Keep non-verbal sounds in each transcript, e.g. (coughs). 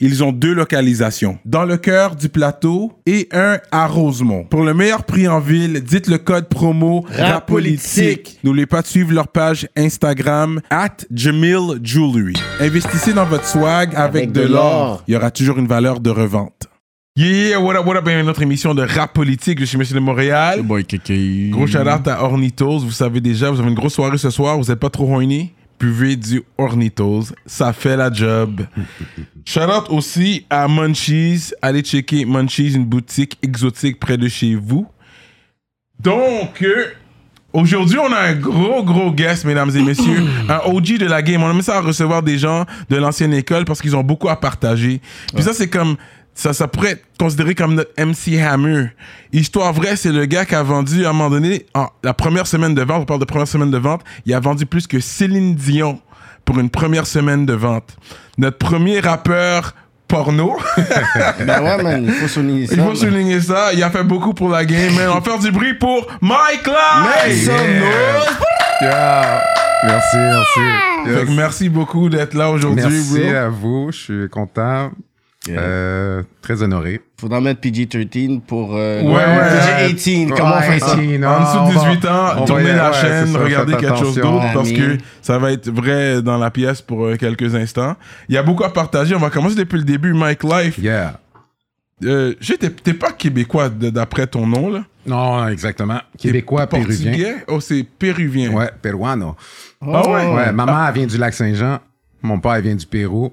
ils ont deux localisations. Dans le cœur du plateau et un à Rosemont. Pour le meilleur prix en ville, dites le code promo RAPOLITIQUE. N'oubliez pas de suivre leur page Instagram at Jamil Jewelry. Investissez dans votre swag avec, de l'or. Il y aura toujours une valeur de revente. Yeah, yeah, what up, what up, bienvenue à notre émission de rap politique. Je suis Monsieur de Montréal. Boy, kéké. Gros shout out à Ornitos. Vous savez déjà, vous avez une grosse soirée ce soir. Vous n'êtes pas trop horny? Buvez du Ornitos. Ça fait la job. Shout out aussi à Munchies. Allez checker Munchies, une boutique exotique près de chez vous. Donc, euh, Aujourd'hui, on a un gros, gros guest, mesdames et messieurs. (clears throat) un OG de la game. On aime ça à recevoir des gens de l'ancienne école parce qu'ils ont beaucoup à partager. Puis ça, c'est comme... Ça, ça pourrait être considéré comme notre MC Hammer. Histoire vraie, c'est le gars qui a vendu, à un moment donné, en, la première semaine de vente, on parle de première semaine de vente, il a vendu plus que Céline Dion pour une première semaine de vente. Notre premier rappeur porno. (laughs) Ben ouais, man, il faut souligner ça. Il faut man. souligner ça. Il a fait beaucoup pour la game, man. On va faire du bruit pour Mike Live! Yeah. Merci, merci. Fait que merci beaucoup d'être là aujourd'hui, Merci bro. à vous, je suis content. Euh, très honoré. Faudra mettre PG-13 pour... Euh, Ouais, ouais. PG-18, comment on fait ça? En dessous de 18 ans, tournez la chaîne, regardez quelque chose d'autre parce que ça va être vrai dans la pièce pour euh, quelques instants. Il y a beaucoup à partager. On va commencer depuis le début. Mike Life, Yeah. euh, t'es- pas québécois d'après ton nom, là? Non, exactement. Québécois, péruvien. Oh, c'est péruvien. Ouais, peruano. Ah ouais? Ouais, maman, vient du lac Saint-Jean. Mon père, vient du Pérou.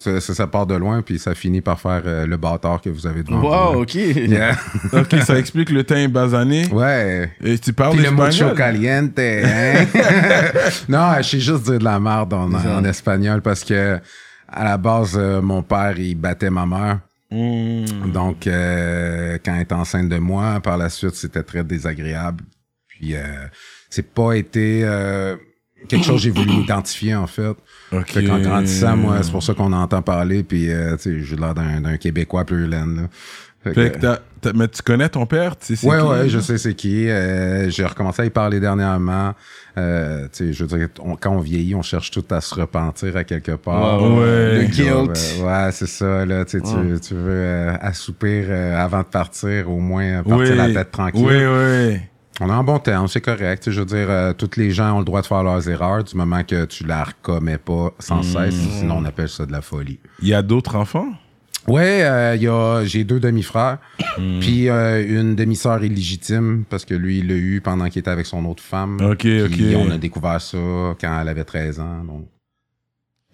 Ça, ça, ça part de loin, puis ça finit par faire euh, le bâtard que vous avez devant Wow, vous. ok. Yeah. (laughs) Ok, ça explique le teint basané. Ouais. Et tu parles Puis le mucho espagnol? caliente, hein? (laughs) non, je sais juste dire de la merde en, en espagnol parce que à la base, euh, mon père, il battait ma mère. Hmm. Donc, euh, quand elle était enceinte de moi, par la suite, c'était très désagréable. Puis, euh, c'est pas été euh, quelque chose que j'ai voulu m'identifier, en fait. Ok. Fait qu'en grandissant, moi, c'est pour ça qu'on entend parler. Puis, euh, tu sais, j'ai l'air d'un d'un Québécois plus laine, là. Fait Fait que- que t'as- t'as- mais tu connais ton père? Tu sais c'est Ouais, qui? ouais, je sais c'est qui. Euh, j'ai recommencé à y parler dernièrement. Euh, tu sais, je veux dire, on- quand on vieillit, on cherche tout à se repentir à quelque part. Ouais, ouais. Le guilt. euh, ouais, c'est ça. Là, tu, sais, tu, tu veux euh, assoupir euh, avant de partir, au moins partir la tête tranquille. Oui, oui. On est en bon temps, c'est correct. Je veux dire, euh, tous les gens ont le droit de faire leurs erreurs du moment que tu la recommets pas sans cesse. Sinon, on appelle ça de la folie. Il y a d'autres enfants? Ouais, euh, il y a, j'ai deux demi-frères, puis euh, une demi-sœur illégitime, parce que lui, il l'a eu pendant qu'il était avec son autre femme. Ok, Puis ok. on a découvert ça quand elle avait 13 ans. Donc.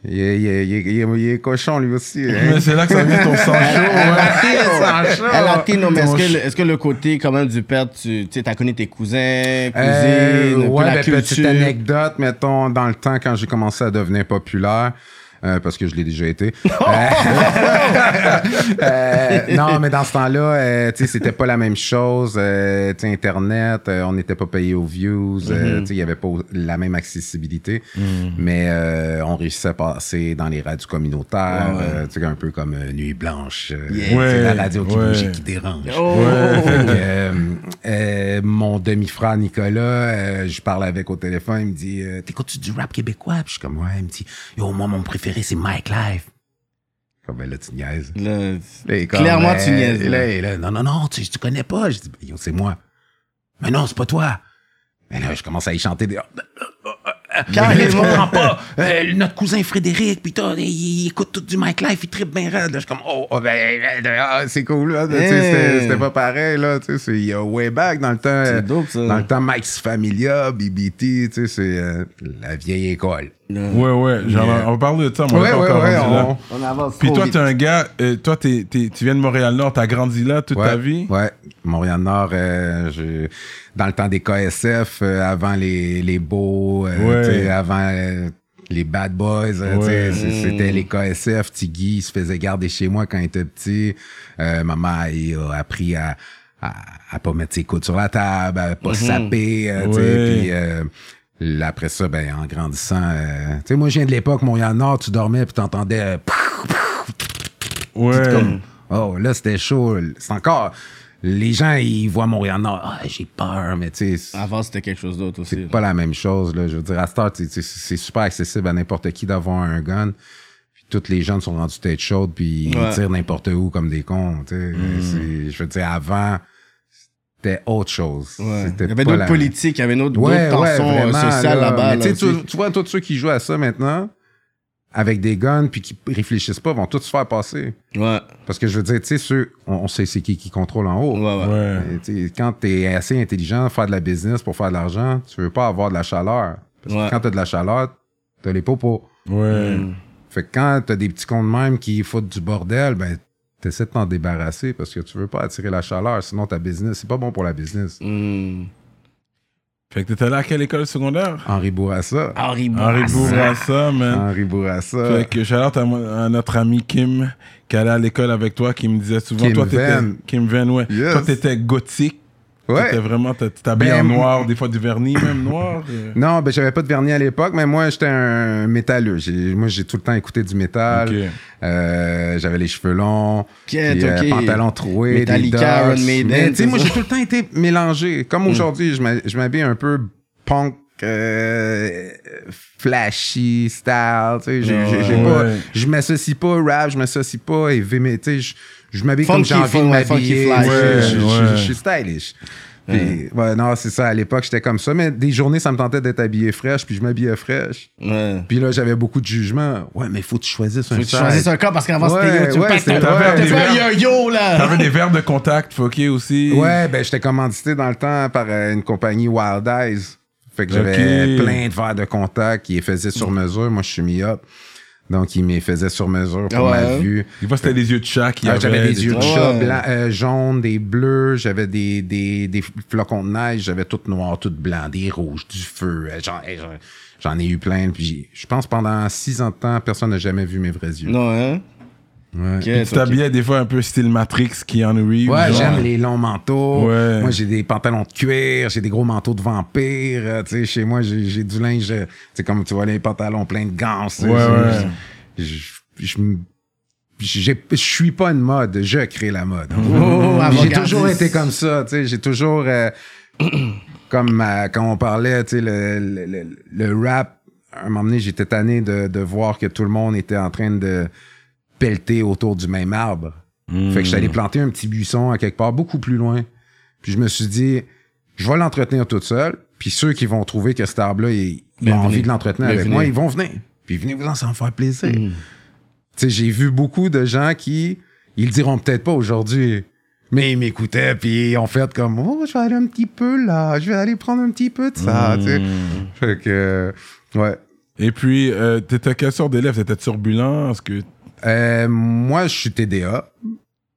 Il est, il est- il est- il est- il est cochon, lui aussi. hein. Mais c'est là que ça vient ton sang chaud, (laughs) ouais. Mais est-ce que, le- est-ce que le côté quand même du père, tu tu sais, t'as connu tes cousins, cousines, Euh, peu ouais, la ben, petite anecdote, mettons, dans le temps, quand j'ai commencé à devenir populaire, euh, parce que je l'ai déjà été. (laughs) Euh, (laughs) euh, non, mais dans ce temps-là, tu sais, c'était pas la même chose. Tu Internet, on n'était pas payé aux views. tu sais, il y avait pas la même accessibilité. Mais euh, on réussissait à passer dans les radios communautaires, Ouais, ouais. tu sais, un peu comme Nuit Blanche. Yeah. Ouais, la radio qui ouais. bouge et qui dérange. Oh! Fait mon demi-frère Nicolas, je parle avec au téléphone, il me dit T'écoutes-tu du rap québécois? Puis je suis comme Ouais, il me dit Yo, moi, mon préféré, c'est Mike Live. Comme ben là, tu niaises. Là, comme, Clairement, euh, tu niaises, Là, là. non, non, non, tu, tu connais pas. Je dis Yo, c'est moi. Mais non, c'est pas toi. Mais là, je commence à y chanter des. Carrément. Je comprends pas. Euh, notre cousin Frédéric, pis toi, il, il écoute tout du Mike Life, il tripe bien raide. Là, je suis comme, oh, oh, ben, ben, ah, c'est cool, là. C'était- Hey. C'était pas pareil, là. Il y a way back dans le temps. C'est dope, ça. Dans le temps, Mike's Familia, BBT, tu sais, c'est euh, la vieille école. Ouais, ouais. Genre, Yeah. on va parler de ça, mais on Ouais, ouais, ouais, là. on- on avance Puis toi, t'es un gars, euh, toi, t'es- t'es- tu viens de Montréal-Nord, t'as grandi là toute Ouais, ta vie? Ouais, Montréal-Nord, euh, je- dans le temps des KSF, euh, avant les, les beaux, euh, Ouais. tu sais, avant euh, les bad boys, euh, Ouais. c'était les KSF. Tiggy il se faisait garder chez moi quand il était petit. Euh, maman il a appris à, à, à pas mettre ses coudes sur la table, à pas saper, euh, tu sais, puis euh, là, après ça, ben, en grandissant, euh, tu sais, moi, je viens de l'époque, Montréal-Nord, tu dormais, puis t'entendais, euh, Ouais. comme, oh, là, c'était chaud. C'est encore, les gens, ils voient Montréal-Nord, ah, j'ai peur, mais tu sais, Avant, c'était quelque chose d'autre aussi. c'est pas la même chose, là. Je veux dire, à sais, c'est super accessible à n'importe qui d'avoir un gun. Puis toutes les jeunes sont rendus tête chaude, puis ils tirent n'importe où comme des cons, tu sais. C'est- Je veux dire, avant, c'était autre chose. Ouais. Il y avait d'autres la- politiques, il y avait d'autres Ouais, d'autres ouais, tensions euh, sociales là. là-bas. Tu là, sais, aussi. tu, tu vois, tous ceux qui jouent à ça maintenant, avec des guns, puis qui réfléchissent pas, vont tous se faire passer. Ouais, Parce que je veux dire, tu sais, ceux, on, on sait c'est qui qui contrôle en haut. ouais, ouais. Quand tu es assez intelligent, faire de la business pour faire de l'argent, tu veux pas avoir de la chaleur. Parce Ouais. que quand tu as de la chaleur, tu les popos. Ouais. Mm. Fait que quand tu as des petits cons de même qui foutent du bordel, ben, tu essaies de t'en débarrasser parce que tu veux pas attirer la chaleur. Sinon, ta business, c'est pas bon pour la business. Mm. Fait que t'étais là à quelle école secondaire? Henri Bourassa. Henri Henri Bourassa. Bourassa, man. Henri Bourassa. Fait que shout-out à, notre ami Kim, qui allait à l'école avec toi, qui me disait souvent, Kim toi, t'étais... Kim Venn, ouais. Yes. Toi, t'étais gothique. Ouais. T'étais vraiment... t'habillais Ben, en noir, des fois du vernis, même noir. (coughs) euh. Non, ben j'avais pas de vernis à l'époque, mais moi j'étais un métalleux. J'ai- Moi j'ai tout le temps écouté du métal. Ok. Euh, j'avais les cheveux longs, Quête, puis, euh, ok. pantalons troués, Metallica, des Iron. Maiden, Mais tu sais, moi j'ai tout le temps été mélangé. Comme aujourd'hui, je m'ha- je m'habille un peu punk. euh, flashy style, tu sais, j'ai- j'ai- j'ai Ouais. pas, je m'associe pas au rap, je m'associe pas heavy, mais tu sais, je, m'habille comme j'ai envie de m'habiller, je- Ouais, je, je- ouais. je suis stylish. Puis, ouais, non, c'est ça, à l'époque, j'étais comme ça, mais des journées, ça me tentait d'être habillé fraîche, puis je m'habillais fraîche. Puis là, j'avais beaucoup de jugement. Ouais, mais faut que tu choisisses un Faut que tu choisisses un corps parce qu'avant Ouais, c'était yo, tu ouais, passes c'était- ta- ouais, T'as des un yo là. T'avais des verres de contact fuckés aussi. Ouais, ben j'étais commandité dans le temps par euh, une compagnie Wild Eyes. Fait que j'avais plein de verres de contact qui les faisaient sur mesure. Moi, je suis mis-up. Donc, ils me les faisaient sur mesure pour ouais, ma vue. Des fois, c'était des yeux de chat qui Ah, avaient... j'avais des yeux de chat Ouais. euh, jaunes, des bleus, j'avais des, des, des flocons de neige, j'avais tout noir, tout blanc, des rouges, du feu. euh, j'en- j'en ai eu plein. Puis je pense pendant six ans de temps, personne n'a jamais vu mes vrais yeux. Non, hein? Ouais. Tu t'habillais des fois un peu style Matrix, Keanu Reeves. Ouais, j'aime les longs manteaux. Ouais. Moi, j'ai des pantalons de cuir, j'ai des gros manteaux de vampire. euh, tu sais, chez moi, j'ai du linge. euh, comme tu vois les pantalons pleins de gants. Ouais, je- suis pas une mode, je crée la mode. Oh, j'ai toujours été comme ça, tu sais, j'ai toujours euh, (coughs) comme euh, quand on parlait, tu sais, le, le, le- le rap, à un moment donné, j'étais tanné de, de voir que tout le monde était en train de pelleter autour du même arbre. Fait que j'allais planter un petit buisson à quelque part beaucoup plus loin. Puis je me suis dit, je vais l'entretenir toute seule. Puis ceux qui vont trouver que cet arbre-là, il, il a Bienvenue. envie de l'entretenir avec moi, ils vont venir. Puis venez vous en s'en faire plaisir. Tu sais, j'ai vu beaucoup de gens qui, ils le diront peut-être pas aujourd'hui, mais ils m'écoutaient puis ils ont fait comme, oh, je vais aller un petit peu là, je vais aller prendre un petit peu de ça, tu sais. Fait que, ouais. Et puis, euh, t'étais quelle sorte d'élève? T'étais turbulent? Est-ce que... Euh, moi, je suis TDA,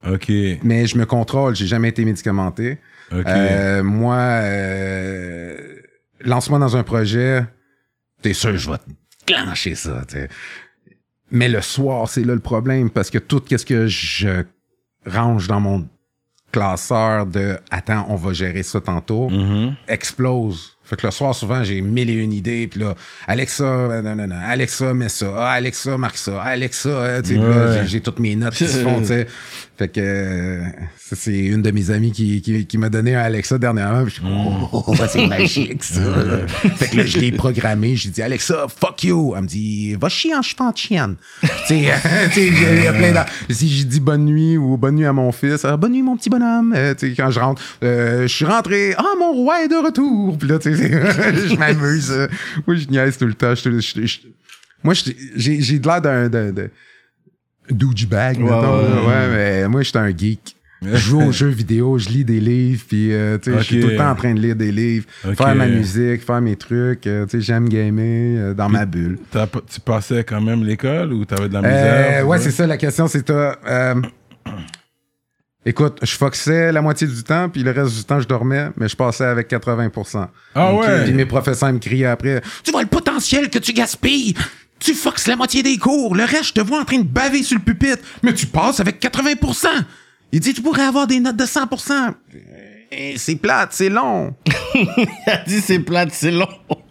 Ok, mais je me contrôle, j'ai jamais été médicamenté. ok. Euh, moi, euh, lance-moi dans un projet, t'es sûr, je vais te clencher ça. Mais le soir, c'est là le problème, parce que tout ce que je range dans mon classeur de « Attends, on va gérer ça tantôt Mhm. explose. Fait que le soir, souvent, j'ai mille et une idées. Puis là, Alexa, euh, non, non, non. Alexa, mets ça. Ah, Alexa, marque ça. Ah, Alexa, euh, tu sais, Ouais. j'ai- j'ai toutes mes notes qui se font, tu sais. Fait que euh, ça, c'est une de mes amies qui, qui, qui m'a donné un Alexa dernièrement. Puis je suis oh, oh, oh, c'est (laughs) magique, ça. fait que là, je l'ai programmé. J'ai dit, Alexa, fuck you. Elle me dit, va chier en cheval de chienne. (laughs) tu sais, il y a plein de... Si j'ai dit bonne nuit ou bonne nuit à mon fils, Ah, bonne nuit, mon petit bonhomme. Euh, tu sais, quand je rentre, euh, je suis rentré. Ah, mon roi est de retour. Puis là, tu sais, (laughs) je m'amuse. euh. Moi, je niaise tout le temps. Moi, j'ai de l'air d'un... douchebag, là. ouais, Ouais, mais moi, j'étais un geek. Je joue aux jeux vidéo, je lis des livres, puis euh, je suis tout le temps en train de lire des livres, faire ma musique, faire mes trucs. euh, j'aime gamer euh, dans ma bulle. Tu passais quand même l'école ou t'avais de la Euh, misère? ouais, c'est ça la question, c'est toi. euh, écoute, je foxais la moitié du temps, puis le reste du temps, je dormais, mais je passais avec 80%. Ah Puis ouais? mes professeurs me criaient après Tu vois le potentiel que tu gaspilles Tu foxes la moitié des cours, le reste, je te vois en train de baver sur le pupitre, mais tu passes avec 80%. Il dit, tu pourrais avoir des notes de 100%. Eh, C'est plate, c'est long. (laughs) Il a dit c'est plate, c'est long.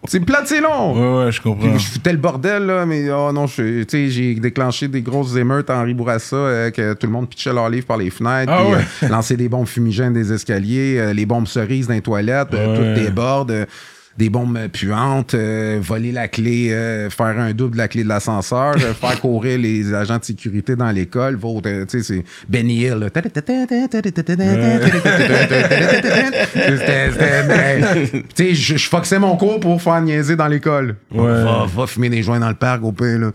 C'est plate, c'est long. Ouais, ouais, je comprends. Puis je foutais le bordel, là, mais oh non, je- tu sais, j'ai déclenché des grosses émeutes en Henri Bourassa, euh, que tout le monde pitchait leurs livres par les fenêtres, Ah puis ouais. euh, lancer des bombes fumigènes des escaliers, euh, les bombes cerises dans les toilettes, euh, Ouais. toutes débordent, euh, des bombes euh, puantes, euh, voler la clé, euh, faire un double de la clé de l'ascenseur, euh, (laughs) faire courir les agents de sécurité dans l'école, au- tu sais, c'est Benny Hill. (laughs) Tu sais, je foxais mon cours pour faire niaiser dans l'école. Ouais. Va, va fumer des joints dans le parc au pire, là.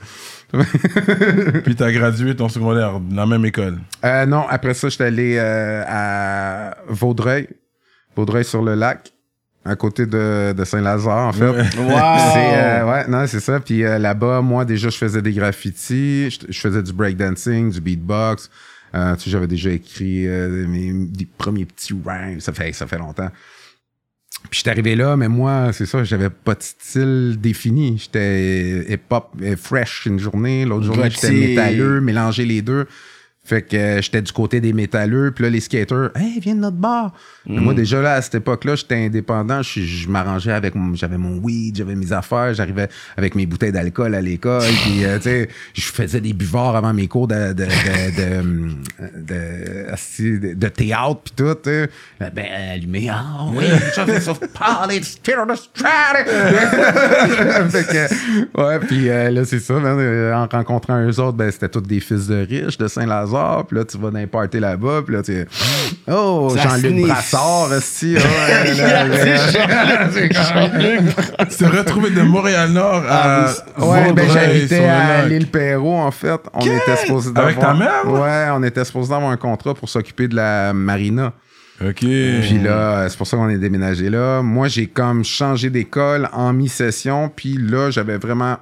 (laughs) Puis t'as gradué ton secondaire de la même école. Euh, non, après ça, j'étais allé euh, à Vaudreuil. Vaudreuil sur le lac, à côté de, de Saint-Lazare, en fait. Ouais. (laughs) C'est, Wow! euh, ouais, non, c'est ça. Puis euh, là-bas, moi, déjà, je faisais des graffitis, je, je faisais du breakdancing, du beatbox. Euh, tu sais, j'avais déjà écrit euh, mes des premiers petits rhymes. Ça fait, ça fait longtemps. Puis j'étais arrivé là, mais moi, c'est ça, j'avais pas de style défini. J'étais hip-hop fresh une journée, l'autre journée, j'étais métalleux, mélanger les deux. Fait que euh, j'étais du côté des métalleux, puis là, les skaters, hey, viens de notre bar. Mais Mm. moi, déjà là, à cette époque-là, j'étais indépendant, je, je m'arrangeais avec mon, j'avais mon weed, j'avais mes affaires, j'arrivais avec mes bouteilles d'alcool à l'école, puis euh, tu sais, je faisais des buvards avant mes cours de, de, de, de, hum, de, de- de théâtre, puis tout, tu sais. Ben, allumé, ah oui, je of polish, tear the strata. fait que, ouais, puis euh, là, c'est ça, euh, en rencontrant eux autres, ben, c'était tous des fils de riches de Saint-Lazare, puis là, tu vas dans là-bas, puis là, tu (gasps) oh, Jean-Luc. Brassard, comme- Se retrouver de Montréal-Nord à. Ouais, ben j'habitais le à l'île Perrault, en fait. On était supposé Avec ta mère, Ouais, on était supposé d'avoir un contrat pour s'occuper de la marina. Ok. Puis là, euh, c'est pour ça qu'on est déménagé là. Moi, j'ai comme changé d'école en mi-session, puis là, j'avais vraiment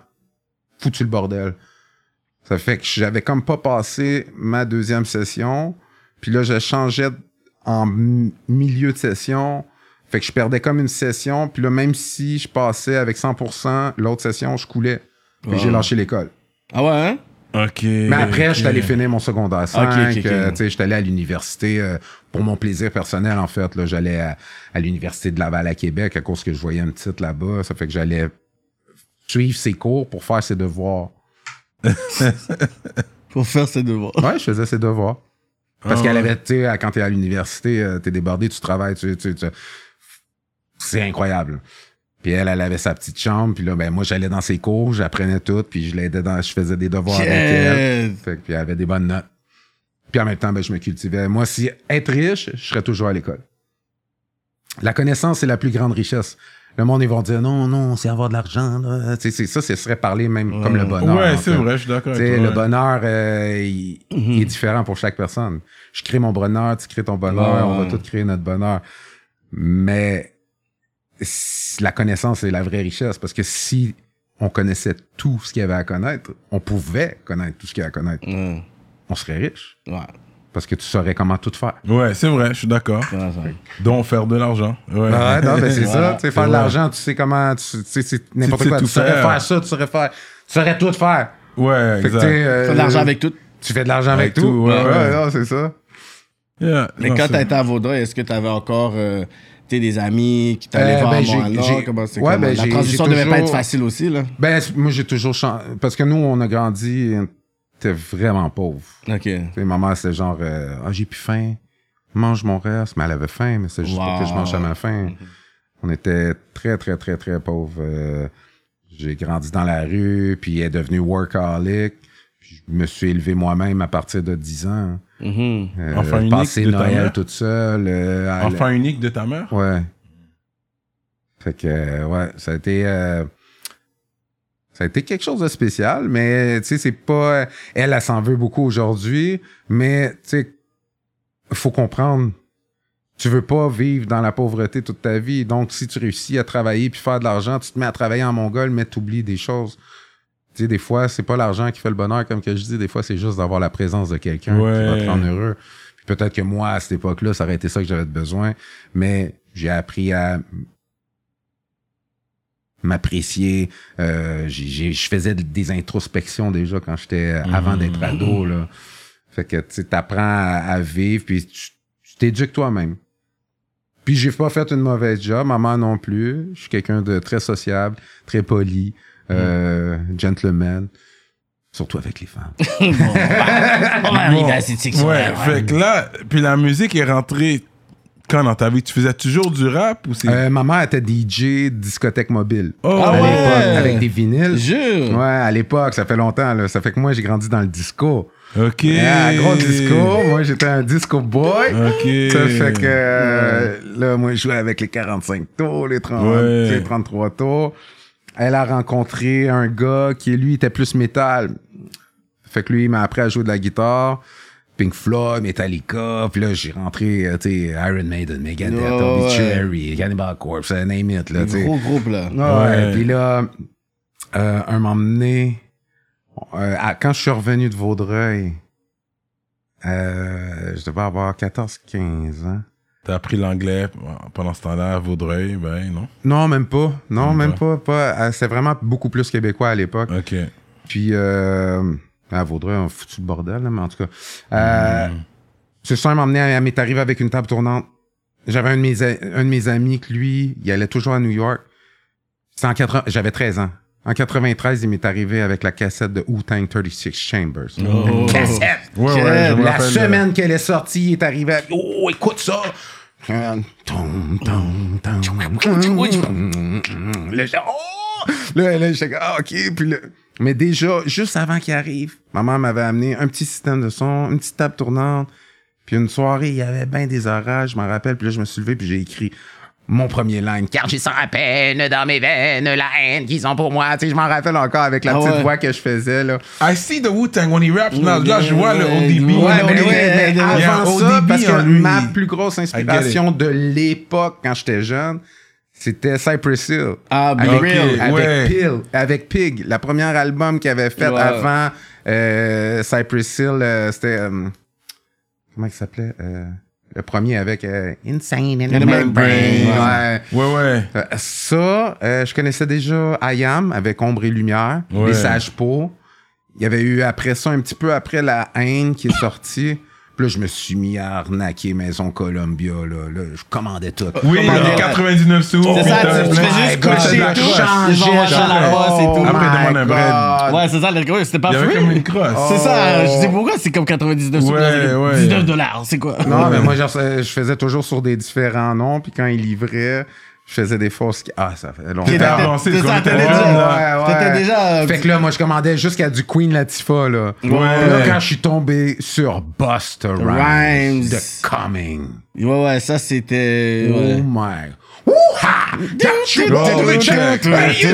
foutu le bordel. Ça fait que j'avais comme pas passé ma deuxième session, puis là, je changeais en mi- milieu de session. Fait que je perdais comme une session, puis là, même si je passais avec 100%, l'autre session, je coulais. Puis Wow. j'ai lâché l'école. Ah ouais, hein? Ok. Mais après, je suis allé finir mon secondaire 5. Ok, ok, ok. euh, tu sais, j'étais allé à l'université euh, pour mon plaisir personnel, en fait. Là, j'allais à, à l'université de Laval à Québec à cause que je voyais une petite là-bas. Ça fait que j'allais suivre ses cours pour faire ses devoirs. (laughs) Pour faire ses devoirs. Ouais, je faisais ses devoirs. Parce Ah qu'elle avait, tu sais, quand t'es à l'université, euh, t'es débordé, tu travailles, tu, tu, tu- c'est incroyable. Puis elle, elle avait sa petite chambre, puis là, ben moi, j'allais dans ses cours, j'apprenais tout, puis je l'aidais dans, je faisais des devoirs avec elle. Fait que, puis elle avait des bonnes notes. Puis en même temps, ben, je me cultivais. Moi, si être riche, je serais toujours à l'école. La connaissance, c'est la plus grande richesse. Le monde, ils vont dire non, non, c'est avoir de l'argent. c'est ça, ce serait parler même comme le bonheur. Ouais, en c'est fait. vrai, je suis d'accord avec toi. le ouais. bonheur, euh, il, il est différent pour chaque personne. Je crée mon bonheur, tu crées ton bonheur, on va tous créer notre bonheur. Mais la connaissance, c'est la vraie richesse. Parce que si on connaissait tout ce qu'il y avait à connaître, on pouvait connaître tout ce qu'il y a à connaître, Ouais. on serait riche. Ouais. Parce que tu saurais comment tout faire. Ouais, c'est vrai, je suis d'accord. c'est vrai, ça. Donc faire de l'argent. Ouais. Ah ouais, non, ben c'est (laughs) Voilà. ça. Tu sais, faire de Ouais. l'argent, tu sais comment, tu, sais, c'est n'importe quoi. Tu saurais faire. faire ça, tu saurais faire, tu saurais tout faire. Ouais, Fait exact. tu euh, Faire de l'argent avec tout. Tu fais de l'argent avec, Avec tout. tout, ouais, ouais. non, c'est ça. Yeah, Mais non, quand été à Vaudreuil, est-ce que t'avais encore euh, t'sais, des amis qui t'allaient Euh, voir ben, à j'ai- Montréal? Comment c'est ouais, ben, La transition j'ai devait pas être toujours- facile aussi, là. Ben, moi, j'ai toujours changé. Parce que nous, on a grandi, t'es vraiment pauvre. OK. Tu sais, ma mère, c'était genre, euh, ah, j'ai plus faim. Mange mon reste. Mais elle avait faim, mais c'est juste pour que je mange à ma faim. On était très, très, très, très pauvres. Euh, j'ai grandi dans la rue, puis elle est devenue workaholic. Puis je me suis élevé moi-même à partir de 10 ans. Mhm. Euh, Enfant unique passer de ta Noël mère? toute seule. euh, Enfant unique de ta mère? Ouais. Fait que, ouais, ça a été. Ça a été quelque chose de spécial, mais tu sais, c'est pas. Elle, elle s'en veut beaucoup aujourd'hui, mais tu sais, faut comprendre. Tu veux pas vivre dans la pauvreté toute ta vie. Donc, si tu réussis à travailler puis faire de l'argent, tu te mets à travailler en mongol, mais tu oublies des choses. Tu sais, des fois, c'est pas l'argent qui fait le bonheur, comme que je dis. Des fois, c'est juste d'avoir la présence de quelqu'un qui va te rendre heureux. Puis peut-être que moi, à cette époque-là, ça aurait été ça que j'avais besoin. Mais j'ai appris à m'apprécier. Euh, j'ai- j'ai- je faisais des introspections déjà quand j'étais avant d'être ado. Là. Fait que tu apprends à, à vivre, puis tu tu t'éduques toi-même. Puis j'ai pas fait une mauvaise job, maman non plus. Je suis quelqu'un de très sociable, très poli, euh, gentleman, surtout avec les femmes. (laughs) bon, bah, on va arriver à cette section. Ouais, fait que là, puis la musique est rentrée quand dans ta vie? Tu faisais toujours du rap ou c'est. Euh, ma mère était DJ discothèque mobile. Oh, à Ah ouais! l'époque, avec des vinyles. Jure. Ouais, à l'époque, ça fait longtemps. Là. Ça fait que moi, j'ai grandi dans le disco. ok. Ah, gros disco. Moi, j'étais un disco boy. Ok. Ça fait que euh, là, moi, je jouais avec les 45 tours, les, 30, Ouais. tu sais, 33 tours. Elle a rencontré un gars qui, lui, était plus métal. Fait que lui, il m'a appris à jouer de la guitare. Pink Floyd, Metallica, puis là, j'ai rentré, euh, tu sais, Iron Maiden, Megadeth, Ouais, Obituary, Cannibal Corpse, name it, là, tu sais. Gros groupe, là. Ouais, Ouais. puis là, euh, un moment donné, euh, à- quand je suis revenu de Vaudreuil, euh, je devais avoir 14-15 ans. T'as appris l'anglais pendant ce temps-là à Vaudreuil, ben non? Non, même pas. Non, Même même pas. pas. Euh, C'était vraiment beaucoup plus québécois à l'époque. Ok. Puis, euh, à Vaudreuil, a foutu le bordel, là, mais en tout cas. Euh, Ce soir, m'a emmené à, à m'est arrivé avec une table tournante. J'avais un, de mes un de mes amis que lui, il allait toujours à New York. En 80 J'avais 13 ans. En 93, il m'est arrivé avec la cassette de Wu-Tang 36 Chambers. Oh. Cassette! Ouais, ouais, je La euh, semaine qu'elle est sortie, il est arrivé avec, Oh, écoute ça! Euh, j'étais, oh! Là, là, j'étais ah, OK. Puis là, mais déjà, juste avant qu'il arrive, ma mère m'avait amené un petit système de son, une petite table tournante. Puis une soirée, il y avait bien des orages, je m'en rappelle. Puis là, je me suis levé, puis j'ai écrit mon premier line. Car j'ai sans à peine dans mes veines la haine qu'ils ont pour moi. Tu sais, je m'en rappelle encore avec la Ah petite ouais. voix que je faisais, là. I see the Wu-Tang when he raps now. Là, je vois le ODB. ouais, Ouais, mais, ouais, mais- avant un ça, ODB parce que en lui. ma plus grosse inspiration de l'époque, quand j'étais jeune, c'était Cypress Hill. Ah, avec, Real. avec Ouais. Pil, avec Pig, la première album qu'il avait fait avant euh, Cypress Hill, euh, c'était euh, comment il s'appelait euh, le premier avec euh, Insane in the In the Membrane. Membrane, Ouais. Ouais, ouais. Euh, ça, euh, je connaissais déjà I Am avec Ombre et Lumière, Ouais. Les Sages Peaux. Il y avait eu après ça, un petit peu après La Haine qui est sortie. Puis là, je me suis mis à arnaquer Maison Columbia. Là, là je commandais tout. Oui, dire? 99 sous. C'est ça, tu- fais juste My God, cocher tout. vont après. à la bosse et tout. Après, my demande un bread. Ouais, c'est ça, le gros, c'était pas free. comme une crosse. C'est ça, je sais pourquoi c'est comme 99 sous, Ouais, c'est comme ouais. 19 dollars, c'est quoi? Non, mais moi, je faisais toujours sur des différents noms. Puis quand ils livraient, je faisais des fausses... Ah, ça fait longtemps. T'étais avancé, tu ça, t'allais dire. T'étais déjà, euh, Fait que là, moi, je commandais jusqu'à du Queen Latifah, là. Ouais. Là, quand je suis tombé sur Busta Rhymes, Rhymes. The Coming. Ouais, ouais, ça c'était. Oh ouais. my. Woo-ha! Don't you you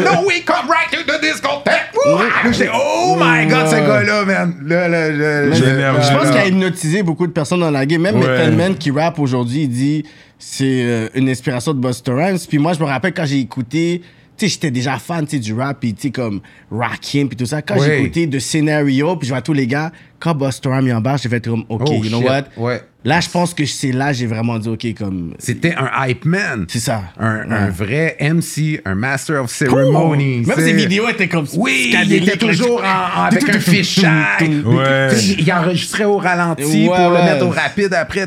know we come right to the discotheque. Woo-ha! J'étais, oh my god, ce gars-là, man. Là, là, là, là, Je pense là. qu'il a hypnotisé beaucoup de personnes dans la game. Même Ouais. Method Man qui rappe aujourd'hui, il dit c'est euh, une inspiration de Busta Rhymes. Puis moi, je me rappelle quand j'ai écouté, tu sais, j'étais déjà fan tu sais, du rap, puis tu sais, comme Rakim, puis tout ça. Quand j'ai Ouais. écouté de Scénario, puis je vois tous les gars, quand Busta Rhymes est en bas, j'ai fait comme, OK, Oh, you know shit. what? Ouais. Là, je pense que c'est là j'ai vraiment dit, OK, comme. C'était un hype man. C'est ça. Un, un vrai MC, un master of ceremony. Même c'est- ses vidéos étaient comme Oui, il était toujours en- en- avec un. Ouais. Sais, Il enregistrait au ralenti Ouais, pour le mettre au rapide après.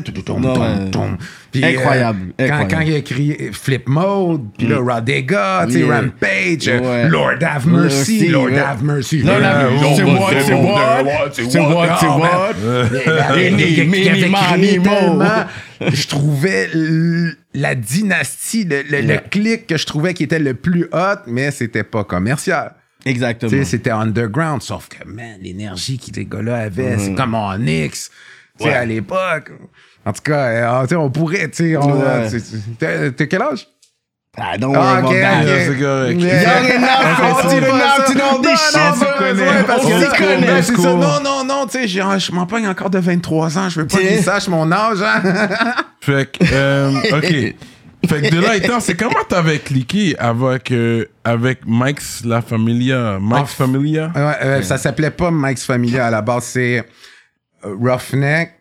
Incroyable, euh, quand, incroyable. quand il a écrit Flip Mode, puis là, Rodega, Yeah. Rampage, Ouais. Lord have mercy, Lord have mercy. Lord have mercy. C'est what, c'est what, c'est what, Oh, mani, mo. tellement- Je trouvais la dynastie, le, le, le Yeah. clic que je trouvais qui était le plus hot, mais c'était pas commercial. Exactement. Tu sais, c'était underground, sauf que, man, l'énergie que les gars-là avaient, Mm. c'est comme Onyx, tu sais, à l'époque. En tout cas, euh, tu sais, on pourrait, tu sais, on- Ouais. euh, tu- tu- t'as t'as quel âge? Ah, don't Ah, worry ok, about that. ok. c'est correct. Yeah. Young enough, On old enough to know this shit. connaît. parce On s'y connaît. c'est ça. Non, non, non, tu sais, je m'en pogne encore de 23 ans, je veux pas qu'ils sachent mon âge, hein. (laughs) Fait que, euh, ok. Fait que de là étant, c'est comment t'avais cliqué avec, euh, avec Mike's La Familia? Mike's Ah, Familia? Ouais, euh, ça s'appelait pas Mike's Familia à la base, c'est euh, Roughneck,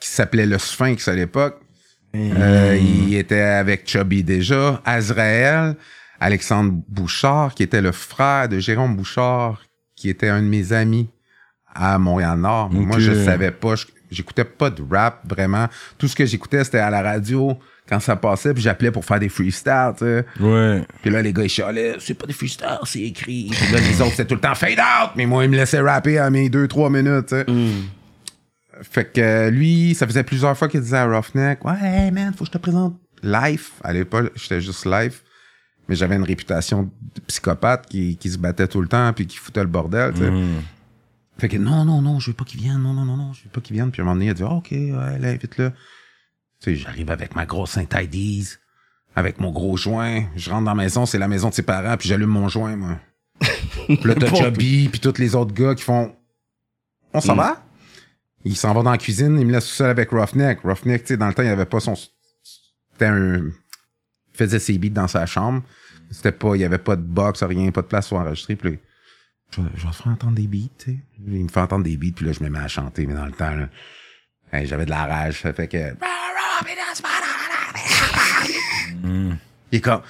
qui s'appelait le Sphinx à l'époque. Euh, il était avec Chubby déjà. Azrael, Alexandre Bouchard, qui était le frère de Jérôme Bouchard, qui était un de mes amis à Montréal-Nord. Moi, je savais pas. J'écoutais pas de rap, vraiment. Tout ce que j'écoutais, c'était à la radio quand ça passait, puis j'appelais pour faire des freestyles, tu sais. Ouais. Puis là, les gars, ils chialaient, c'est pas des freestyles, c'est écrit. Puis là, les autres, c'était tout le temps fade out. Mais moi, ils me laissaient rapper à mes 2-3 minutes, tu sais. Fait que euh, lui, ça faisait plusieurs fois qu'il disait à Roughneck, ouais, hey, man, faut que je te présente live. À l'époque, j'étais juste live. Mais j'avais une réputation de psychopathe qui, qui se battait tout le temps puis qui foutait le bordel, tu sais. Fait que non, non, non, je veux pas qu'il vienne, non, non, non, non, je veux pas qu'il vienne. Puis à un moment donné, il a dit, Ah, OK, ouais, là, invite-le. Tu sais, j'arrive avec ma grosse saint avec mon gros joint. Je rentre dans la maison, c'est la maison de ses parents, puis j'allume mon joint, moi. (laughs) puis là, t'as Chubby, puis tous les autres gars qui font On s'en Mm. va? Il s'en va dans la cuisine, il me laisse tout seul avec Roughneck. Roughneck, tu sais, dans le temps, il avait pas son. C'était un. Il faisait ses beats dans sa chambre. C'était pas. Il y avait pas de box, rien, pas de place pour enregistrer. Puis là, je, vais- je vais te faire entendre des beats, tu sais. Il me fait entendre des beats, puis là, je me mets à chanter, mais dans le temps, là, hey, j'avais de la rage. Ça fait que. (laughs) Il est comme,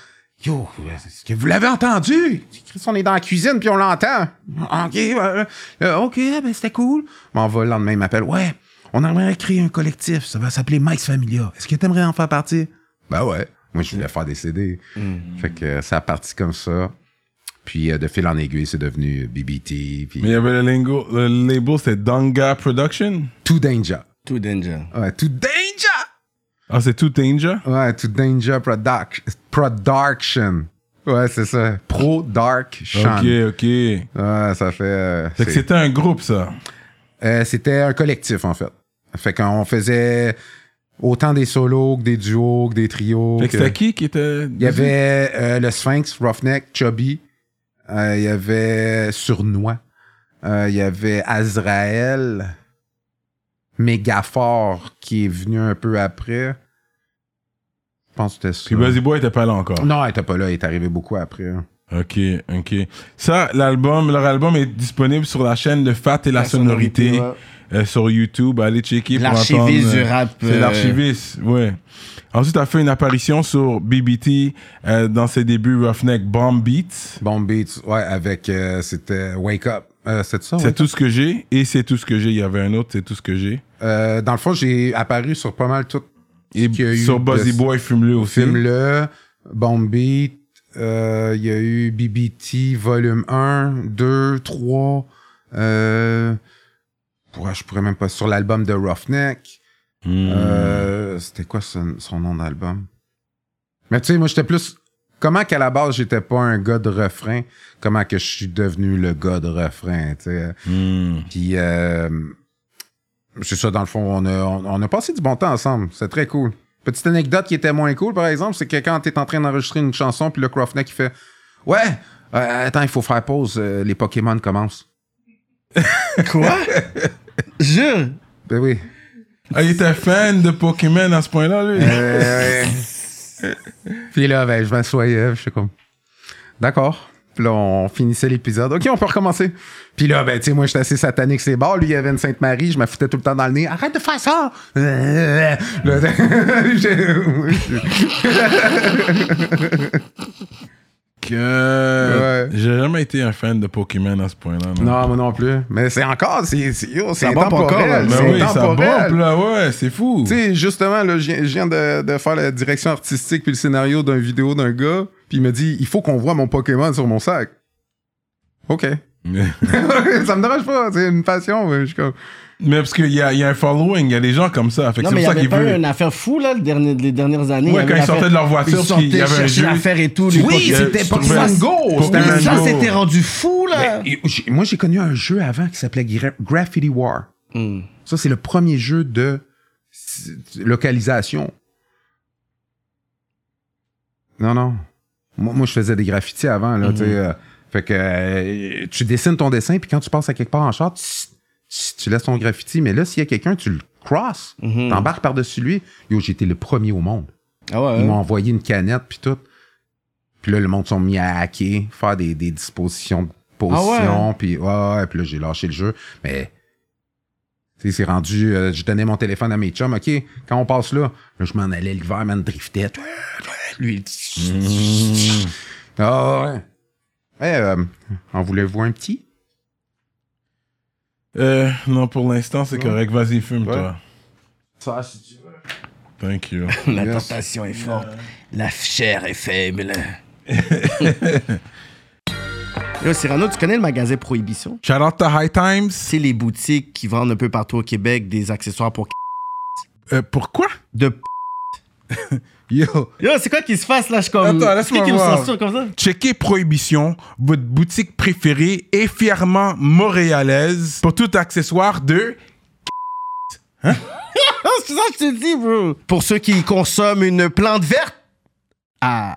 yo, est-ce que vous l'avez entendu? Chris, On est dans la cuisine, puis on l'entend. OK, ouais, euh, OK, ben c'était cool. M'en va le lendemain, il m'appelle, ouais, on aimerait créer un collectif, ça va s'appeler Mike's Familia. Est-ce que t'aimerais en faire partie? Ben ouais. Moi, je voulais faire des CD. Fait que euh, ça a parti comme ça. Puis euh, de fil en aiguille, c'est devenu BBT, puis Mais il y avait le, lingo, le label, c'était Danga Production? Too Danger. Too danger. Ouais, Too Danger! Ah, c'est tout Danger? Ouais, Too Danger Product- Production. Ouais, c'est ça. Pro Dark Sean. Ok, ok. Ouais, ça fait. euh, Fait que c'était un groupe, ça. euh, C'était un collectif, en fait. Fait qu'on faisait autant des solos que des duos, que des trios. Fait que que- c'était qui qui était. Il y avait euh, le Sphinx, Roughneck, Chubby. Euh, Il y avait Surnois. Euh, Il y avait Azrael. Mégaphore, qui est venu un peu après. Je pense que c'était ça. Puis Buzzy Boy était pas là encore. Non, il était pas là. Il est arrivé beaucoup après. Ok, ok. Ça, l'album, leur album est disponible sur la chaîne de Fat et la, sonorité, ouais. euh, sur YouTube. Allez checker pour L'archiviste entendre, du euh, rap, C'est euh, l'archiviste, ouais. Ensuite, tu as fait une apparition sur BBT euh, dans ses débuts Roughneck Bomb Beats. Bomb Beats, ouais, avec. euh, C'était Wake Up. Euh, c'est ça? Tout ce que j'ai et c'est tout ce que j'ai. Il y avait un autre, c'est tout ce que j'ai. Euh, dans le fond, j'ai apparu sur pas mal tout Et y a eu sur Buzzy de- Boy, fume-le aussi. Film-le, Bomb Beat, euh, il y a eu BBT volume 1, 2, 3. Euh, je pourrais même pas. Sur l'album de Roughneck. Hmm. C'était quoi son, son nom d'album? Mais tu sais, moi, j'étais plus. Comment qu'à la base, j'étais pas un gars de refrain, comment que je suis devenu le gars de refrain, tu sais. Hmm. Puis, euh, c'est ça, dans le fond, on a, on, on a passé du bon temps ensemble. C'est très cool. Petite anecdote qui était moins cool, par exemple, c'est que quand t'es en train d'enregistrer une chanson, puis le Croftneck, il fait Ouais, euh, attends, il faut faire pause, euh, les Pokémon commencent. (laughs) Quoi? Jure. Ben oui. Ah, il était fan de Pokémon à ce point-là, lui. (laughs) (laughs) Puis là, ben, je m'assoyais, je suis comme D'accord. Puis là, on finissait l'épisode. OK, on peut recommencer. Puis là, ben, tu sais, moi, j'étais assez satanique, c'est bars. Lui, il y avait une Sainte-Marie, je me foutais tout le temps dans le nez. Arrête de faire ça! (laughs) (laughs) Que... Ouais. J'ai jamais été un fan de Pokémon à ce point-là. non. non, moi non plus. Mais c'est encore, c'est c'est- là. Ben c'est oui, ça intemporel. bombe, là, ouais, c'est fou. Tu sais, justement, là, je viens, de, de faire la direction artistique puis le scénario d'une vidéo d'un gars, puis il me dit, il faut qu'on voit mon Pokémon sur mon sac. OK. (laughs) (laughs) Ça me dérange pas, c'est une passion. mais je suis comme... mais parce qu'il y a, il y a un following, il y a des gens comme ça. Fait que Non, c'est mais il y ça avait pas une affaire fou, là, le dernier- les dernières années. Ouais, Il y quand ils sortaient de leur voiture, Ils parce sortaient qu'il y avait un jeu. l'affaire et tout. Oui, c'était Pokémon Go. Ça, c'était rendu fou, là. J'ai- moi, j'ai connu un jeu avant qui s'appelait Gra- Graffiti War. Hmm. Ça, c'est le premier jeu de localisation. Non, non. Moi, moi, je faisais des graffitis avant, là, tu sais. euh, fait que euh, tu dessines ton dessin, puis quand tu passes à quelque part en char, tu, tu- laisses ton graffiti. Mais là, s'il y a quelqu'un, tu le crosses, Mhm. t'embarques par-dessus lui. Yo, été le premier au monde. Ah ouais. Ils hein? m'ont envoyé une canette, puis tout. Puis là, le monde sont mis à hacker, faire des, des dispositions de position, puis ouais, puis là, j'ai lâché le jeu. Mais, tu sais, c'est rendu, euh, je donnais mon téléphone à mes chums, OK, quand on passe là, là je m'en allais l'hiver, man, driftait. Lui, ah ouais. Eh, euh, en voulez-vous un petit? Euh, non, pour l'instant, c'est correct. Vas-y, fume-toi. Ça, si tu veux. Thank you. (laughs) La Yes. tentation est forte. La chair est faible. (laughs) Yo, Cyrano, tu connais le magasin Prohibition? Shout out to High Times. C'est les boutiques qui vendent un peu partout au Québec des accessoires pour Euh, pourquoi? de (laughs) Yo. Yo, c'est quoi qui se passe là? Je comme. Attends, laisse-moi Qui voir. censure comme ça? Checkez Prohibition, votre boutique préférée et fièrement montréalaise pour tout accessoire de Ah, (laughs) c'est ça que je te dis, bro. Pour ceux qui consomment une plante verte. Ah.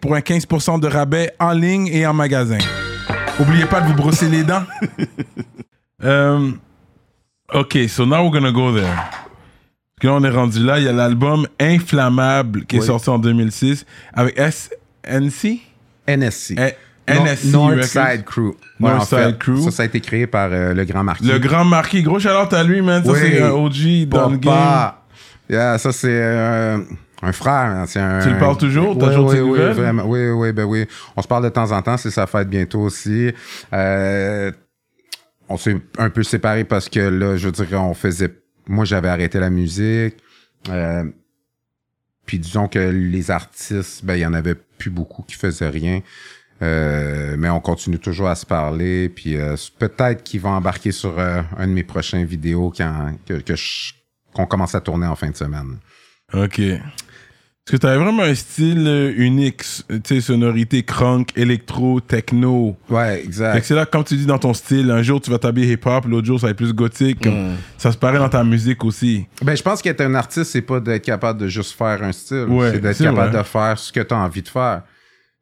Pour un 15% de rabais en ligne et en magasin. Oubliez pas de vous brosser les dents. (laughs) Euh, ok, so now we're gonna go there. Parce que là, on est rendu là. Il y a l'album Inflammable qui est sorti en 2006 avec SNC. NSC. Eh, NSC Northside. Crew. Ouais, Northside en fait, Crew. Ça, ça a été créé par euh, le grand marquis. Le grand marquis. Gros shout à lui, man. Ça, Oui. c'est un OG dans le game. Yeah, ça, c'est euh, un frère. hein, C'est un, Tu le parles toujours? T'as Oui, toujours oui, oui, vraiment. Oui, oui, ben oui. On se parle de temps en temps. C'est sa fête bientôt aussi. Euh, on s'est un peu séparés parce que là, je dirais, on faisait... Moi, j'avais arrêté la musique. Euh, puis disons que les artistes, ben, il y en avait plus beaucoup qui faisaient rien. Euh, mais on continue toujours à se parler. Puis euh, peut-être qu'il va embarquer sur euh, un de mes prochains vidéos quand, que, qu'on commence à tourner en fin de semaine. Ok. Parce que t'avais vraiment un style euh, unique, s- tu sais, sonorité crunk, électro, techno. Ouais, Fait que exact. c'est là, comme tu dis dans ton style, un jour tu vas t'habiller hip-hop, l'autre jour ça va être plus gothique. Mm. Ça se paraît dans ta musique aussi. Ben, je pense qu'être un artiste, c'est pas d'être capable de juste faire un style. Ouais, c'est d'être capable vrai. de faire ce que tu as envie de faire.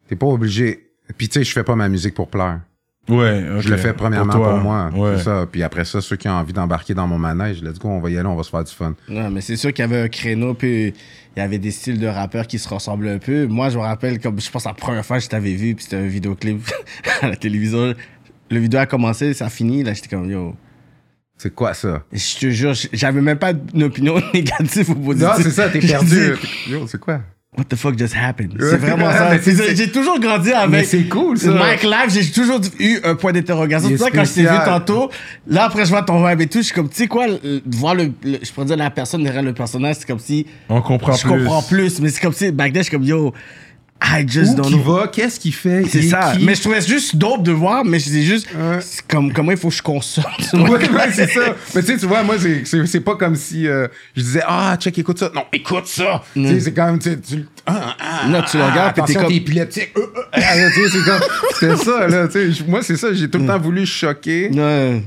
T'es pas obligé. Puis tu sais, je fais pas ma musique pour plaire. Ouais. Je le fais premièrement pour, moi. Ouais. C'est ça. Puis après ça, ceux qui ont envie d'embarquer dans mon manège, let's go, on va y aller, on va se faire du fun. Non, mais c'est sûr qu'il y avait un créneau, puis il y avait des styles de rappeurs qui se ressemblent un peu. Moi, je me rappelle, comme je pense la première fois que je t'avais vu, puis c'était un vidéoclip (laughs) à la télévision. Le vidéo a commencé, ça a fini, là, j'étais comme, yo. C'est quoi ça? Je te jure, j'avais même pas une opinion (laughs) négative ou positive. Non, c'est ça, t'es perdu. Yo, c'est quoi? What the fuck just happened? C'est (laughs) vraiment ça. J'ai toujours grandi avec. C'est cool, ça. Mike Live, j'ai toujours eu un point d'interrogation. C'est ça, quand je t'ai vu tantôt, là, après, je vois ton vibe et tout, je suis comme, tu sais quoi, le- voir le, le- je pourrais dire la personne derrière le personnage, c'est comme si. On comprend je plus. comprends plus, mais c'est comme si, back then, je suis comme, yo, I just Où don't qui know. va? Qu'est-ce qu'il fait? C'est ça. qui? Mais je trouvais juste dope de voir, mais disais juste, Ouais. c'est comme, comment il faut que je consomme. Ouais, ouais, c'est ça. Mais tu sais, tu vois, moi, c'est- c'est c'est pas comme si euh, je disais, ah, check, écoute ça. Non, écoute ça. Tu sais, c'est quand même, tu sais, tu. Ah, ah, Non, tu le ah, regardes, puis t'es comme- épileptique. Ah, c'est ça, là. Moi, c'est ça. J'ai tout le temps voulu choquer. Ouais.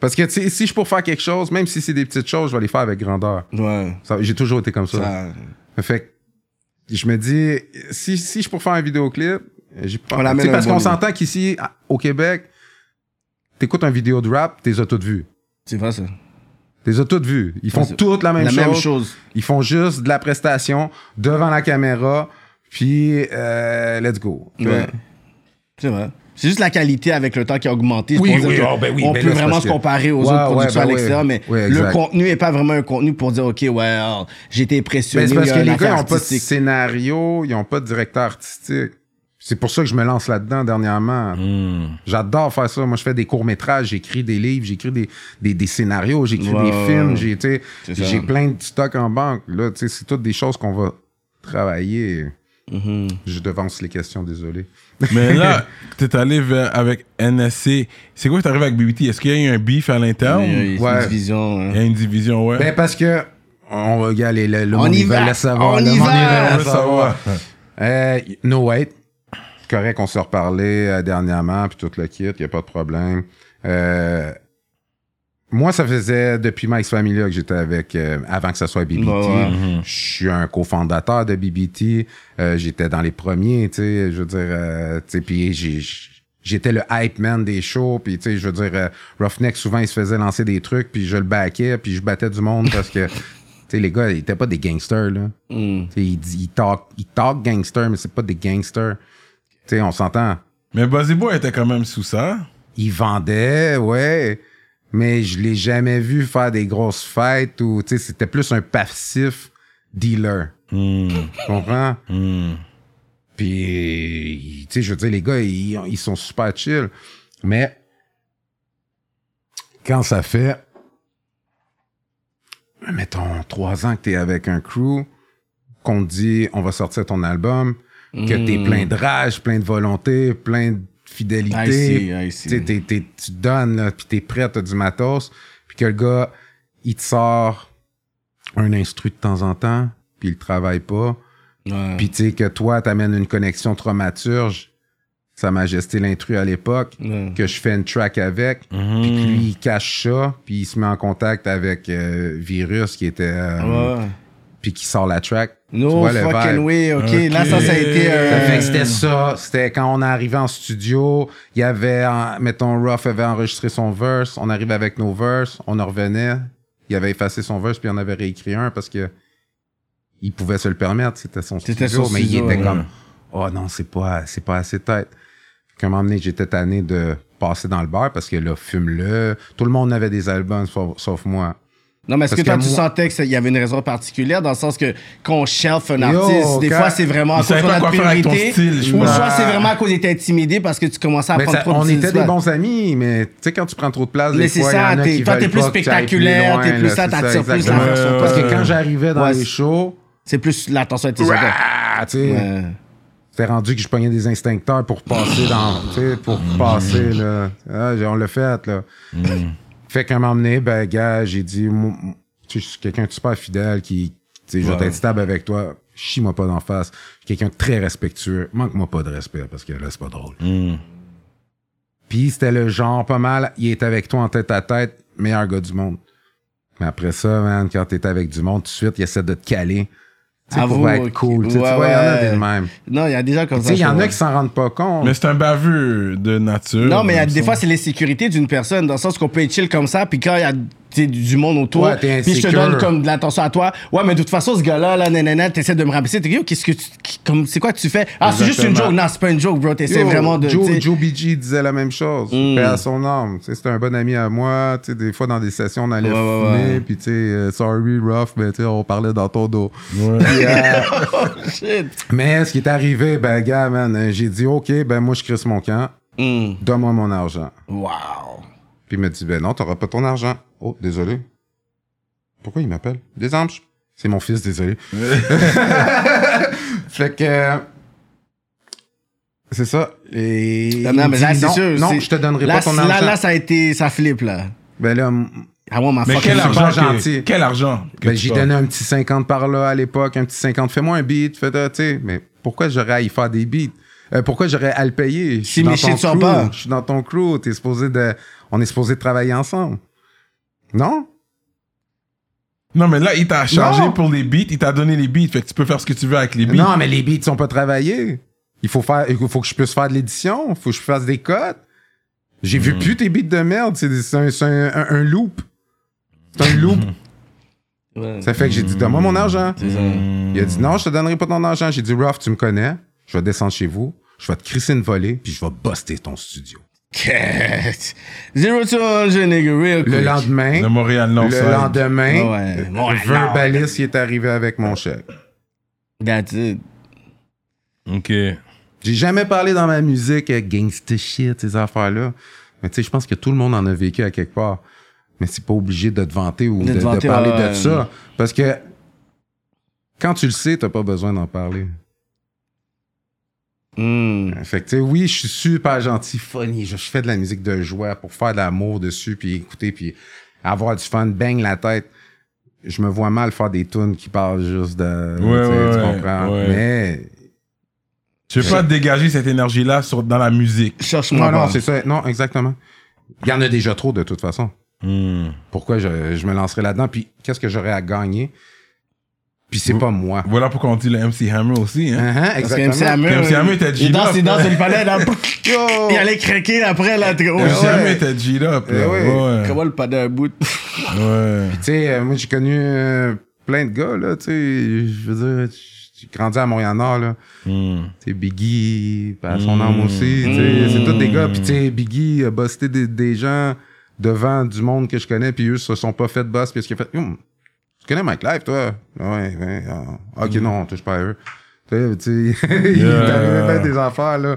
Parce que, tu sais, si je suis pour faire quelque chose, même si c'est des petites choses, je vais les faire avec grandeur. Ouais. J'ai toujours été comme ça. Ça- Fait que, je me dis, si, si je suis pour faire un vidéoclip, j'ai pas. Parce qu'on s'entend qu'ici, au Québec, t'écoutes un vidéo de rap, t'es as toutes vues. C'est vrai, ça. T'es as toutes vues. Ils font toutes la même La chose. même chose. Ils font juste de la prestation devant la caméra, puis euh, let's go. Ouais. C'est vrai. C'est juste la qualité avec le temps qui a augmenté. Oui, oui, oh, ben oui, on ben peut là, vraiment se comparer aux Ouais, autres ouais, productions ben à ouais. l'extérieur, mais le contenu est pas vraiment un contenu pour dire, OK, ouais, alors, j'ai été impressionné. Ben, c'est parce que les gars, n'ont pas de scénario, ils n'ont pas de directeur artistique. C'est pour ça que je me lance là-dedans dernièrement. Hmm. J'adore faire ça. Moi, je fais des courts-métrages, j'écris des livres, j'écris des, des, des scénarios, j'écris des films, j'ai, plein de stocks en banque. Là, tu sais, c'est toutes des choses qu'on va travailler. Mhm. Je devance les questions, désolé. Mais là, (laughs) t'es allé vers- avec NSC. C'est quoi que t'arrives avec BBT? Est-ce qu'il y a eu un beef à l'interne? Il y a- Ouais. une division. hein. Il y a une division, ouais. Ben, parce que, on va regarder, le, le On monde, y va, le savoir. on le y monde, va. veut savoir. Euh, no Wait. C'est correct, on s'est reparlé euh, dernièrement, puis tout le kit, il a pas de problème. Euh, moi, ça faisait depuis Mike's Familia que j'étais avec, euh, avant que ça soit BBT. Ouais, ouais. Je suis un cofondateur de BBT. Euh, j'étais dans les premiers, tu sais, je veux dire, euh, tu sais, puis j'ai- j'étais le hype man des shows, puis tu sais, je veux dire, euh, Roughneck, souvent, il se faisait lancer des trucs, puis je le backais, puis je battais du monde parce que, (laughs) tu sais, les gars, ils étaient pas des gangsters, là. Hmm. Tu sais, ils, ils talk, ils talk gangster, mais c'est pas des gangsters. Tu sais, on s'entend. Mais Buzzy Boy était quand même sous ça. Ils vendaient, ouais, mais je l'ai jamais vu faire des grosses fêtes ou, tu sais, c'était plus un passif dealer. Hmm. Tu comprends? Hmm. Puis, tu sais, je veux dire, les gars, ils, ils sont super chill. Mais, quand ça fait, mettons, trois ans que t'es avec un crew, qu'on te dit, on va sortir ton album, que t'es Mm. plein de rage, plein de volonté, plein de fidélité. I see, I see. Tu sais, t'es- t'es- tu donnes, là, puis t'es prêt, t'as du matos, puis que le gars, il te sort un instru de temps en temps, puis il travaille pas. Ouais. Puis tu sais que toi, t'amènes une connexion traumaturge, Sa Majesté l'intrus à l'époque, Ouais. que je fais une track avec, puis que lui, il cache ça, puis il se met en contact avec euh, Virus, qui était... euh, Ouais. Puis qui sort la track. No fucking way, ok. Ok. Là, ça, ça a été. euh, c'était ça. C'était quand on est arrivé en studio, il y avait, mettons, Ruff avait enregistré son verse, on arrivait avec nos verses, on en revenait, il avait effacé son verse, puis on avait réécrit un parce que il pouvait se le permettre, c'était son C'était studio, son mais studio, il était ouais. comme, oh non, c'est pas, c'est pas assez tête. Qu'à un moment donné, j'étais tanné de passer dans le bar parce que là, fume-le. Tout le monde avait des albums, sauf, sauf moi. Non, mais est-ce que toi, tu sentais qu'il y avait une raison particulière dans le sens que quand on shelf un Yo, artiste, des quand- fois, c'est vraiment à cause de notre priorité. ou soit c'est vraiment à cause d'être intimidé parce que tu commençais à Mais prendre ça- trop de on était des bons amis, mais tu sais, quand tu prends trop de place, Mais des c'est fois, il y en t'es- toi, t'es plus spectaculaire, t'es plus là, ça, t'attires plus l'attention. Parce que quand j'arrivais dans les shows, C'est plus l'attention ah, tu sais, Ouais. c'était rendu que je pognais des instincteurs pour passer dans, tu sais, pour passer, là. Ah, on l'a fait, là. Fait qu'à un moment donné, ben, gars, j'ai dit, tu sais, je suis quelqu'un de super fidèle qui, tu sais, je vais être stable avec toi. Chie-moi pas d'en face. Je suis quelqu'un de très respectueux. Manque-moi pas de respect parce que là, c'est pas drôle. Hmm. Puis c'était le genre pas mal, il est avec toi en tête à tête, meilleur gars du monde. Mais après ça, man, quand t'es avec du monde, tout de suite, il essaie de te caler. Tu sais, Avoue, pour être cool. Tu Ouais, vois, il y en a ouais. des mêmes. Non, il y a des gens comme Tu ça. sais, il y en a qui s'en rendent pas compte. Mais c'est un baveux de nature. Non, mais y a, des fois, c'est l'insécurité d'une personne, dans le sens qu'on peut être chill comme ça, puis quand il y a du monde autour, Ouais, t'es puis je te donne comme de l'attention à toi. Ouais, mais de toute façon, ce gars-là, là, nanana, t'essaies de me rabaisser. T'es qu'est-ce que tu. Comme, c'est quoi que tu fais? Ah, c'est juste une joke. Non, c'est pas une joke, bro. T'essaies vraiment de. Joe, Joe BG disait la même chose. Mm. Paix à son âme. Tu sais, C'était un bon ami à moi. Des fois, dans des sessions, on allait Ouais, fumer. ouais. Puis, tu sais, euh, sorry, rough, mais tu sais, on parlait dans ton dos. Euh, (laughs) Shit. mais ce qui est arrivé, ben, gars, man, euh, j'ai dit, OK, ben, moi, je crisse mon camp. Mm. Donne-moi mon argent. Wow. Puis il m'a dit, ben non, t'auras pas ton argent. Oh, désolé. Pourquoi il m'appelle? Des anges. C'est mon fils, désolé. (laughs) fait que... C'est ça. Et Non, non, mais là, c'est sûr. Non, je te donnerai là, pas ton là, argent. Là, ça a été. Ça flippe, là. Ben là, want my Mais quel argent, gentil. quel argent que ben, parles? donné un petit 50 par là à l'époque, un petit 50. Fais-moi un beat, fais tu sais. Mais pourquoi j'aurais à y faire des beats? Euh, pourquoi j'aurais à le payer? Je suis mes dans ton shit sont crew. pas. Je suis dans ton crew. T'es supposé de, on est supposé travailler ensemble. Non? Non, mais là, il t'a chargé Non. pour les beats, il t'a donné les beats, fait que tu peux faire ce que tu veux avec les beats. Non, mais les beats sont pas travaillés. Il faut faire, il faut que je puisse faire de l'édition. Il faut que je fasse des codes. J'ai Hmm. vu plus tes beats de merde. C'est un, c'est un- un- un loop. C'est un loop. (laughs) Ouais. Ça fait que j'ai dit, donne-moi mon argent. C'est ça. Il a dit, non, je te donnerai pas ton argent. J'ai dit, Ruff, tu me connais. Je vais descendre chez vous. Je vais te crisser une volée, puis je vais buster ton studio. Zero to 100, nigga, real quick. Le lendemain, De Montréal, non, le lendemain, ouais. Montréal. Verbalis, il est arrivé avec mon chèque. That's it. Ok. J'ai jamais parlé dans ma musique euh, gangsta shit, ces affaires-là. Mais tu sais, je pense que tout le monde en a vécu à quelque part. Mais c'est pas obligé de te vanter ou De parler ouais. de ça. Parce que quand tu le sais, t'as pas besoin d'en parler. Mm. Fait que tu sais, oui, je suis super gentil, funny. Je, je fais de la musique de joie pour faire de l'amour dessus, puis écouter, puis avoir du fun, bang la tête. Je me vois mal faire des tunes qui parlent juste de. Ouais, tu sais, ouais, tu ouais, comprends? ouais. Mais Tu veux pas dégager cette énergie-là sur- dans la musique. Cherche-moi. Non, non, c'est ça. Non, exactement. Il y en a déjà trop de toute façon. Hmm. Pourquoi je, je me lancerais là-dedans? Puis qu'est-ce que j'aurais à gagner? Puis c'est pas moi. Voilà pourquoi on dit le MC Hammer aussi. Hein? Uh-huh, Parce que exactement. MC Hammer, Puis MC Hammer était il danse, il danse, il fallait là. (laughs) Yo! Il allait craquer après là. comme, oh, MC ouais. Hammer était G-Up. Eh là. oui. Ouais. Comment le pas un bout? Ouais. Tu sais, euh, moi, j'ai connu euh, plein de gars, là, tu sais. Je veux dire, j'ai grandi à Montréal-Nord, là. Hmm. Tu sais, Biggie, à son âme aussi. tu sais, C'est tous des gars. Puis, tu sais, Biggie a busté des, des gens devant du monde que je connais, puis eux se sont pas fait boss, puis ce qu'il a fait, Hum, tu connais Mike Life, toi? Ouais, ouais. ah, ok, non, on touche pas à eux. Tu sais, tu sais, (laughs) il Yeah. est arrivé bien des affaires, là.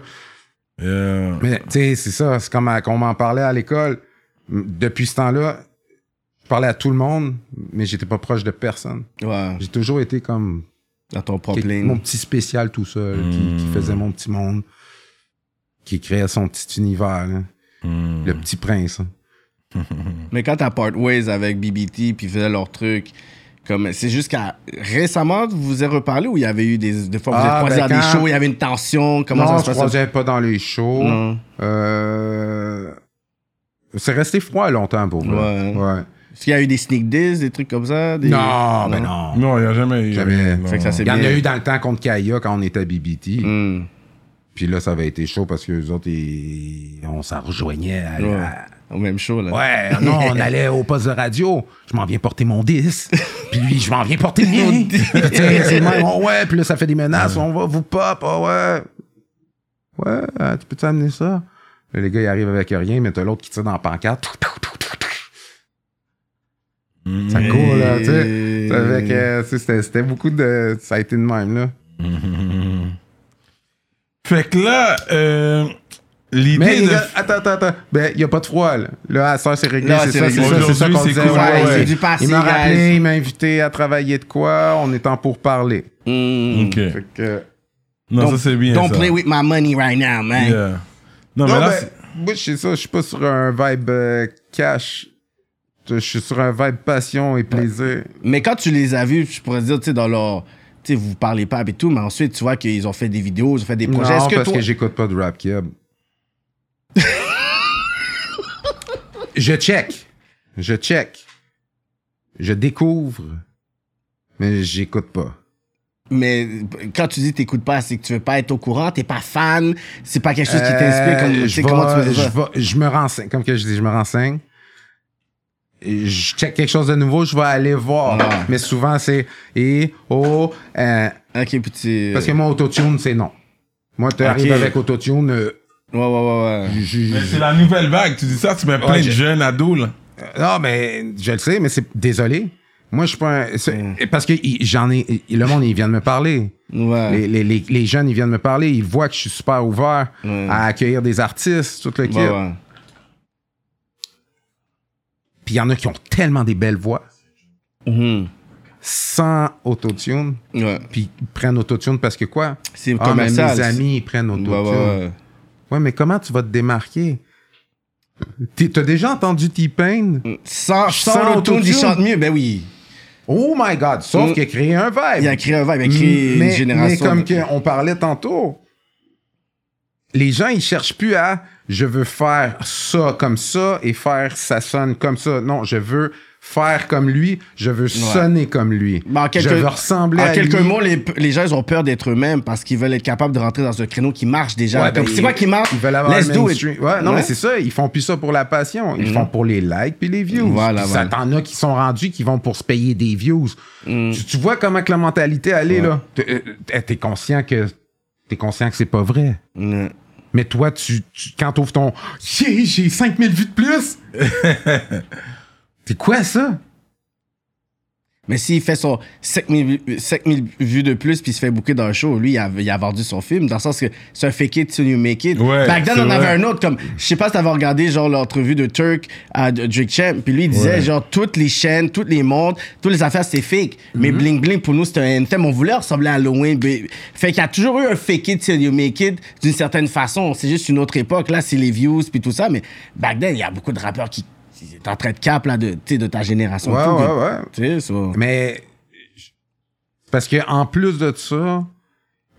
Yeah. Mais, tu sais, c'est ça. C'est comme qu'on m'en parlait à l'école. Depuis ce temps-là, je parlais à tout le monde, mais j'étais pas proche de personne. Ouais, J'ai toujours été comme dans ton propre ligne. mon petit spécial tout seul, qui, Mm. qui faisait mon petit monde, qui créait son petit univers, là. Hmm. le petit prince. hein. (laughs) Mais quand t'as part ways avec BBT puis ils faisaient leur truc, comme c'est jusqu'à récemment vous vous avez reparlé ou il y avait eu des, des fois vous Ah, êtes croisés ben à des shows, il y avait une tension, comment non, ça se passait croisais pas dans les shows. Non. Euh, C'est resté froid longtemps pour moi. Ouais. Ouais. Est-ce qu'il y a eu des sneak diss, des trucs comme ça des- Non, mais non. Non, il n'y a jamais. Jamais. non. Ça, c'est Il y en a eu dans le temps contre Kaya quand on était à BBT. Hmm. Puis là, ça avait été chaud parce que les autres, ils- on s'en rejoignait. à- Ouais. à- Au même show là. Ouais, non, (laughs) on allait au poste de radio. Je m'en viens porter mon disque. (laughs) Puis lui, je m'en viens porter le mien. Puis, tu sais, c'est le même, oh, ouais, puis là, ça fait des menaces. On va vous pop. Oh, ouais. Ouais, euh, tu peux t'amener ça? Là, les gars, ils arrivent avec rien, mais t'as l'autre qui tire dans la pancarte. Ça court, là, tu sais. Euh, c'était- c'était beaucoup de. Ça a été de même, là. Fait que là, euh, l'idée de. attends, attends, attends. Ben, il n'y a pas de froid, là. Là, à ça, c'est réglé. C'est ça, c'est ça, c'est ça qu'on disait. cool, ouais, ouais, il- c'est du passé, Il m'a rappelé, il m'a invité à travailler de quoi? On est en pour parler. Hmm. Ok. Fait que. Non, Don't- ça c'est bien. Don't ça. play with my money right now, man. Yeah. Non, mais Non, là, ben, c'est- moi, je sais ça, je suis pas sur un vibe euh, cash. Je suis sur un vibe passion et plaisir. Mais quand tu les as vus, je pourrais dire, tu sais, dans leur. Tu sais, vous parlez pas et tout, mais ensuite, tu vois qu'ils ont fait des vidéos, ils ont fait des projets. Non, parce toi. que j'écoute pas de rap keb. (laughs) je check. Je check. Je découvre. Mais j'écoute pas. Mais quand tu dis t'écoutes pas, c'est que tu veux pas être au courant, t'es pas fan, c'est pas quelque chose qui t'inspire. Comme, Euh, je comment tu je, me renseigne. Comme que je dis, je me renseigne. Je check quelque chose de nouveau, je vais aller voir. Ah. Mais souvent, c'est et, oh, euh, Ok, tu. Parce que moi, autotune, c'est non. Moi, tu arrives avec autotune, euh, Ouais, ouais, ouais, ouais. mais c'est la nouvelle vague. Tu dis ça, tu mets plein Ouais, de je- jeunes ados, là. Euh, Non, mais je le sais, mais c'est désolé. Moi, je suis pas un- Mm. Parce que j'en ai. Le monde, il vient de me parler. Ouais. Les, les, les, les jeunes, ils viennent me parler. Ils voient que je suis super ouvert à accueillir des artistes, tout le kit. Ouais, ouais. Puis il y en a qui ont tellement des belles voix, Mhm. sans autotune. Ouais. Puis ils prennent autotune parce que quoi? C'est Ah, commercial. mes amis, ils prennent Ouais, autotune. Ouais, mais comment tu vas te démarquer? T'as déjà entendu T-Pain? Sans, Sans sans l'autotune, il chante mieux. Ben oui. Oh my God! Sauf Mm. qu'il a créé un vibe. Il a créé un vibe, il a créé mais, une génération. Mais comme de- on parlait tantôt, les gens, ils cherchent plus à je veux faire ça comme ça et faire ça sonne comme ça. Non, je veux faire comme lui, je veux sonner comme lui. Ben, en quelques, je veux ressembler en à quelques lui. mots, les, les gens ils ont peur d'être eux-mêmes parce qu'ils veulent être capables de rentrer dans un créneau qui marche déjà. Ouais, ben, c'est quoi qui marche? Ils veulent avoir Let's le do it. Ouais, non, mais c'est ça. Ils font plus ça pour la passion. Ils font pour les likes puis les views. Voilà, Puis voilà. Ça t'en a qui sont rendus qui vont pour se payer des views. Mm. Tu, tu vois comment que la mentalité elle est, là? T'es euh, t'es conscient que t'es conscient que c'est pas vrai. Mais toi, tu, tu- quand t'ouvres ton j'ai 5000 vues de plus. (laughs) c'est quoi ça? Mais s'il fait son 5000 vues- 5000 vues de plus puis il se fait bouquer dans un show, lui, il a, il a vendu son film dans le sens que c'est un fake it till you make it. Ouais, Back then, c'est on avait un autre comme, je sais pas si t'avais regardé genre l'entrevue de Turk à Drake Champ, puis lui il disait Ouais. genre toutes les chaînes, toutes les mondes, toutes les affaires c'était fake. Mais Mhm. Bling Bling pour nous c'était un thème, on voulait ressembler à Halloween. mais- Fait qu'il y a toujours eu un fake it till you make it d'une certaine façon. C'est juste une autre époque. Là, c'est les views puis tout ça, mais back then, il y a beaucoup de rappeurs qui, étaient en train de cap là, de, de ta génération. Ouais, tout, ouais, ouais. Tu sais, ça. Mais parce que en plus de ça,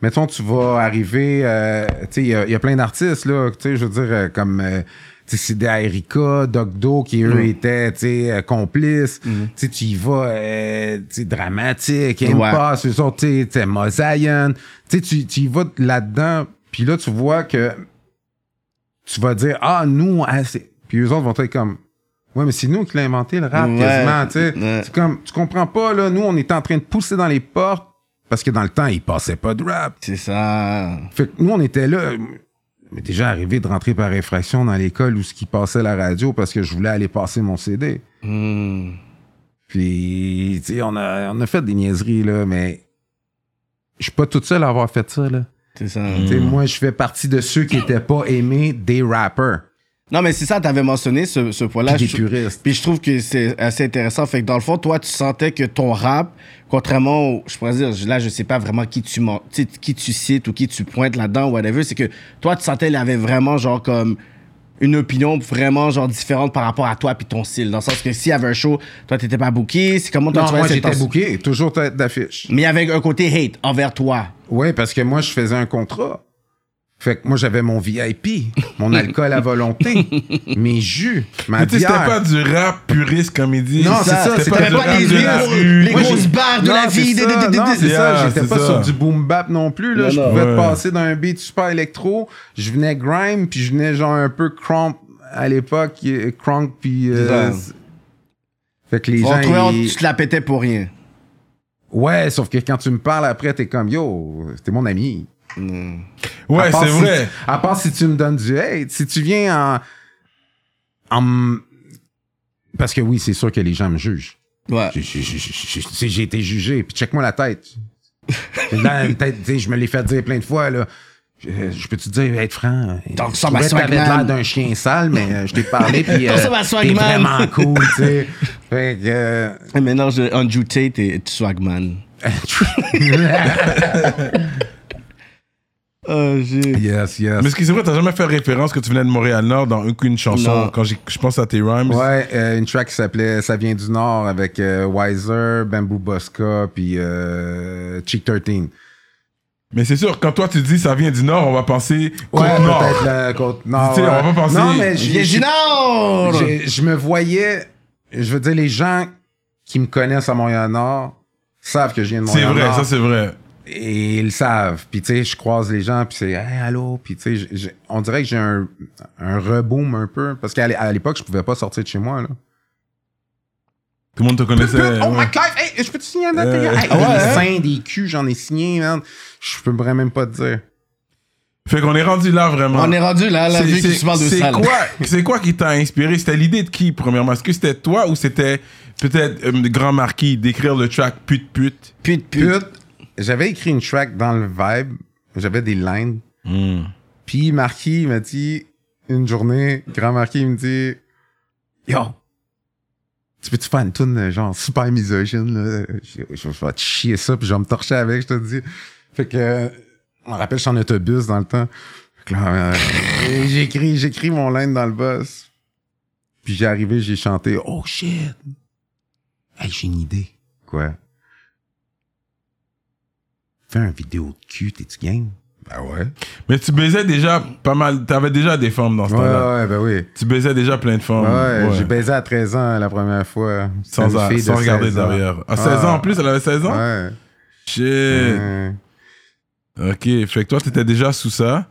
mettons, tu vas arriver, euh, tu sais, il y a, il y a plein d'artistes, là, tu sais, je veux dire, euh, comme, euh, tu sais, Sidney Erika, Dogdo, qui eux étaient, tu sais, euh, complices. Tu sais, tu y vas, euh, tu sais, dramatique, Impasse, eux autres, tu sais, tu sais, Mosaïen. Tu sais, tu tu y vas là-dedans, puis là, tu vois que tu vas dire, ah, nous, ah, c'est... Puis eux autres vont être comme, ouais, mais c'est nous qui l'avons inventé, le rap, Ouais, quasiment, tu sais. ouais. C'est comme, tu comprends pas, là, nous, on était en train de pousser dans les portes, parce que dans le temps, il passait pas de rap. C'est ça. Fait que nous, on était là. Mais déjà arrivé de rentrer par infraction dans l'école où ce qui passait la radio parce que je voulais aller passer mon CD. Hmm. Puis, tu sais, on a, on a fait des niaiseries, là, mais je suis pas toute seule à avoir fait ça, là. C'est ça. Moi, je fais partie de ceux qui étaient pas aimés des rappers. Non, mais c'est ça, t'avais mentionné ce, ce point-là. Puis. Puis je trouve que c'est assez intéressant. Fait que dans le fond, toi, tu sentais que ton rap, contrairement au, je pourrais dire, là, je sais pas vraiment qui tu, qui tu cites ou qui tu pointes là-dedans, whatever, c'est que toi, tu sentais qu'il avait vraiment, genre, comme une opinion vraiment, genre, différente par rapport à toi puis ton style. Dans le sens que s'il y avait un show, toi, t'étais pas booké, c'est comment toi, Non, tu moi, j'étais booké, toujours tête d'affiche. Mais il y avait un côté hate envers toi. Oui, parce que moi, je faisais un contrat. Fait que moi, j'avais mon VIP, mon (laughs) alcool à volonté, mes jus, ma Mais tu sais, c'était bière. pas du rap puriste comme il dit. Non, c'est ça, C'était pas pas rap les, les Moi, grosses barres de Non, la c'est vie. ça, c'est Yeah, ça. J'étais pas ça. sur du boom bap non plus. Là. Non, je non. pouvais Ouais. passer d'un beat super électro. Je venais grime, puis je venais genre un peu crump à l'époque. Crunk, puis... euh, C'est ça. fait que les On gens... on- ils- tu te la pétais pour rien. Ouais, sauf que quand tu me parles après, t'es comme, yo, t'es mon ami. Ouais, c'est si- vrai. À part si tu me donnes du hate. Si tu viens en... parce que oui, c'est sûr que les gens me jugent. Ouais. J'ai- été jugé, puis check-moi la tête. Dans la (laughs) tête, je me l'ai fait dire plein de fois, là. Je, je peux te dire, être franc. Donc, ça que t'avais l'air d'un chien sale, mais euh, je t'ai parlé, puis (laughs) euh, t'es vraiment cool, tu sais. (laughs) Fait que, euh, Un mélange de Andrew Tate et Swagman. J'ai. yes, yes. Mais ce qui c'est vrai, t'as jamais fait référence que tu venais de Montréal-Nord dans aucune chanson Non. quand je pense à tes rhymes. Ouais, euh, une track qui s'appelait Ça vient du Nord avec euh, Wiser, Bamboo Bosca, puis euh, Cheek 13. Mais c'est sûr, quand toi tu dis ça vient du Nord, on va penser Ouais, Côte-Nord. peut-être la côte Nord. Tu sais, on ouais. va pas penser- Non, mais j'ai- est du Nord! je me voyais, je veux dire, les gens qui me connaissent à Montréal-Nord savent que je viens de C'est Montréal-Nord. vrai, ça c'est vrai. Et ils le savent. Puis, tu sais, je croise les gens, puis c'est « Hey, allô? » Puis, tu sais, on dirait que j'ai un, un reboom un peu. Parce qu'à l'époque, je pouvais pas sortir de chez moi, là. Tout le monde te connaissait. Oh, ouais. my God! Hey, je peux te signer un note? Euh, Hey, ah ouais, des seins, des culs, j'en ai signé, man. Je peux même pas te dire. Fait qu'on est rendu là vraiment. On est rendu là, tu parles de c'est quoi, c'est quoi qui t'a inspiré? C'était l'idée de qui, premièrement? Est-ce que c'était toi ou c'était peut-être euh, le Grand Marquis d'écrire le track pute pute? Pute, pute. Pute, j'avais écrit une track dans le vibe. J'avais des lines. Hmm. Puis Marquis m'a dit, une journée, grand Marquis il me dit, Yo, tu peux-tu faire une tune genre super misogyne, là? Je, je- je vais te chier ça, puis je vais me torcher avec, je te dis. Fait que, on rappelle, je suis en autobus dans le temps. Fait que là, euh, (laughs) j'ai écrit mon line dans le bus. Puis j'ai arrivé, j'ai chanté, Oh shit! Hey, j'ai une idée. Quoi? Fais un vidéo de cul, t'es-tu game? Ben ouais. Mais tu baisais déjà pas mal. T'avais déjà des femmes dans ce Ouais, temps-là. ouais, ben oui. Tu baisais déjà plein de femmes. Ouais, Ouais. j'ai baisé à 13 ans la première fois. Sans, fille sans de regarder 16 ans. derrière. À 16 Ah. ans en plus, elle avait 16 ans? Ouais. Shit. Ok, fait que toi, t'étais déjà sous ça.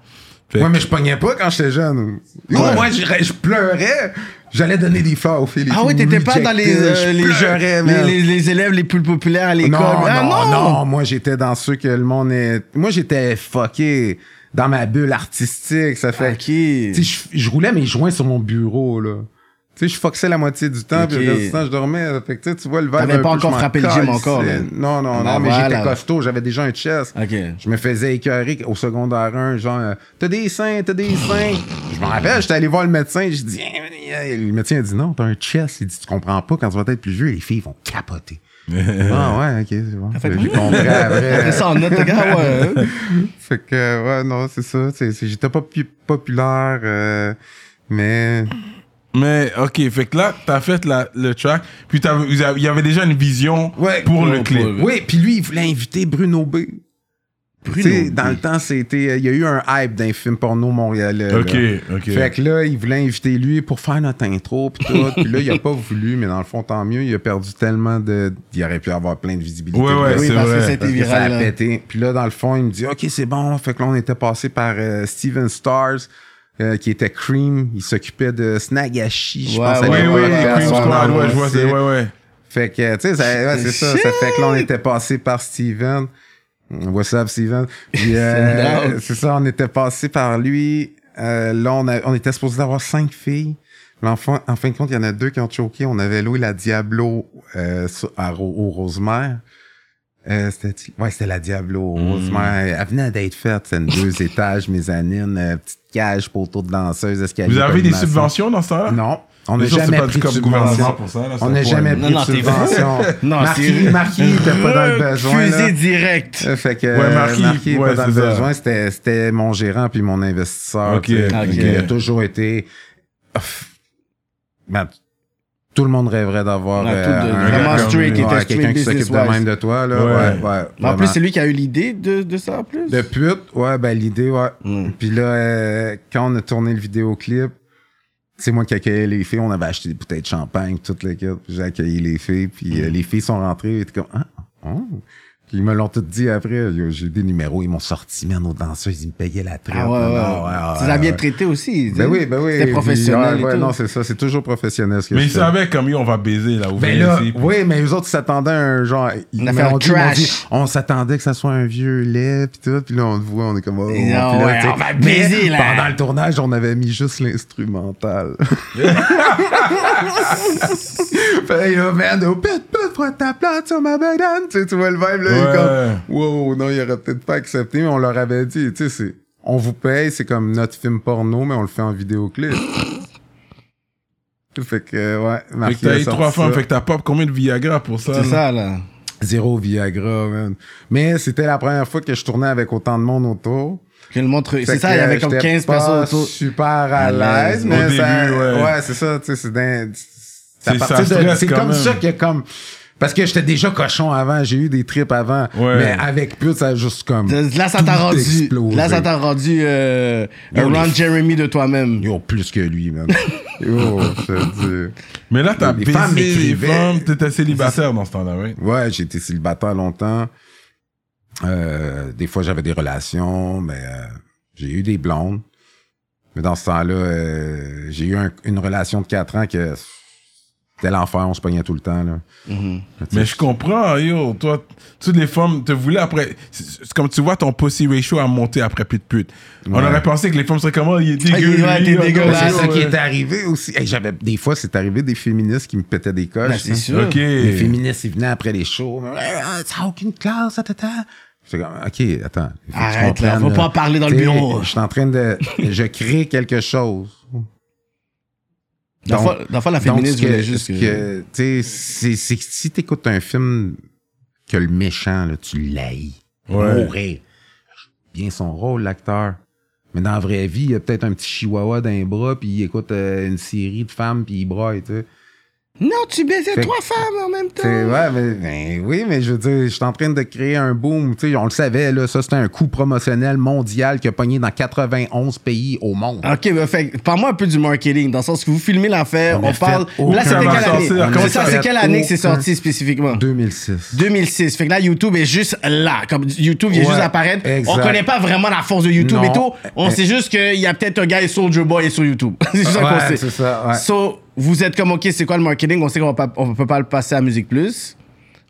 Fait Ouais, que- mais je pognais pas quand j'étais jeune. Ouais. moi, je, je pleurais. J'allais donner des fleurs aux filles. les Ah oui, t'étais pas dans les, euh, je les, pleurais, les, man. les- les élèves les plus populaires à l'école. Non, Ah, non, non, Moi, j'étais dans ceux que le monde est. Moi, j'étais fucké dans ma bulle artistique. Ça fait. Ok. Tu sais, je, je roulais mes joints sur mon bureau, là. Tu sais, je foxais la moitié du temps, Ok. puis le reste du temps, je dormais. Fait que, tu vois le verre. T'avais pas encore frappé le gym encore, là. Non, non, Ben non, mais voilà. j'étais costaud, j'avais déjà un chest. Ok. Je me faisais écœurer au secondaire 1, genre, t'as des seins, t'as des seins. Je me rappelle, j'étais allé voir le médecin, j'ai dit, le médecin a dit non, t'as un chest. Il dit, tu comprends pas, quand tu vas être plus vieux, les filles vont capoter. (laughs) ah ouais, ok, c'est bon. fait que- J'ai compris Après ça, en note, gars, ouais. (laughs) fait que, ouais, non, c'est ça. J'étais pas pu- populaire, euh, mais. Mais ok, fait que là, t'as fait la- le track, puis t'avais- il y avait déjà une vision Ouais. pour le clip. pour- Oui, puis lui, il voulait inviter Bruno B. Tu sais, dans le temps, c'était. Il y a eu un hype d'un film porno montréalais. là. Ok, ok. Fait que là, il voulait inviter lui pour faire notre intro tout. (laughs) puis là, il a pas voulu, mais dans le fond, tant mieux. Il a perdu tellement de. Il aurait pu avoir plein de visibilité. Ouais, ouais, Oui, c'est parce que vrai. que ça a pété. Puis là, dans le fond, il me dit OK, c'est bon. Fait que là, on était passé par euh, Steven Stars. Euh, qui était Cream, il s'occupait de Snagashi, je Ouais, pense. à ouais, Oui, oui, Cream Squad, ouais, je vois, c'est, ouais, ouais. Fait que, tu sais, ouais, c'est ça. Ça fait que là, on était passé par Steven. What's up, Steven? (laughs) Euh, c'est ça, on était passé par lui. Euh, là, on, a- on était supposé avoir cinq filles. L'enfant, en fin de compte, il y en a deux qui ont choqué. On avait loué la Diablo euh, sur- à, au Rosemère. Euh, c'était, ouais, c'était la Diablo Mm. Rosemère. Elle venait d'être faite. C'était une deux (laughs) étages, mezzanine, euh, petite cage, poteau de danseuse, escalier. Vous avez des subventions dans ce temps-là? Non. On n'a Mais ça, c'est jamais pas pris du de comme gouvernement subvention. pour ça. là, On ça n'a jamais Non, pris non, de subvention. (laughs) Non, Marquis, c'est- Marquis était pas dans le besoin. Fusée Là. direct. Euh, Fait que Ouais, euh, Marquis, Marquis est ouais, pas dans le c'est ça. besoin. C'était, c'était mon gérant puis mon investisseur. Ok, tu sais. ok. Il a toujours été... Ben, tout le monde rêverait d'avoir Ouais, euh, un vraiment Ouais, straight quelqu'un qui s'occupe de même de toi. Là. Ouais. En plus, c'est lui qui a eu l'idée de, de ça en plus? De pute, ouais, ben l'idée, ouais. Mm. Puis là, euh, quand on a tourné le vidéoclip, c'est moi qui accueillais les filles. On avait acheté des bouteilles de champagne, toutes les kits. Puis J'ai accueilli les filles. Puis euh, les filles sont rentrées. Étaient comme, ah, oh. Puis ils me l'ont tout dit après. J'ai eu des numéros. Ils m'ont sorti, man, aux danseuses. Ils me payaient la traite. Ah ouais, ouais. Non, ouais, ouais, tu bien ouais. traités aussi. Ben oui, ben oui. C'était Puis, professionnel ouais, et ouais, tout. non, c'est ça. C'est toujours professionnel ce que Mais ils savaient comme on va baiser là. Vous Ben là, ici, puis- oui, mais eux autres, ils s'attendaient à un genre. Ils On a m'ont fait un dit, ils m'ont trash. dit, on s'attendait que ça soit un vieux lait, pis tout. Puis là, on te voit, on est comme. Oh, Puis non, ouais, tu sais, on va mais baiser, là. Pendant le tournage, on avait mis juste l'instrumental. (laughs) fait, yo, man, oh, pète, pète, frotte ta plate sur ma banane. Tu sais, tu vois le vibe, là. Ouais. comme, wow, non, il aurait peut-être pas accepté, mais on leur avait dit, tu sais, c'est. On vous paye, c'est comme notre film porno, mais on le fait en vidéoclip. (coughs) fait que, ouais. Fait que t'as a eu trois femmes, fait que t'as pas combien de Viagra pour ça? C'est ça, là. Zéro Viagra, man. Mais c'était la première fois que je tournais avec autant de monde autour. Que le C'est ça, il y avait comme j'étais 15 pas personnes autour. super à l'aise, mais Au ça, début, ouais. c'est ça, tu sais, c'est d'un- c'est partir ça stresse c'est quand comme parce que j'étais déjà cochon avant, j'ai eu des trips avant, Ouais. mais avec plus, ça a juste comme, Là, ça t'a rendu. explosé. Là, ça t'a rendu euh, Yo, Ron les- Jeremy de toi-même. Yo, plus que lui, man. (laughs) Yo, je te dis. Mais là, t'as Les baisé femmes les femmes, t'étais célibataire dans ce temps-là, right? Ouais, j'ai été célibataire longtemps. Euh, des fois, j'avais des relations, mais euh, j'ai eu des blondes. Mais dans ce temps-là, euh, j'ai eu un- une relation de 4 ans que c'était l'enfer, on se pognait tout le temps. Là. Mais je comprends, yo, toi, toutes les femmes te voulaient après. c'est- Comme tu vois, ton pussy ratio a monté après plus de pute. On Ouais. aurait pensé que les femmes seraient il est Ah, il- dégueu. ouais, yo, dégueulasse. C'est ça ouais. qui est arrivé aussi. Hey, j'avais, des fois, c'est arrivé des féministes qui me pétaient des coches. Ben, c'est hein. sûr. Les féministes, ils venaient après les shows. Ah, Ça n'a aucune classe, ça, J'étais comme, OK, attends. Arrête, là, comprennes, faut pas parler dans le bureau. Je suis en train de. Je crée quelque chose. Dans Donc- la fois, la féministe voulait juste que... que, tu sais, c'est, c'est si t'écoutes un film que le méchant, là, tu l'haïs. Ouais. Mourir. Bien son rôle, l'acteur. Mais dans la vraie vie, il y a peut-être un petit chihuahua dans les bras, puis il écoute euh, une série de femmes, puis il braille, tu sais. Non, tu baisais Fait- trois femmes en même temps. Ouais, mais, ben oui, mais je veux dire, je suis en train de créer un boom. Tu sais, on le savait, là, ça, c'était un coup promotionnel mondial qui a pogné dans 91 pays au monde. Ok, ben, fait, parle-moi un peu du marketing, dans le sens que vous filmez l'affaire, On parle. Là, c'était quelle année? Ça, c'est quelle année que c'est sorti spécifiquement? 2006. 2006. Fait que là, YouTube est juste là. Comme YouTube vient Ouais, juste apparaître. exact. On connaît pas vraiment la force de YouTube Non. et tout. On Eh. sait juste qu'il y a peut-être un gars et Soldier Boy sur YouTube. (laughs) c'est juste ça qu'on sait. c'est ça, ouais. So, vous êtes comme, OK, c'est quoi le marketing? On sait qu'on on peut pas le passer à Musique Plus.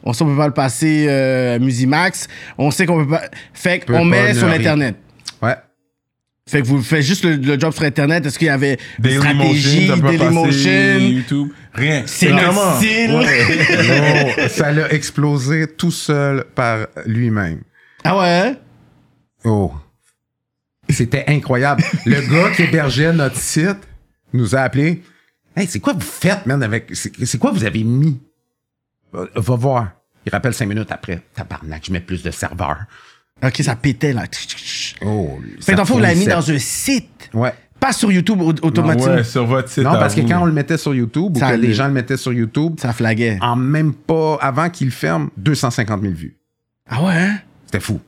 On sait qu'on peut pas le passer euh, à Musimax. On sait qu'on peut pas. Fait qu'on met sur ne l'Internet. Ouais. Fait que vous faites juste le, le job sur Internet. Est-ce qu'il y avait des stratégies, Dailymotion? YouTube, rien. C'est notre style. (laughs) Oh, ça l'a explosé tout seul par lui-même. Ah ouais? hein? Oh. C'était incroyable. Le gars qui hébergeait notre site nous a appelé. Hey, c'est quoi vous faites, man, avec. C'est quoi vous avez mis? Va, va voir. Il rappelle cinq minutes après. Tabarnak, je mets plus de serveurs. Ok, ça pétait là. Oh. Fait que dans le fond, vous l'avez mis dans un site. Ouais. Pas sur YouTube au- automatiquement. Ouais, sur votre site. Non, parce que vous. quand on le mettait sur YouTube ou Ça que allait. les gens le mettaient sur YouTube, Ça flaguait. en même pas, avant qu'il ferme, 250 000 vues. Ah ouais, hein? C'était fou.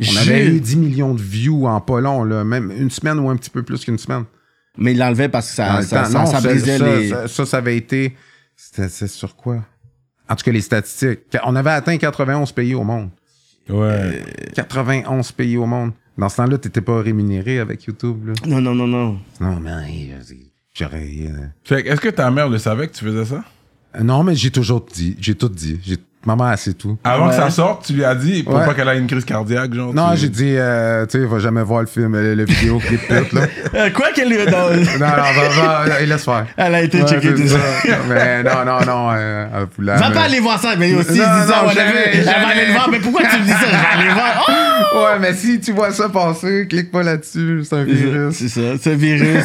On avait eu 10 millions de views en pas long, là, même une semaine ou un petit peu plus qu'une semaine. Mais il l'enlevait parce que ça, le ça, temps, ça, non, ça brisait ça, les. ça, ça, ça avait été. C'était sur quoi? En tout cas, les statistiques. On avait atteint 91 pays au monde. Ouais. 91 pays au monde. Dans ce temps-là, t'étais pas rémunéré avec YouTube, là. Non, non, non, non. Non, mais hey, j'aurais. euh, Fait que, est-ce que ta mère le savait que tu faisais ça? Non, mais j'ai toujours dit. J'ai tout dit. J'ai... Maman, sait tout. Avant Ouais. que ça sorte, tu lui as dit pour Ouais. pas qu'elle ait une crise cardiaque, genre. Non, tu- j'ai dit, euh, tu sais, va jamais voir le film, le, le vidéo clip tout, là. (laughs) Euh, quoi qu'elle lui a (laughs) dans- Non, non, va, va, laisse faire. Elle a été Ouais, checkée c'est ça. Mais non, non, non. Euh, elle voulait- Va mais- pas aller voir ça, mais aussi, Non, il ça, non, whatever. jamais, Elle va jamais. aller le voir, mais pourquoi tu me dis ça? Je vais aller voir. (laughs) Oh! Ouais, mais si tu vois ça passer, clique pas là-dessus, c'est un virus. C'est ça, c'est un virus.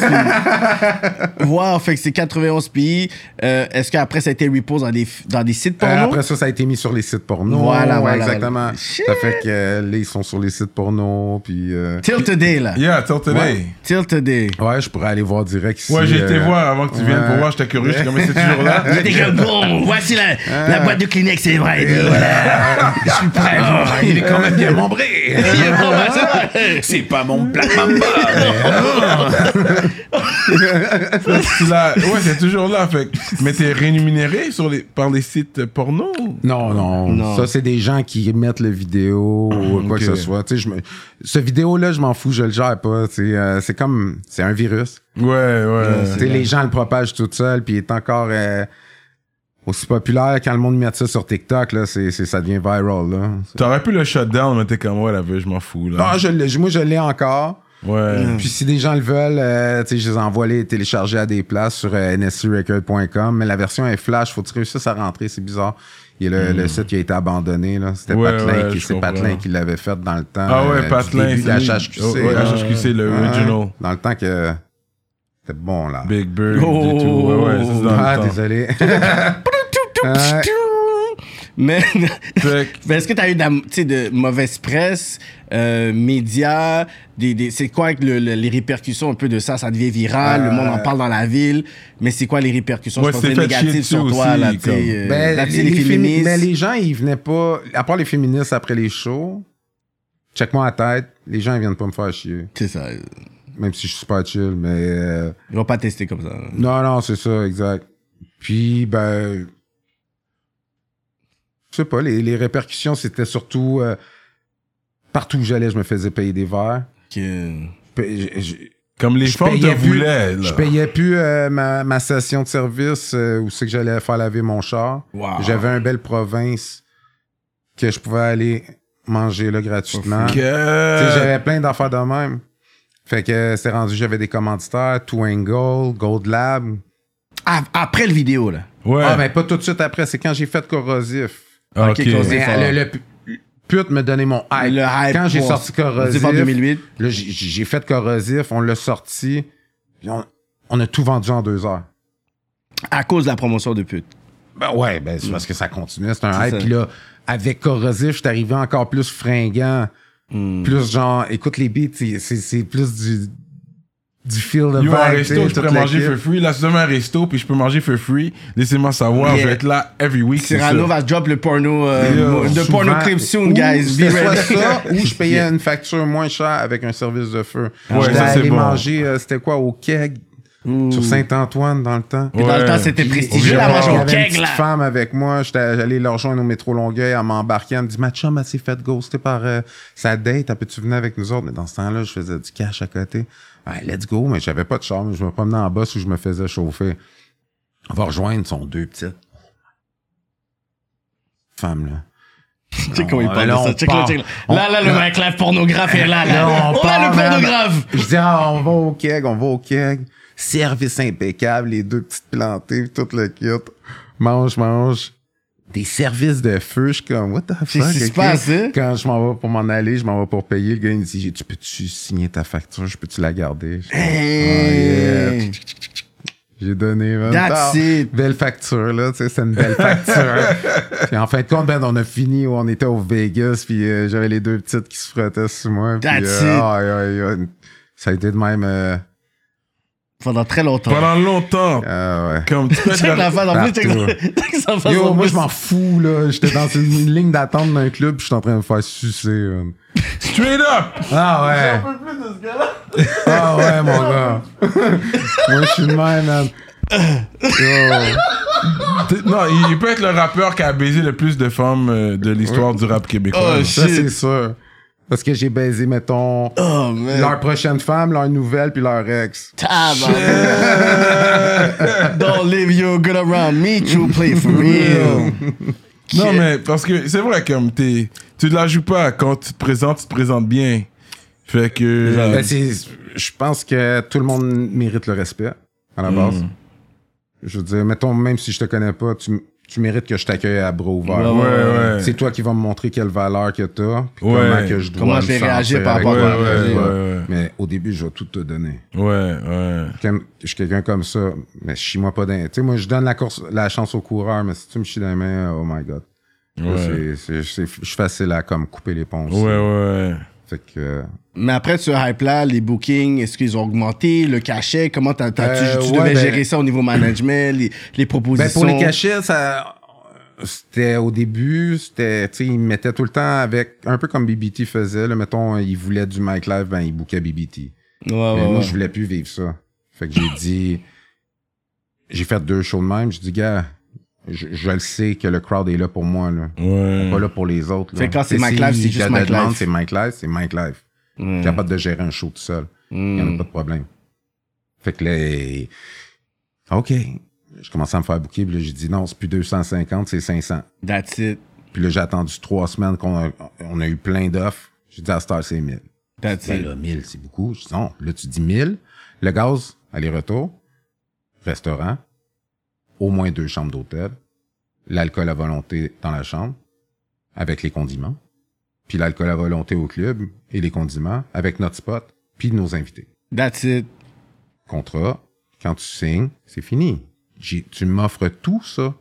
puis- wow, fait que c'est 91 pays. Euh, Est-ce qu'après ça a été repose dans des, dans des sites Euh, porno? après ça, ça a été mis sur les sites porno. Voilà, voilà, exactement. Shit. Ça fait que euh, là, ils sont sur les sites porno, puis... euh, Till today, là. Yeah, till today. Ouais. Till today. Ouais, je pourrais aller voir direct ici. Ouais, j'ai été euh, voir avant que tu viennes pour voir, j'étais curieux, j'étais comme, c'est toujours là? (laughs) J'étais comme, bon, voici la, la boîte de Kleenex, c'est vrai. Et voilà. Je suis prêt. Ah, (laughs) il est quand même bien membré. (laughs) Il est bon, ben, c'est pas mon Black Mamba. Tu l'as- ouais, c'est toujours là. Fait. Mais t'es rémunéré sur les... par les sites porno? Non, non, Non. Ça, c'est des gens qui mettent le vidéo ou quoi ok. que ce soit. Tu sais, je me... Ce vidéo-là, je m'en fous, je le gère pas. tu sais, euh, c'est comme... C'est un virus. Ouais, ouais. Tu sais, les gens le propagent tout seul, puis il est encore euh, aussi populaire quand le monde met ça sur TikTok, là, c'est, ça devient viral, là. T'aurais pu le shutdown, mais t'es comme, ouais, la veille, je m'en fous, là. Non, je l'ai- moi, je l'ai encore. Ouais. Puis si des gens le veulent, euh, je les envoie les télécharger à des places sur euh, nscrecord.com, mais la version est flash, faut que tu réussisses à rentrer, c'est bizarre. Il y a le, le site qui a été abandonné, là. C'était Hmm. Ouais, Patelin, ouais, qui, c'est. Patelin qui l'avait fait dans le temps. Ah ouais, euh, Patelin, début de. HHQC. Oh, ouais. HHQC, le original. Dans le temps que c'était bon, là. Big Bird Oh. et tout. Ouais, ouais, ça, c'est dans ah, le désolé. (laughs) (laughs) Mais, est-ce que tu as eu de, mauvaise presse, euh, médias, des, des- c'est quoi le- le- les répercussions un peu de ça? Ça devient viral, le monde en parle dans la ville, mais c'est quoi les répercussions? Ouais, je pense, c'est négatives sur toi? aussi, Là, comme- euh, Ben, là, les, les, les fémi- féministes. mais les gens, ils venaient pas. À part les féministes après les shows, check-moi la tête, les gens, ils viennent pas me faire chier. C'est ça. Même si je suis super chill, mais. euh, Ils vont pas tester comme ça. non, non, c'est ça, exact. Puis, ben. Je sais pas, les, les répercussions, c'était surtout. euh, partout où j'allais, je me faisais payer des verres. Que... Je pay- je- je- Comme les Je femmes te payais plus- voulaient. Je payais plus euh, ma, ma station de service euh, où c'est que j'allais faire laver mon char. Wow. J'avais un belle province que je pouvais aller manger là gratuitement. J'avais plein d'affaires de même. Fait que c'est rendu, j'avais des commanditaires, Twangle, Gold Lab. Après le vidéo, là. Ouais. Ah, mais pas tout de suite après, c'est quand j'ai fait Corrosif. Ah, Ok, ok. Corrosif. Mais fort. le, le pu- pute me donnait mon hype. Le hype Quand j'ai sorti Corrosif, en 2008. là, j'ai j'ai fait Corrosif, on l'a sorti, puis on, on a tout vendu en deux heures. À cause de la promotion de pute. Ben ouais, ben c'est parce que ça continuait, c'est un C'est hype. Puis là, avec Corrosif, je suis arrivé encore plus fringant. Hmm. Plus genre, écoute les beats, c'est- c'est c'est plus du, du feel de Yo, un resto, je pourrais manger for free. Là, si demain un resto, puis je peux manger for free, laissez-moi savoir, Yeah. je vais être là every week. c'est Cyrano va drop le porno, euh, Souvent, porno clip soon, ou guys. Be ready. ça, ou je payais (laughs) une facture moins chère avec un service de feu. Ouais, ça, c'est bon. manger, euh, c'était quoi, au keg, sur Saint-Antoine dans le temps. Puis dans le temps, c'était prestigieux, la au keg, petite là. femme avec moi. J'étais allé la rejoindre au métro Longueuil. Elle m'embarquait. Elle me dit Ma chum, elle s'est fait ghoster par euh, sa date. Elle peut-tu venir avec nous autres? Mais dans ce temps-là, je faisais du cash à côté. Ouais, let's go. Mais j'avais pas de charme. Je me promenais en bas où je me faisais chauffer. On va rejoindre son deux petites. Femmes, là. (laughs) Check comment il parle de Là, ça. on Check là, check là. On- Là, là, le là- mec, là, pornographe est là, là. Là, on Oh, le pornographe. Je dis, ah, on va au keg, on va au keg. Service impeccable, les deux petites plantées, tout le kit. Mange, mange. Des services de feu, je suis comme, what the Qu'est-ce fuck? qui se ok? passe, hein? Quand je m'en vais pour m'en aller, je m'en vais pour payer. Le gars, il me dit, tu peux-tu signer ta facture? Je peux-tu la garder? Hey. Oh, yeah. J'ai donné, man. That's Ah, it. Belle facture, là, tu sais, c'est une belle facture. (laughs) puis en fin de compte, ben, on a fini où on était au Vegas, puis euh, j'avais les deux petites qui se frottaient sur moi. Puis, That's euh, it. ça a été de même. euh, Pendant très longtemps. Pendant longtemps. Ah ouais. Comme tu peux la- la face, en plus. (laughs) Yo, moi, plus. je m'en fous, là. J'étais dans une ligne d'attente d'un club, puis je suis en train de me faire sucer. man. Straight up. Ah ouais. Ah ouais, mon gars. (laughs) moi, je suis de même, man. Yo. T'es- Non, il, il peut être le rappeur qui a baisé le plus de femmes euh, de l'histoire du rap québécois. Oh, Ça, Shit. c'est sûr. Parce que j'ai baisé, mettons, Oh, leur prochaine femme, leur nouvelle, puis leur ex. Tabarnak. (laughs) Don't leave your good around me, true play for real. (laughs) non, mais parce que c'est vrai, comme t'es, tu ne la joues pas. Quand tu te présentes, tu te présentes bien. Fait que. Ben, c'est- je pense que tout le monde mérite le respect, à la base. Je veux dire, mettons, même si je te connais pas, tu, tu mérites que je t'accueille à bras ouverts. Ouais, ouais. C'est toi qui vas me montrer quelle valeur que t'as, puis Ouais. comment que je dois Comment je vais réagir par Ouais, rapport à ouais, toi. ouais, ouais. Mais au début, je vais tout te donner. Ouais, ouais. Comme- Je suis quelqu'un comme ça, mais chie-moi pas dans... Tu sais, moi, je donne la, course, la chance au coureur, mais si tu me chies dans les mains, oh my God. Ouais. c'est- c'est- c'est- Je suis facile à comme couper les ponts. aussi. Ouais, ouais. Fait que... euh, Mais après, ce hype-là, les bookings, est-ce qu'ils ont augmenté? Le cachet, comment t'as, t'as- Euh, tu, tu ouais, devais ben- gérer ça au niveau management, les, les Ben, propositions? pour les cachets, ça. C'était au début, c'était, tu sais, ils mettaient tout le temps avec, un peu comme BBT faisait, là, mettons, ils voulaient du Mike Live, ben, ils bookaient BBT. Ouais, Mais ouais, moi, je voulais plus vivre ça. Fait que j'ai dit, j'ai fait deux shows de même, j'ai dit, gars, je, je le sais que le crowd est là pour moi, là. Ouais. Pas là pour les autres, là. Fait que quand c'est Mike Live, c'est juste je te Mike Live. c'est Mike Live, c'est Mike Live. Mm. Capable de gérer un show tout seul. Il n'y en a Mm. pas de problème. Fait que là, OK. Je commençais à me faire booker, puis là, j'ai dit non, c'est plus 250, c'est 500. That's it. Puis là, j'ai attendu trois semaines qu'on a, on a eu plein d'offres. J'ai dit à Star, c'est 1000. That's Ben it. là, 1000, c'est beaucoup. Je dis non, là, tu dis 1000. Le gaz, aller-retour, restaurant, au moins deux chambres d'hôtel, l'alcool à volonté dans la chambre, avec les condiments, puis l'alcool à volonté au club et les condiments avec notre spot, puis nos invités. That's it. Contrat, quand tu signes, c'est fini. J'ai- tu m'offres tout ça.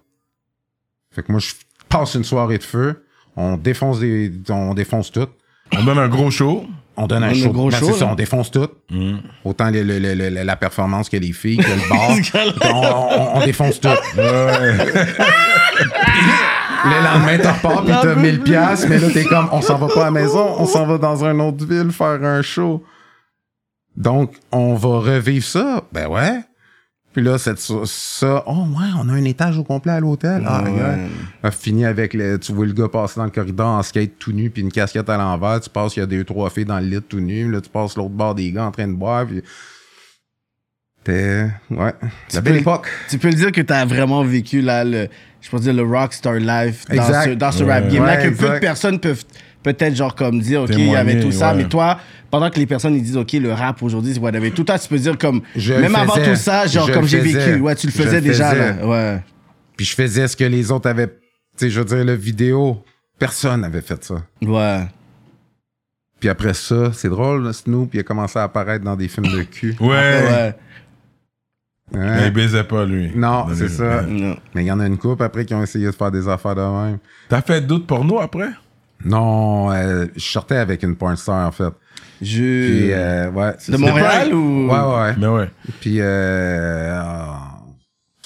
Fait que moi, je passe une soirée de feu, on défonce des, on défonce tout. On donne un gros show. On donne un show. Ben, c'est ça, on défonce tout. Mm. Autant le- le- le- le- la performance que les filles, que le (laughs) bar. on, on- on défonce tout. (laughs) (laughs) Le lendemain, t'en repars, puis t'as 1000 piastres, mais là, t'es comme, on s'en va pas à la maison, on s'en va dans une autre ville faire un show. Donc, on va revivre ça. Ben ouais. Puis là, cette, ça, oh ouais, on a un étage au complet à l'hôtel. Ah, Ouais. regarde. On a fini avec, le, tu vois le gars passer dans le corridor en skate tout nu, puis une casquette à l'envers. Tu passes, il y a deux, trois filles dans le lit tout nu. Là, tu passes l'autre bord des gars en train de boire. Puis... T'es... Ouais. La belle époque. Tu peux le dire que t'as vraiment vécu là, le, je peux dire le rockstar life dans Exact. ce, dans ce Ouais. rap game là Ouais, que peu de personnes peuvent peut-être genre comme dire ok il y avait tout ça ouais. mais toi pendant que les personnes ils disent ok le rap aujourd'hui c'est whatever tout ça tu peux dire comme Je même avant tout ça genre Je comme j'ai vécu ouais tu le faisais le déjà faisais. là ouais Puis je faisais ce que les autres avaient. Tu sais, je veux dire, le vidéo, personne n'avait fait ça. ouais Puis après ça, c'est drôle, là, Snoop, il a commencé à apparaître dans des films de cul. Ouais. ouais Hein? Mais il baisait pas, lui. Non, c'est ça. Non Mais il y en a une couple après qui ont essayé de faire des affaires de même. T'as fait d'autres pornos après? Non, euh, je sortais avec une porn star, en fait. je Puis, euh, ouais. de. Montréal ou Ouais, ouais, ouais. Mais ouais. Puis, euh,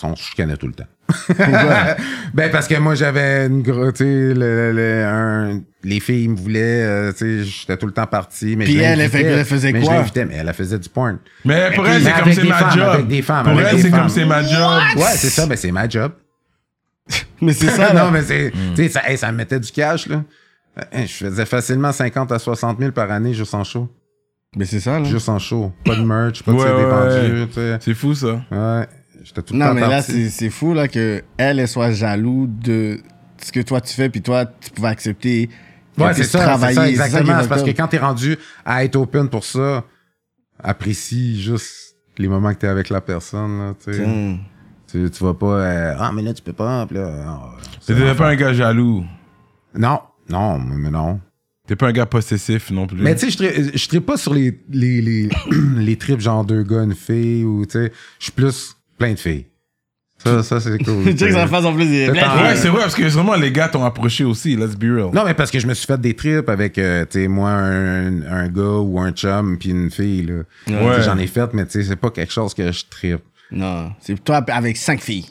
on se chicanait tout le temps. Pourquoi? (laughs) Ben, parce que moi, j'avais une grosse, tu sais, le- le- un- les filles me voulaient, euh, tu sais, j'étais tout le temps parti. Mais Puis elle, elle faisait mais quoi? Je l'invitais, mais elle, faisait du porn. Mais pour elle, c'est comme c'est ma femmes, job. avec des femmes, Pour elle, c'est comme c'est ma job. Ouais, c'est ça, ben, c'est ma job. (laughs) mais c'est ça (laughs) non, mais c'est, Hmm. tu sais, ça, hey, ça me mettait du cash, là. Euh, Je faisais facilement 50 à 60 000 par année juste en show. mais c'est ça là. Juste en show. Pas de merch, pas de CD ouais, vendu, ouais. tu sais. C'est fou, ça. Ouais. J'étais tout le Non, temps mais là, parti. c'est c'est fou là, que elle, elle soit jaloux de ce que toi tu fais, puis toi, tu pouvais accepter. Ouais, c'est ça, c'est travailler. ça, C'est ça qui exactement. est C'est parce que quand t'es rendu à être open pour ça, apprécie juste les moments que t'es avec la personne, là, tu sais. Tiens. Tu, tu vas pas, euh, ah, mais là, tu peux pas, là, non, c'est pas un gars jaloux. Non, non, mais non. T'es pas un gars possessif non plus. Mais tu sais, je tri- je tripe pas sur les, les, les, (clears throat) les trips genre deux gars, une fille, ou tu sais, je suis plus plein de filles. Ça, ça c'est (laughs) cool. Tu sais que ça fasse en plus des. Ouais, c'est vrai, parce que vraiment, les gars t'ont approché aussi, let's be real. Non, mais parce que je me suis fait des trips avec, euh, tu sais, moi, un, un gars ou un chum, puis une fille, là. Tu sais, J'en ai fait, mais tu sais, c'est pas quelque chose que je tripe. Non, c'est toi avec cinq filles.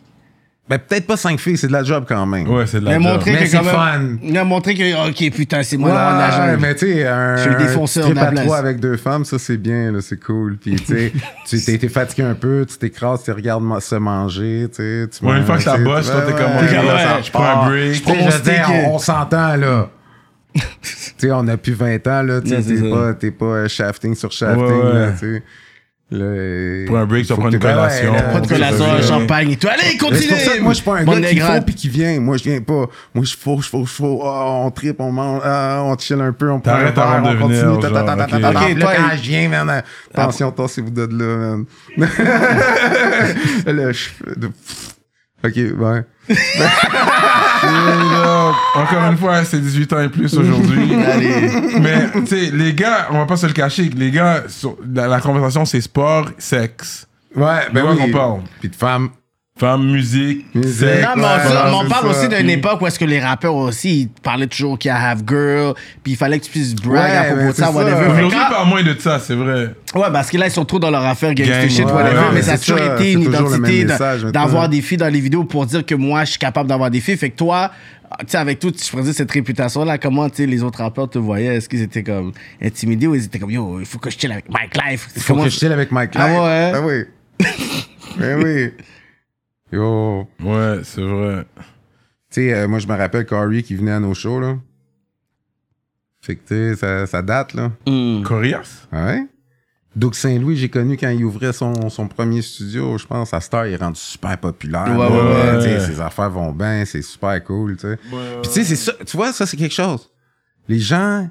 Ben, peut-être pas cinq filles, c'est de la job quand même. Ouais, c'est de la Mais job. montrer Mais que c'est fun. Mais montrer que, ok, putain, c'est moi Ouais, la jungle. mais tu sais, un, Je suis le défonceur un trip à avec deux femmes, ça c'est bien, là, c'est cool. Puis tu sais, (laughs) tu t'es fatigué un peu, tu t'écrases, tu regardes ma- se manger, tu sais. tu Ouais, une fois que ça bosse, toi, t'es ouais, comme, ouais, je prends un repart. break. Je dire, on, on s'entend, là. (laughs) tu sais, on a plus 20 ans, là, tu sais, Ouais, t'es pas, t'es pas shafting sur shafting, Ouais, ouais. là, tu sais. Prends un break, tu vas faut prendre que une collation. collation, un champagne et tout. Allez, continue! Pour ça que moi, je suis pas un gars qui faut puis qui vient. Moi, je viens pas. Moi, je faut, je faut, je faut. Ah, on tripe, on mange, ah, on chill un peu, on prend un T'arrêtes verre, on de continue. venir, ta, ta, ta, genre, ta, ta, là, quand je viens, man, attention, tassez-vous de là, man. (laughs) le. Ok, ouais. (laughs) encore une fois, c'est 18 ans et plus aujourd'hui. (laughs) Mais, tu sais, les gars, on va pas se le cacher, les gars, sur- la, la conversation, c'est sport, sexe. Ouais, ben oui. qu'on parle? Puis de femmes. Femme, musique, Musique. sexe. Non, mais on, Ouais, on parle ça. aussi d'une époque où est-ce que les rappeurs aussi, ils parlaient toujours qu'il y a Have Girl, puis il fallait que tu puisses brag Ouais, à propos de ça, whatever. Aujourd'hui, quand- pas moins de ça, c'est vrai. Ouais, parce que là, ils sont trop dans leur affaire gangster Gang, shit, ouais, whatever, ouais, mais mais ça a c'est toujours ça, été une identité d'avoir des filles dans les vidéos pour dire que moi, je suis capable d'avoir des filles. Fait que toi, tu sais, avec toute, je dire, cette réputation-là, comment, tu sais, les autres rappeurs te voyaient? Est-ce qu'ils étaient comme intimidés ou ils étaient comme, yo, il faut que je chill avec Mike Life? Il faut que je chill avec Mike Ah Light. ouais? Ah oui. Ben (laughs) oui. Yo. Ouais, c'est vrai. Tu sais, euh, moi, je me rappelle Corey qui venait à nos shows, là. Fait que, tu sais, ça, ça date, là. Hmm. Corias? Ah ouais? Doug Saint-Louis, j'ai connu quand il ouvrait son, son premier studio, je pense. À Star, il est rendu super populaire. Ouais, là. ouais, ouais. Tu sais, Ses affaires vont bien, c'est super cool, tu sais. Puis tu sais, c'est ça, tu vois, ça, c'est quelque chose. Les gens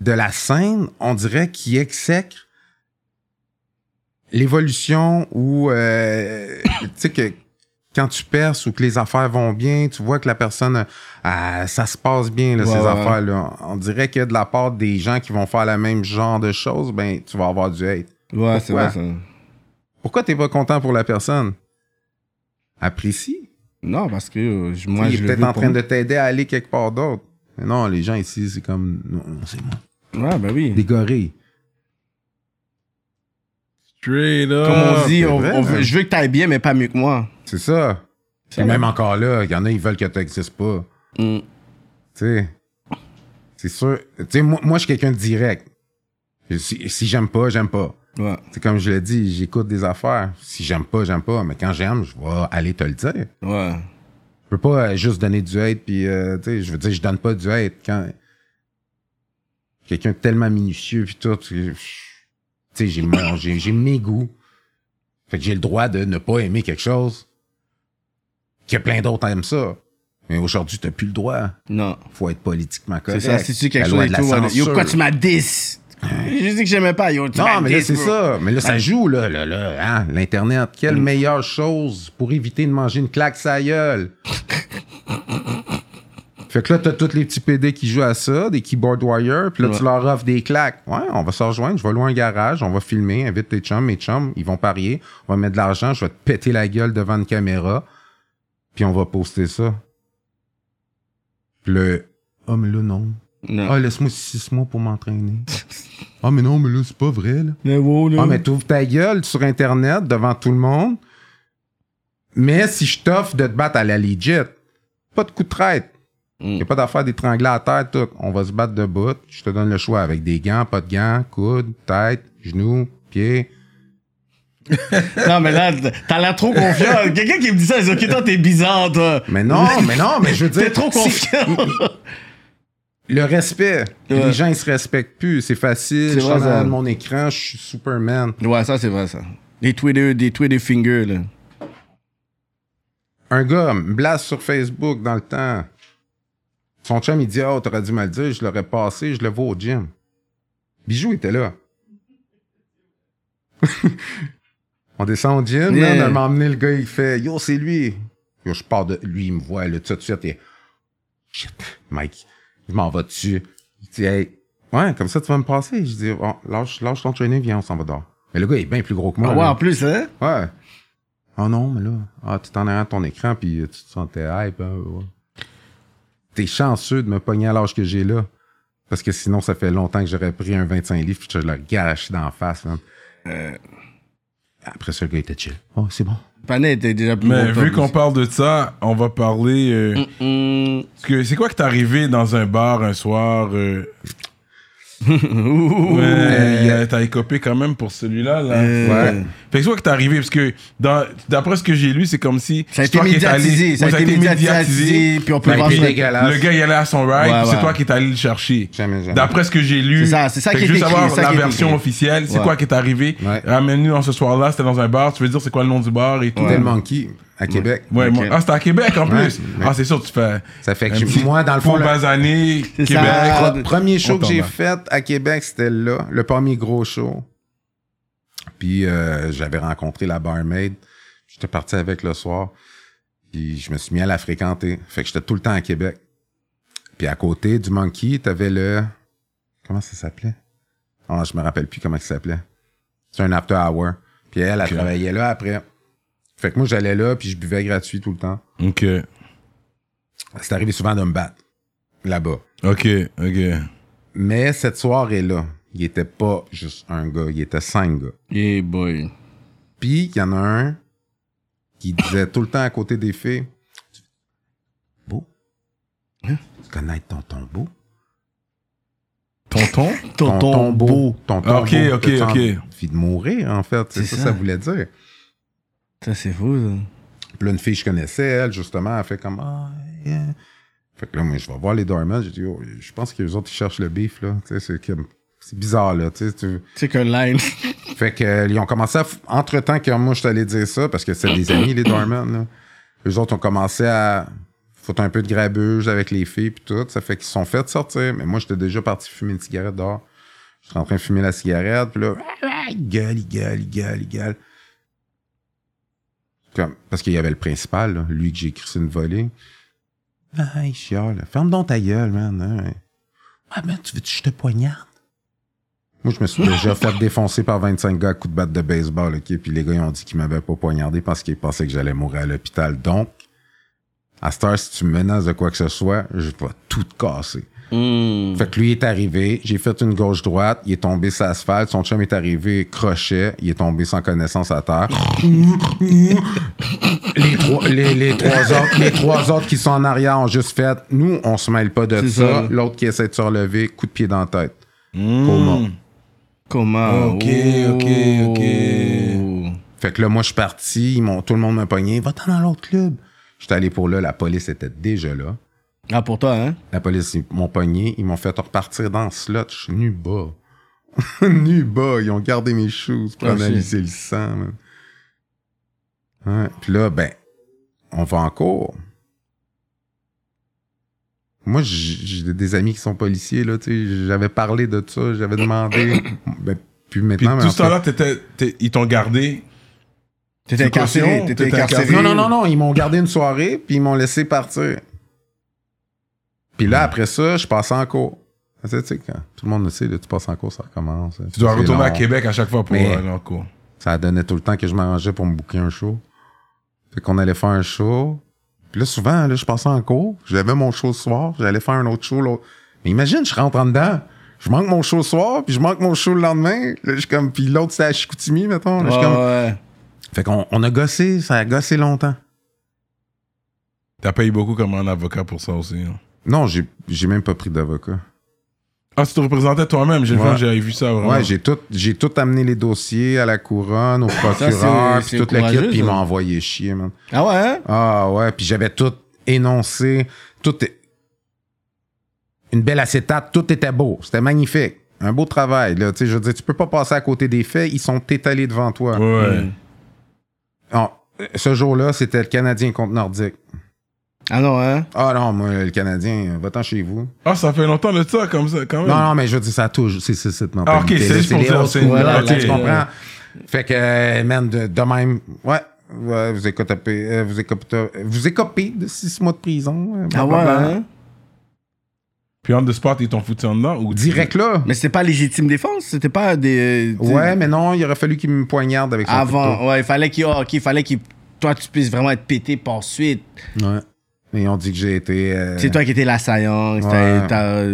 de la scène, on dirait qu'ils exècrent l'évolution ou, euh, tu sais, que quand tu perces ou que les affaires vont bien, tu vois que la personne, euh, ça se passe bien, là, Ouais, ces ouais. affaires-là. On dirait que de la part des gens qui vont faire le même genre de choses, ben, tu vas avoir du hate. Ouais, c'est vrai, ça. Pourquoi t'es pas content pour la personne? Apprécie. Non, parce que euh, je- moi, il je est peut-être en train de t'aider à aller quelque part d'autre. Mais non, les gens ici, c'est comme, non, c'est moi. Ouais, ben oui. Des gorilles. Straight up. Comme on dit, c'est on- vrai, on veut- hein. je veux que t'ailles bien, mais pas mieux que moi. C'est ça. C'est Et même encore là, il y en a, ils veulent que tu n'existes pas. Hmm. Tu sais. C'est sûr. Tu sais, moi, moi, je suis quelqu'un de direct. Si, si j'aime pas, j'aime pas. Ouais. C'est comme je l'ai dit, j'écoute des affaires. Si j'aime pas, j'aime pas. Mais quand j'aime, je vais aller te le dire. Ouais. Je peux pas euh, juste donner du hate, puis, euh, tu sais, je veux dire, je donne pas du hate. Quand quelqu'un de tellement minutieux, puis tout, tu sais, j'ai mon- j'ai j'ai mes goûts. Fait que j'ai le droit de ne pas aimer quelque chose que plein d'autres aiment ça. Mais aujourd'hui, t'as plus le droit. Non. Faut être politiquement C'est correct. ça, si tu dis quelque chose de tout, ouais, yo, pourquoi tu m'as 10? J'ai dit que j'aimais pas, yo, tu Non, mais là, 10, c'est ça. Mais là, ça joue, là, là, là, hein, l'Internet. Quelle meilleure chose pour éviter de manger une claque sa gueule? (laughs) fait que là, t'as tous les petits PD qui jouent à ça, des keyboard warriors, puis là, Ouais. tu leur offres des claques. Ouais, on va se rejoindre, je vais louer un garage, on va filmer, invite tes chums, mes chums, ils vont parier, on va mettre de l'argent, je vais te péter la gueule devant une caméra, puis on va poster ça. Puis le... Ah, mais là, non. Non. Ah, laisse-moi six mois pour m'entraîner. (laughs) ah, mais non, mais là, c'est pas vrai, là. Mais wow, là. Ah, mais t'ouvres ta gueule sur Internet devant tout le monde. Mais si je t'offre de te battre à la legit, pas de coup de traite. Mm. Y a pas d'affaire d'étrangler à terre, tout. On va se battre debout. Je te donne le choix avec des gants, pas de gants, coude, tête, genoux, pieds. (laughs) Non, mais là, t'as l'air trop confiant. (laughs) Quelqu'un qui me dit ça, il dit, ok, toi, t'es bizarre, toi. Mais non, mais non, mais je veux (laughs) dire. T'es trop confiant. Le respect. Ouais. Les gens, ils se respectent plus. C'est facile. Je suis dans mon écran, je suis Superman. Ouais, ça, c'est vrai, ça. Des Twitter, des Twitter fingers, là. Un gars me blase sur Facebook dans le temps. Son chum, il dit Oh, t'aurais dû me le dire, je l'aurais passé, je le vois au gym. Bijou était là. (laughs) on descend au gym, Yeah. là, on m'a emmené le gars, il fait Yo, c'est lui. Yo, je pars de. Lui, il me voit, là, tout de suite, et. Shit, Mike, je m'en vais dessus. Il dit Hey, ouais, comme ça, tu vas me passer? Je dis Bon, lâche, lâche ton training, viens, on s'en va dehors. Mais le gars, il est bien plus gros que moi. Ah ouais, là. en plus, hein? Ouais. Oh non, mais là, ah, tu t'en arrière de ton écran, puis tu te sentais hype. Hein, ouais. T'es chanceux de me pogner à l'âge que j'ai là. Parce que sinon, ça fait longtemps que j'aurais pris un 25 livres, puis je le gâche dans la face. Euh. Après ça, le gars était chill. Oh, c'est bon. Panet était déjà plus Mais vu qu'on parle de ça, on va parler. euh, c'est quoi que t'es arrivé dans un bar un soir euh, Ouais, euh, t'as écopé quand même pour celui-là. Là. Euh, Ouais. Fait que c'est que t'es arrivé Parce que d'après ce que j'ai lu, c'est comme si. Ça a c'est été toi qui es allé- médiatisé. Ça Ouais, a été médiatisé. Puis on peut voir ça. dégueulasse. Le gars, il allait à son ride, Ouais, c'est toi qui es allé le chercher. D'après ce que j'ai lu, C'est ça, c'est ça fait qui est juste écrit, savoir c'est ça la version écrit. officielle, c'est quoi qui est arrivé? Ramène-nous dans ce soir-là, c'était dans un bar, tu veux dire c'est quoi le nom du bar et tout. C'était le Monkey à Québec. Ouais, moi- ah, c'était à Québec en plus. ouais. Ah, c'est sûr, tu fais. Ça fait que j'ai- moi, dans le fond, le- C'est Québec. ça. Le premier show que j'ai fait à Québec, c'était là. Le premier gros show. Puis euh, j'avais rencontré la barmaid. J'étais parti avec le soir. Puis je me suis mis à la fréquenter. Fait que j'étais tout le temps à Québec. Puis à côté du Monkey, t'avais le... Comment ça s'appelait? Ah, je me rappelle plus comment ça s'appelait. C'est un after hour. Puis elle, elle travaillait là après. Fait que moi, j'allais là, puis je buvais gratuit tout le temps. Ok, C'est arrivé souvent de me battre. Là-bas. ok, ok. Mais cette soirée-là, il était pas juste un gars, il était cinq gars. Yeah, boy. Puis, il y en a un qui disait tout le temps à côté des filles Beau? Hein? Tu connais ton tombeau? Tonton? Ton tombeau. Ton Ah, ok, tombeau. ok, ok. envie de mourir, en fait? C'est C'est ça, ça. ça voulait dire. C'est fou, ça. Puis là, une fille que je connaissais, elle, justement, elle fait comme Ah, yeah. Fait que là, moi, je vais voir les Dormans. J'ai dit, oh, je pense que les autres, ils cherchent le beef, là. Tu sais, c'est comme. C'est bizarre, là. Tu sais, C'est qu'un line. (laughs) Fait que euh, ils ont commencé à. Entre-temps que moi, je t'allais dire ça, parce que c'est des amis, les Dormans, là. Eux autres ont commencé à foutre un peu de grabuge avec les filles puis tout. Ça fait qu'ils se sont fait sortir. Mais moi, j'étais déjà parti fumer une cigarette dehors. J'étais en train de fumer la cigarette, puis là, il (laughs) gueule, il gueule, il gueule, il gueule. Comme, parce qu'il y avait le principal, là, lui que j'ai écrit une volée. Ah, il chiale. Ferme donc ta gueule, man. hein. Ah, man, tu veux que je te poignarde? Moi, je me suis déjà (laughs) fait défoncer par 25 gars à coups de batte de baseball, OK? Puis les gars, ils ont dit qu'ils m'avaient pas poignardé parce qu'ils pensaient que j'allais mourir à l'hôpital. Donc, à cette heure, si tu me menaces de quoi que ce soit, je vais tout te casser. Hum. Fait que lui est arrivé, j'ai fait une gauche-droite, il est tombé sur l'asphalte, son chum est arrivé, crochet, il est tombé sans connaissance à terre. les, trois, les, les trois autres, les trois autres qui sont en arrière ont juste fait, nous, on se mêle pas de ça. ça. L'autre qui essaie de se relever, coup de pied dans la tête. Hmm. Coma. Comment? Ok, ok, ok. Fait que là, moi, je suis parti, ils m'ont, tout le monde m'a pogné, va-t'en dans l'autre club. J'étais allé pour là, la police était déjà là. Ah, pour toi, hein? La police, ils m'ont pogné, ils m'ont fait repartir dans le slot. Je suis nu bas. (laughs) nu bas. Ils ont gardé mes choses pour Ah, analyser le sang, man. Ouais. Puis là, ben, on va en cours. Moi, j'ai des amis qui sont policiers, là, tu sais. J'avais parlé de ça, j'avais demandé. (coughs) ben, puis Puis maintenant, mais tout ce temps-là, ils t'ont gardé? T'étais incarcéré. t'étais incarcéré? Non, non, non, non. Ils m'ont gardé une soirée, puis ils m'ont laissé partir. Puis là, après ça, je passais en cours. Tu sais, quand tout le monde le sait, là, tu passes en cours, ça recommence. Tu dois retourner à. Québec à chaque fois pour aller en cours. Ça donnait tout le temps que je m'arrangeais pour me booker un show. Fait qu'on allait faire un show. Puis là, souvent, là, je passais en cours. J'avais mon show le soir. J'allais faire un autre show. l'autre. Mais imagine, je rentre en dedans. Je manque mon show le soir, puis je manque mon show le lendemain. Là, je comme, puis l'autre, c'est à Chicoutimi, mettons. Là, comme- ouais. Fait qu'on on a gossé, ça a gossé longtemps. T'as payé beaucoup comme un avocat pour ça aussi. hein. Non, j'ai j'ai même pas pris d'avocat. Ah, tu te représentais toi-même. J'ai Ouais. j'avais vu ça vraiment. Ouais, j'ai tout, j'ai tout amené les dossiers à la couronne, au procureur, puis toute la kit, puis ils m'ont envoyé chier, man. Ah ouais, hein? Ah ouais, puis j'avais tout énoncé, tout est... une belle acétate, tout était beau, c'était magnifique. Un beau travail, là, tu sais, je veux dire, tu peux pas passer à côté des faits, ils sont étalés devant toi. Ouais. Ah, ce jour-là, c'était le Canadien contre Nordique. Ah non, hein? Ah non, moi, le Canadien, va-t'en chez vous. Ah, ça fait longtemps de ça, comme ça, quand même. Non, non, mais je veux dire, ça touche. C'est c'est cette Ah, ok, mentalité. c'est juste pour dire, c'est. Tu comprends? Fait que, euh, man, de, de même, ouais, ouais, vous écopez, euh, vous écopez, vous écopez de six mois de prison. euh, Ah ouais, hein? Puis on the spot, ils t'ont foutu en dedans ou Direct là. Mais c'était pas légitime défense, c'était pas des. Ouais, mais non, il aurait fallu qu'il me poignarde avec son Avant, couteau. ouais, il fallait qu'il. ah, ok, il fallait qu'il toi, tu puisses vraiment être pété par suite. Ouais. Et on dit que j'ai été. euh, C'est toi qui étais l'assaillant, Ouais.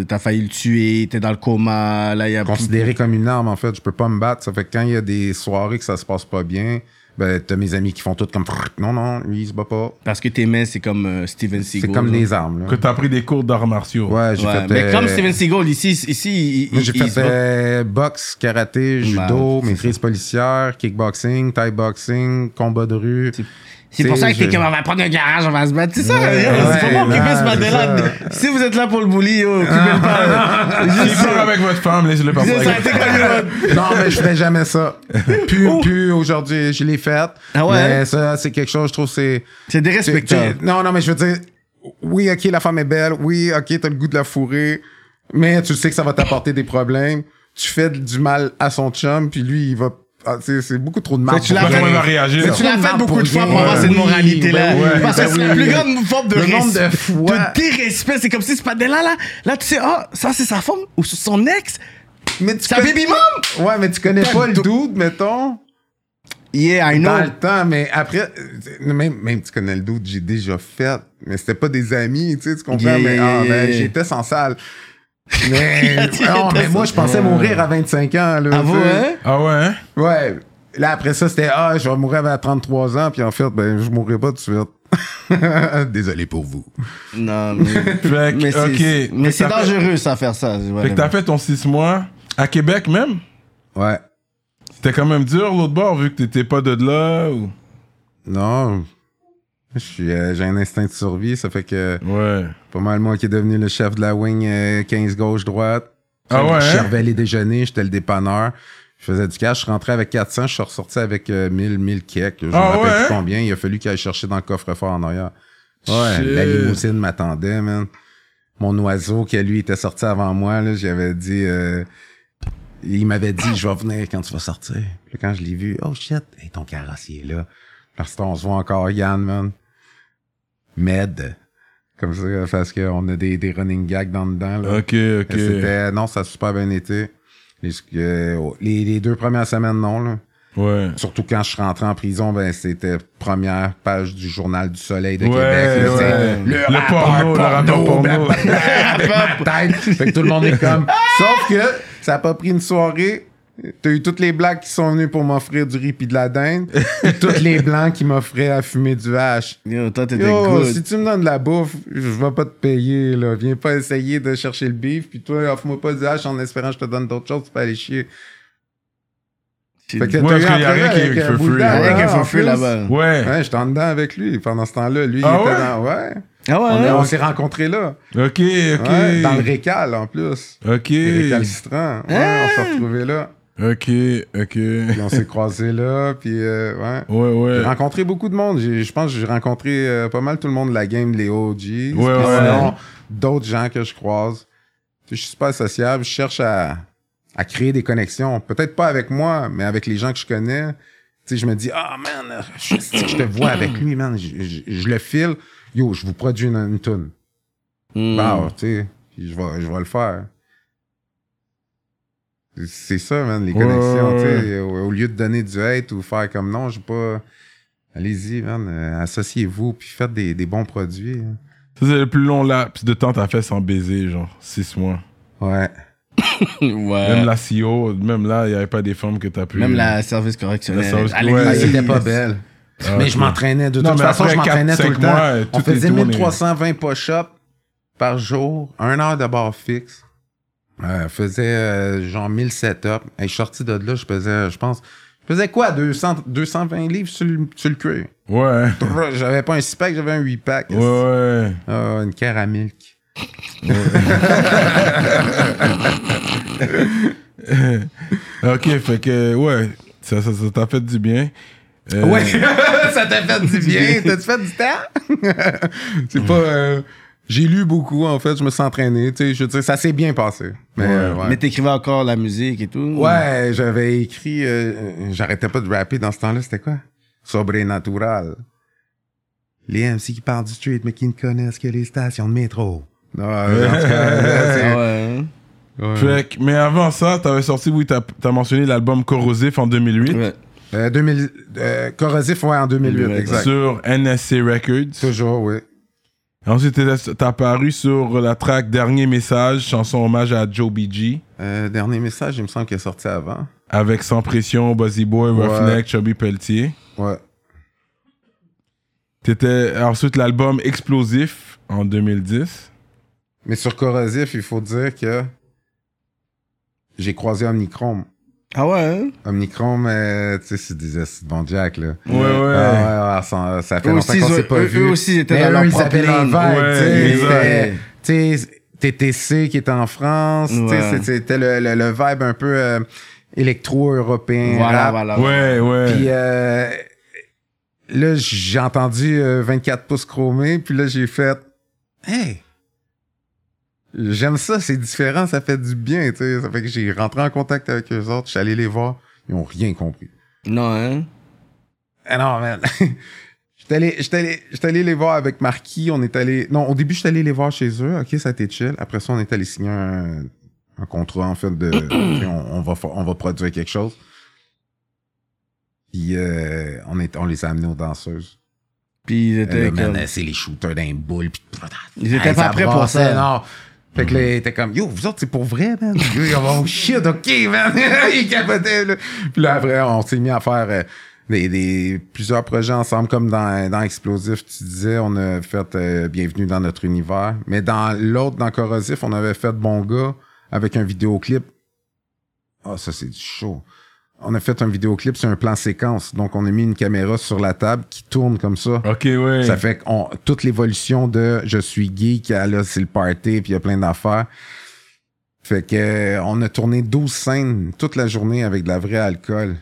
t'as- failli le tuer, t'es dans le coma, là, il y a plus- considéré comme une arme, en fait. Je peux pas me battre. Ça fait que quand il y a des soirées que ça se passe pas bien, ben, t'as mes amis qui font tout comme non, non, lui, il se bat pas. Parce que tes mains, c'est comme euh, Steven Seagal. C'est comme des armes, Que t'as pris des cours d'arts martiaux. Ouais, j'ai Ouais, fait. mais euh, comme Steven Seagal, ici, ici, il, moi, j'ai il- fait euh, boxe, karaté, judo, maîtrise policière, kickboxing, thai boxing, combat de rue. C'est pour Tu ça que t'es comme, on va prendre un garage, on va se battre. C'est ça, Ouais, c'est pour ouais, pas occuper ce c'est Si vous êtes là pour le bully, yo, occupez le pas. (laughs) Juste avec votre femme, laissez-le partir. Non, mais je fais jamais ça. (laughs) Plus, plus aujourd'hui, je l'ai fait. Ah ouais? Mais ça, c'est quelque chose, je trouve, c'est. C'est tu- Non, non, mais je veux dire, oui, ok, la femme est belle. Oui, ok, t'as le goût de la fourrer. Mais tu sais que ça va t'apporter des problèmes. Tu fais du mal à son chum, puis lui, il va. Ah, c'est beaucoup trop de mal. Tu l'as fait- réagir? Mais tu l'as fait beaucoup de fois pour avoir cette moralité-là. ben Parce que ben c'est la oui. plus grande forme de de dérespect. C'est comme si ce padel-là, là, là, tu sais, ah, ça, c'est sa femme ou son ex. Mais tu Sa baby mom! Ouais, mais tu connais pas le dude, mettons. Yeah, I know. Dans le temps, mais après, euh, même, même tu connais le doute, j'ai déjà fait, mais c'était pas des amis, tu sais, tu comprends? Yeah, mais yeah, ah, ben, j'étais sans salle. Mais, (laughs) non, étais mais moi, je pensais mourir à 25 ans, là. Ah, sais. hein? Ah ouais, hein? Ouais. Là, après ça, c'était, ah, je vais mourir à 33 ans, puis en fait, ben, je mourrai pas tout de suite. (laughs) Désolé pour vous. Non, mais. (laughs) Fait que, mais c'est dangereux, ça, faire ça. Fait que t'as fait ton 6 mois à Québec même? Ouais. C'était quand même dur l'autre bord vu que t'étais pas de là ou... Non. Euh, j'ai un instinct de survie, ça fait que Ouais. pas mal moi qui est devenu le chef de la wing euh, 15 gauche-droite. Ah ouais, Je hein? servais les déjeuners, j'étais le dépanneur. Je faisais du cash, je rentrais avec 400, je suis ressorti avec euh, 1000, 1000 keks. Je me Ah rappelle ouais, plus hein? combien. Il a fallu qu'il aille chercher dans le coffre-fort en arrière. Ouais, Shit. la limousine m'attendait, man. Mon oiseau, qui lui était sorti avant moi, là, j'avais dit... euh, il m'avait dit, je vais venir quand tu vas sortir. Puis quand je l'ai vu, oh shit, hey, ton carrossier est là. Parce qu'on se voit encore, Yann, man. Med. Comme ça, parce qu'on a des, des running gags dans le dedans, là. Ok, ok. C'était, non, ça a super bien été. Les, euh, les, les deux premières semaines, non, là. Ouais. Surtout quand je suis rentré en prison, ben, c'était première page du Journal du Soleil de Ouais, Québec. là, ouais. Le rappeur porno, le rappeur porno. Fait que tout le monde est comme. Sauf que ça a pas pris une soirée. T'as eu toutes les blacks qui sont venus pour m'offrir du riz pis de la dinde. Toutes les blancs qui m'offraient à fumer du hache. Yo, toi, t'étais Yo, good. si tu me donnes de la bouffe, je vais pas te payer, là. Viens pas essayer de chercher le beef, puis toi, offre-moi pas du hache en espérant que je te donne d'autres choses, tu peux aller chier. Fait que Ouais, t'as eu parce qu'il y a un rien qui- hein, faux feu plus. là-bas. Ouais. Ouais, j'étais en dedans avec lui. Pendant ce temps-là, lui, Ah il était ouais? dans... Ouais. Ah ouais? On, hein? on s'est rencontrés là. Ok, ok. Ouais, dans le récal, en plus. Ok. Récalcitrant. Ouais, Hein? on s'est retrouvés là. Ok, ok. Puis on s'est croisés là, puis euh, ouais. Ouais, J'ai ouais. rencontré beaucoup de monde. J'ai- Je pense que j'ai rencontré euh, pas mal tout le monde de la game, les OGs. Puis ouais. sinon, d'autres gens que je croise. Tu sais, Je suis super sociable. Je cherche à, à créer des connexions. Peut-être pas avec moi, mais avec les gens que je connais. Tu sais, je me dis, ah man, je, je te vois avec lui, man. Je, je- je le file. Yo, je vous produis une, une toune. Hmm. Bah, tu sais, je vais, je vais le faire. C'est ça, man, les Ouais, connexions, tu ouais, sais. Au, lieu de donner du hate ou faire comme non, je pas. Allez-y, man, euh, associez-vous, puis faites des, des bons produits. hein. Ça, c'est le plus long laps de temps que t'as fait sans baiser, genre 6 mois. Ouais. (laughs) ouais. Même la CEO, même là, il n'y avait pas des femmes que t'as pu. Même la service correctionnel. La service- ouais. Était pas belle. Ah, mais je m'entraînais. De Non, toute façon, je m'entraînais tout le temps. mois, euh, On faisait tourné. 1320 push-ups par jour, un heure de barre fixe. Euh, je faisais euh, genre 1000 setups. Et je suis sorti de là, je faisais, je pense, je faisais quoi, 200, 220 livres sur le, sur le cuir? Ouais. J'avais pas un 6-pack, j'avais un 8-pack. Ouais, ouais. Ah, une caramilk. (laughs) ok, fait que, ouais, ça ça ça t'a fait du bien. Euh, Ouais, (laughs) ça t'a fait du bien. (laughs) T'as-tu fait du temps? C'est pas. J'ai lu beaucoup, en fait. Je me suis entraîné. Tu sais, je veux dire, ça s'est bien passé. Mais, euh, ouais. Mais t'écrivais encore la musique et tout. Ouais, j'avais écrit. euh, J'arrêtais pas de rapper dans ce temps-là. C'était quoi? Sobrenatural. Les MC qui parlent du street, mais qui ne connaissent que les stations de métro. Non, en tout cas, là, (laughs) c'est- Ah ouais. ouais. Fait que- mais avant ça, t'avais sorti, oui, t'as as mentionné l'album Corrosif en 2008. Ouais. Euh, 2000, euh, Corrosif, ouais, en 2008, 2008, exact. sur NSC Records. Toujours, oui. Ensuite, t'es- t'as apparu sur la track Dernier Message, chanson hommage à Joe BG, Euh, dernier message, il me semble qu'il est sorti avant. avec Sans Pression, Buzzy Boy, Ouais. Roughneck, Chubby Pelletier. Ouais. T'étais ensuite l'album Explosif en 2010. Mais sur Corrosif, il faut dire que j'ai croisé Omnichrome. Ah ouais, hein? Omnichrome, euh, tu sais, c'est des assis de bon Jack, là. Ouais, ouais. Ah, ouais, ça, ça fait Eux longtemps qu'on s'est pas eux- vu. eux aussi, ils étaient Mais dans eux, leur ils propre ligne. vibe, Ouais, tu sais. TTC qui était en France, tu sais, Ouais. c'était- c'était le, le, le vibe un peu euh, électro-européen. Voilà, rap. voilà. Ouais, ouais. Puis euh, là, j'ai entendu euh, 24 pouces chromés, puis là, j'ai fait Hey! J'aime ça, c'est différent, ça fait du bien, tu sais. Ça fait que j'ai rentré en contact avec eux autres, je suis allé les voir, ils ont rien compris. Non, hein? Ah non, man. (laughs) J'étais allé, les voir avec Marquis. On est allé. Non, au début, j'étais allé les voir chez eux. OK, ça a été chill. Après ça, on est allé signer un, un contrat, en fait, de. (clears throat) on, on va, on va produire quelque chose. Puis, euh, on, est, on les a amenés aux danseuses. Puis ils Euh, étaient euh, c'est les shooters d'un boule. Puis, Ils étaient Hey, pas prêts pour ça. Non. Fait que là, il était comme, yo, vous autres, c'est pour vrai, man? Oh shit, ok, man? (laughs) il capotait, là. Puis là, après, on s'est mis à faire euh, des, des, plusieurs projets ensemble, comme dans, dans Explosif, tu disais, on a fait euh, Bienvenue dans notre univers. Mais dans l'autre, dans Corrosif, on avait fait Bon gars avec un vidéoclip. Ah, ça, c'est du show. On a fait un vidéoclip sur un plan séquence. Donc, on a mis une caméra sur la table qui tourne comme ça. Ok, ouais. Ça fait qu'on toute l'évolution de je suis geek à là, c'est le party, puis il y a plein d'affaires. Fait que euh, on a tourné 12 scènes toute la journée avec de la vraie alcool.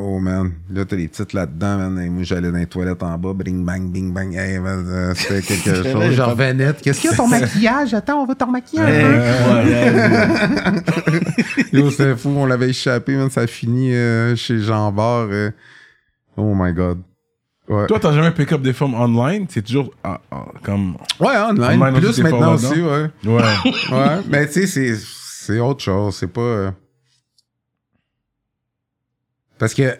Oh man, là t'as les titres là-dedans, man. Et moi j'allais dans les toilettes en bas, bing bang, bing bang, hey, euh, c'était quelque (laughs) chose. pas- revenais, qu'est-ce qu'il y a ton maquillage? Attends, on va t'en maquiller un peu. Euh, ouais, Yo, c'était fou, on l'avait échappé, man, ça a fini euh, chez Jean Bart. euh. Oh my god. Ouais. Toi, t'as jamais pick up des femmes online? C'est toujours ah, ah, comme. Ouais, online, Online plus maintenant aussi, ouais. Ouais. Ouais, mais tu sais, c'est, c'est autre chose. C'est pas. Parce que, tu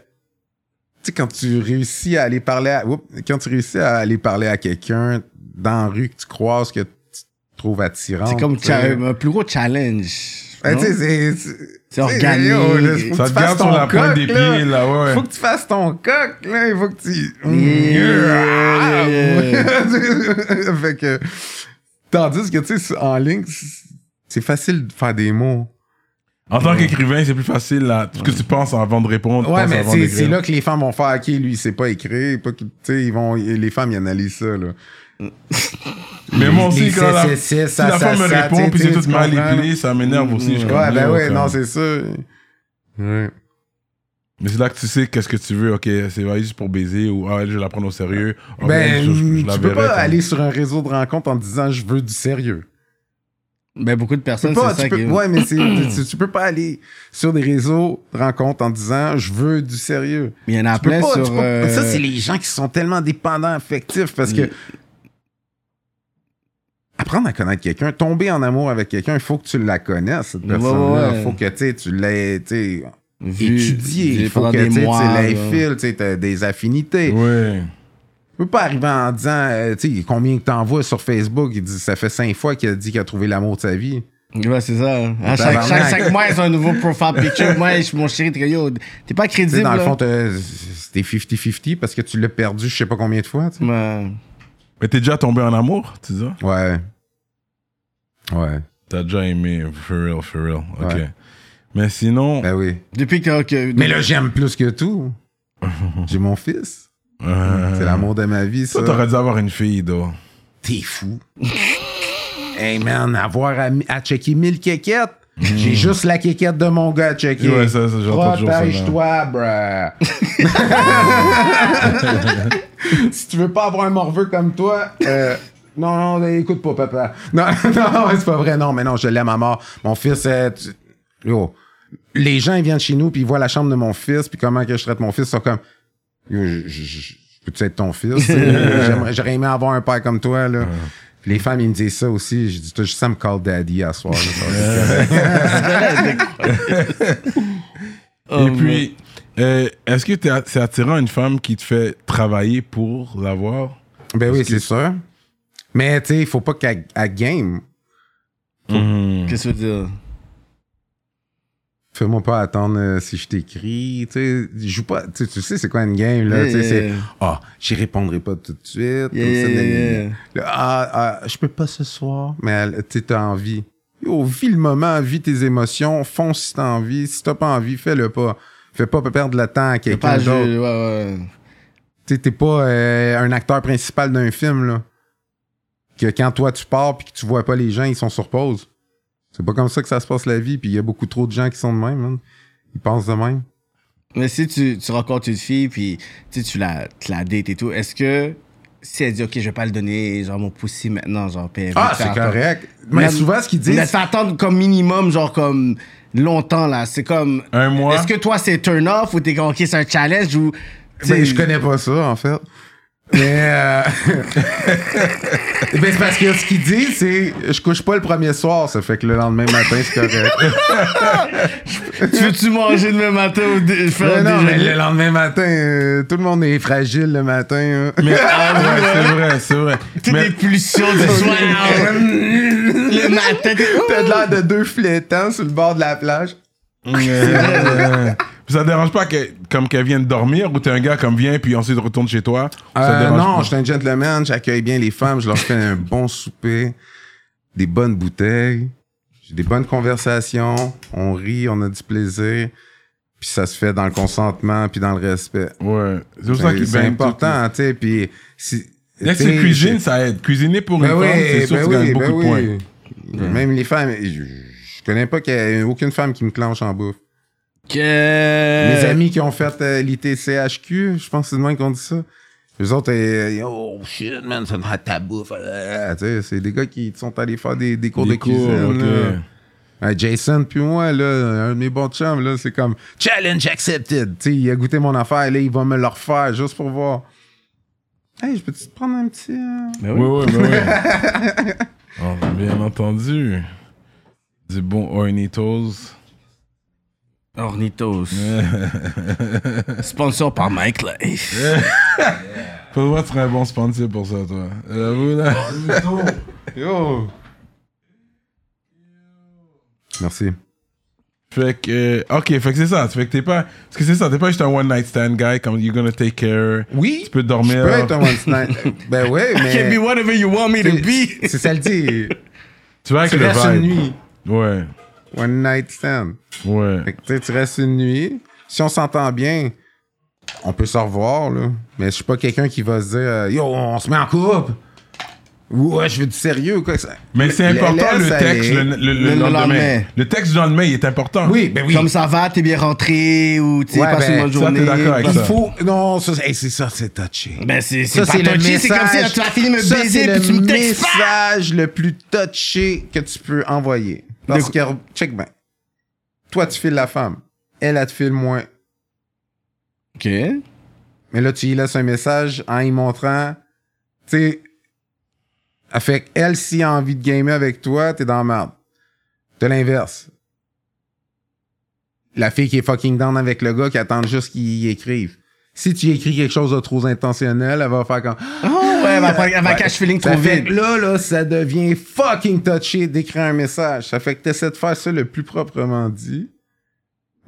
sais, quand tu réussis à aller parler à. Oups, quand tu réussis à aller parler à quelqu'un dans la rue que tu croises, que tu trouves attirant. C'est comme un plus gros challenge. Ben, sais, c'est. Organique. faut Ça te garde sur ton la pointe des là. pieds, là, ouais. Faut que tu fasses ton coq, là. Il faut que tu. Yeah, yeah, (laughs) fait que. Tandis que, tu sais, en ligne, c'est facile de faire des mots. En tant qu'écrivain, c'est plus facile, là. Parce que tu penses avant de répondre. Ouais, mais c'est, là que les femmes vont faire, OK, lui, il sait pas écrire. Pas que- tu sais, ils vont, les femmes, ils analysent ça, là. Mais moi aussi, quand la, si la ça, femme me ça, répond, puis c'est tout mal épilé, ça m'énerve aussi. Ouais, ben ouais, non, c'est ça. Ouais. Mais c'est là que tu sais qu'est-ce que tu veux. Ok, c'est juste pour baiser ou ah, je vais la prendre au sérieux. Ah, Ben, je- je- je la tu peux pas aller sur un réseau de rencontres en disant je veux du sérieux. Ben, beaucoup de personnes, c'est ça tu peux- qui... ouais, mais (clears throat) tu, tu peux pas aller sur des réseaux de rencontres en disant je veux du sérieux. Il y en a plein pas, sur... peux euh, Ça, c'est les gens qui sont tellement dépendants affectifs parce que apprendre à connaître quelqu'un, tomber en amour avec quelqu'un, il faut que tu la connaisses, cette personne-là. ouais, Il faut que tu l'aies tu sais, vu- étudié. Il faut que tu t'as des affinités. Ouais. Tu peux pas arriver en disant, euh, tu sais, combien que t'envoies sur Facebook, il dit, ça fait cinq fois qu'il a dit qu'il a trouvé l'amour de sa vie. Ouais, c'est ça. À chaque, chaque, chaque mois, ils ont un nouveau profile picture. Moi, je- mon chéri, t'es yo, t'es pas crédible. dans le fond, c'était 50-50 parce que tu l'as perdu je sais pas combien de fois. Ouais. Mais t'es déjà tombé en amour, tu dis? Ouais. Ouais. T'as déjà aimé, for real, for real. Ok. Ouais. Mais sinon, Ben oui. Depuis que... que- Mais là, j'aime plus que tout. J'ai mon fils. Euh, C'est l'amour de ma vie, ça. toi, t'aurais dû avoir une fille, toi. T'es fou. (laughs) hey man, avoir à, à checker 1000 quéquettes. J'ai juste la quéquette de mon gars à checker. Ouais, ça, ça, j'entends toujours ça, Protège-toi, bruh. (laughs) si tu veux pas avoir un morveux comme toi, euh, non, non, écoute pas, papa. Non, (laughs) non, c'est pas vrai. Non, mais non, je l'aime à mort. Mon fils, euh, tu- yo, les gens ils viennent chez nous puis ils voient la chambre de mon fils puis comment que je traite mon fils, ils sont comme, je, je, je- peux-tu être ton fils? (laughs) J'aurais aimé avoir un père comme toi, là. Les femmes, ils me disent ça aussi. Je dis, à me call daddy à soir. ça (laughs) Et puis, Euh, Est-ce que t'es a- c'est attirant une femme qui te fait travailler pour l'avoir? Ben oui, que- c'est sûr. Mais tu sais, il faut pas qu'elle elle game. Mhm. Qu'est-ce que tu veux dire? Fais-moi pas attendre euh, si je t'écris. Tu sais, je joue pas. Tu sais, c'est quoi une game, là? Yeah, c'est. Ah, j'y répondrai pas tout de suite. Yeah, ça, Ah, ah, je peux pas ce soir. Mais tu t'as envie. Yo, vis le moment, vis tes émotions, fonce si t'as envie. Si t'as pas envie, fais-le pas. Fais pas perdre le temps à quelqu'un d'autre. joué, ouais, ouais. Tu sais, t'es pas euh, un acteur principal d'un film, là. Que quand toi tu pars puis que tu vois pas les gens, ils sont sur pause. C'est pas comme ça que ça se passe la vie, puis il y a beaucoup trop de gens qui sont de même, man. Ils pensent de même. Mais si tu, tu rencontres une fille, puis tu la, tu la dates et tout, est-ce que si elle dit, OK, je vais pas le donner, genre mon poussi maintenant, genre, veut Ah, c'est correct. Mais Mais- souvent, ce qu'ils Mais disent. ça attendre comme minimum, genre comme longtemps, là. C'est comme. Un mois. Est-ce que toi, c'est turn off ou t'es OK, c'est un challenge ou. tu Ben, je connais pas ça, en fait. Mais. Euh... (laughs) ben, c'est parce que ce qu'ils disent, c'est. Je couche pas le premier soir, ça fait que le lendemain matin, c'est correct. (laughs) Tu veux-tu manger demain matin ou dé- faire non, mais le lendemain matin, euh, tout le monde est fragile le matin. hein. Mais ah, ouais, (laughs) c'est vrai, c'est vrai. Toutes Mais- les pulsions du soir. le matin. t'es- T'as de l'air de deux flétans sur le bord de la plage. Euh, Puis ça te dérange pas que, comme qu'elle vienne dormir ou t'es un gars comme vient puis ensuite retourne chez toi Ça te Euh, dérange non, pas? je suis un gentleman, j'accueille bien les femmes, je leur fais un bon souper, des bonnes bouteilles, j'ai des bonnes conversations, on rit, on a du plaisir, puis ça se fait dans le consentement puis dans le respect. Ouais. C'est pour ça que C'est ben, important, tu sais, puis si Dès que tu sais, ça aide. Cuisiner pour Ben une femme, c'est sûr ben que tu gagnes oui, beaucoup ben de oui. points. Même les femmes, je, je connais pas qu'il y ait aucune femme qui me clenche en bouffe. Que... Mes amis qui ont fait euh, l'ITCHQ, je pense que c'est de même qu'on dit ça. Les autres, euh, oh shit, man, ça être ta bouffe. Euh, c'est des gars qui sont allés faire des, des cours Des de cours, cuisine. là. Jason puis moi, là, un de mes bons chums, là, c'est comme challenge accepted. Tu sais, il a goûté mon affaire, là, il va me le refaire juste pour voir. Hey, je peux-tu te prendre un petit. euh? Ben Oui, oui. oui, (laughs) oui. oh, bien entendu. Du bon Ornitos. Ornitos. (laughs) Sponsor par Mike Life. (laughs) Faut voir, un bon sponsor pour ça, toi. J'avoue, là. Yo! Merci. Fait que, euh, ok, fait que c'est ça. Fait que t'es pas, parce que c'est ça, t'es pas juste un one night stand guy, comme you're gonna take care. Oui! Tu peux dormir. Je peux être un one night. (laughs) ben ouais, Can be mais. whatever you want me to be. C'est ça le dit. Tu vas avec le restes une vibe. nuit. Ouais, One night stand. ouais. Fait que, tu restes une nuit. Si on s'entend bien, on peut se revoir, là. Mais je suis pas quelqu'un qui va se dire euh, Yo, on se met en couple. Ou ouais, je veux du sérieux, quoi. Ça- Mais c'est Le- important le texte le, le- le Le lendemain. lendemain. Le texte du lendemain, il est important. Oui, ben oui. Comme ça va, t'es bien rentré ou tu Ouais, passe ben, une bonne ça, journée. t'es d'accord avec Il ça. faut. Non, ça, hey, c'est ça, c'est touché. Ben c'est c'est Ça, pas le touché, c'est comme si message- tu vas finir me ça, baiser c'est puis tu le me textes pas. message le plus touché que tu peux envoyer. Parce que, check ben. Toi, tu files la femme. Elle, elle te file moins. Ok. Mais là, tu lui laisses un message en y montrant. Tu sais. elle Fait elle, si elle a envie de gamer avec toi, t'es dans la merde. T'as l'inverse. La fille qui est fucking down avec le gars qui attend juste qu'il y écrive. Si tu y écris quelque chose de trop intentionnel, elle va faire comme. Oh ouais, va Ouais. cache feeling trop vite. que là, là, ça devient fucking touché d'écrire un message. Ça fait que t'essaies de faire ça le plus proprement dit.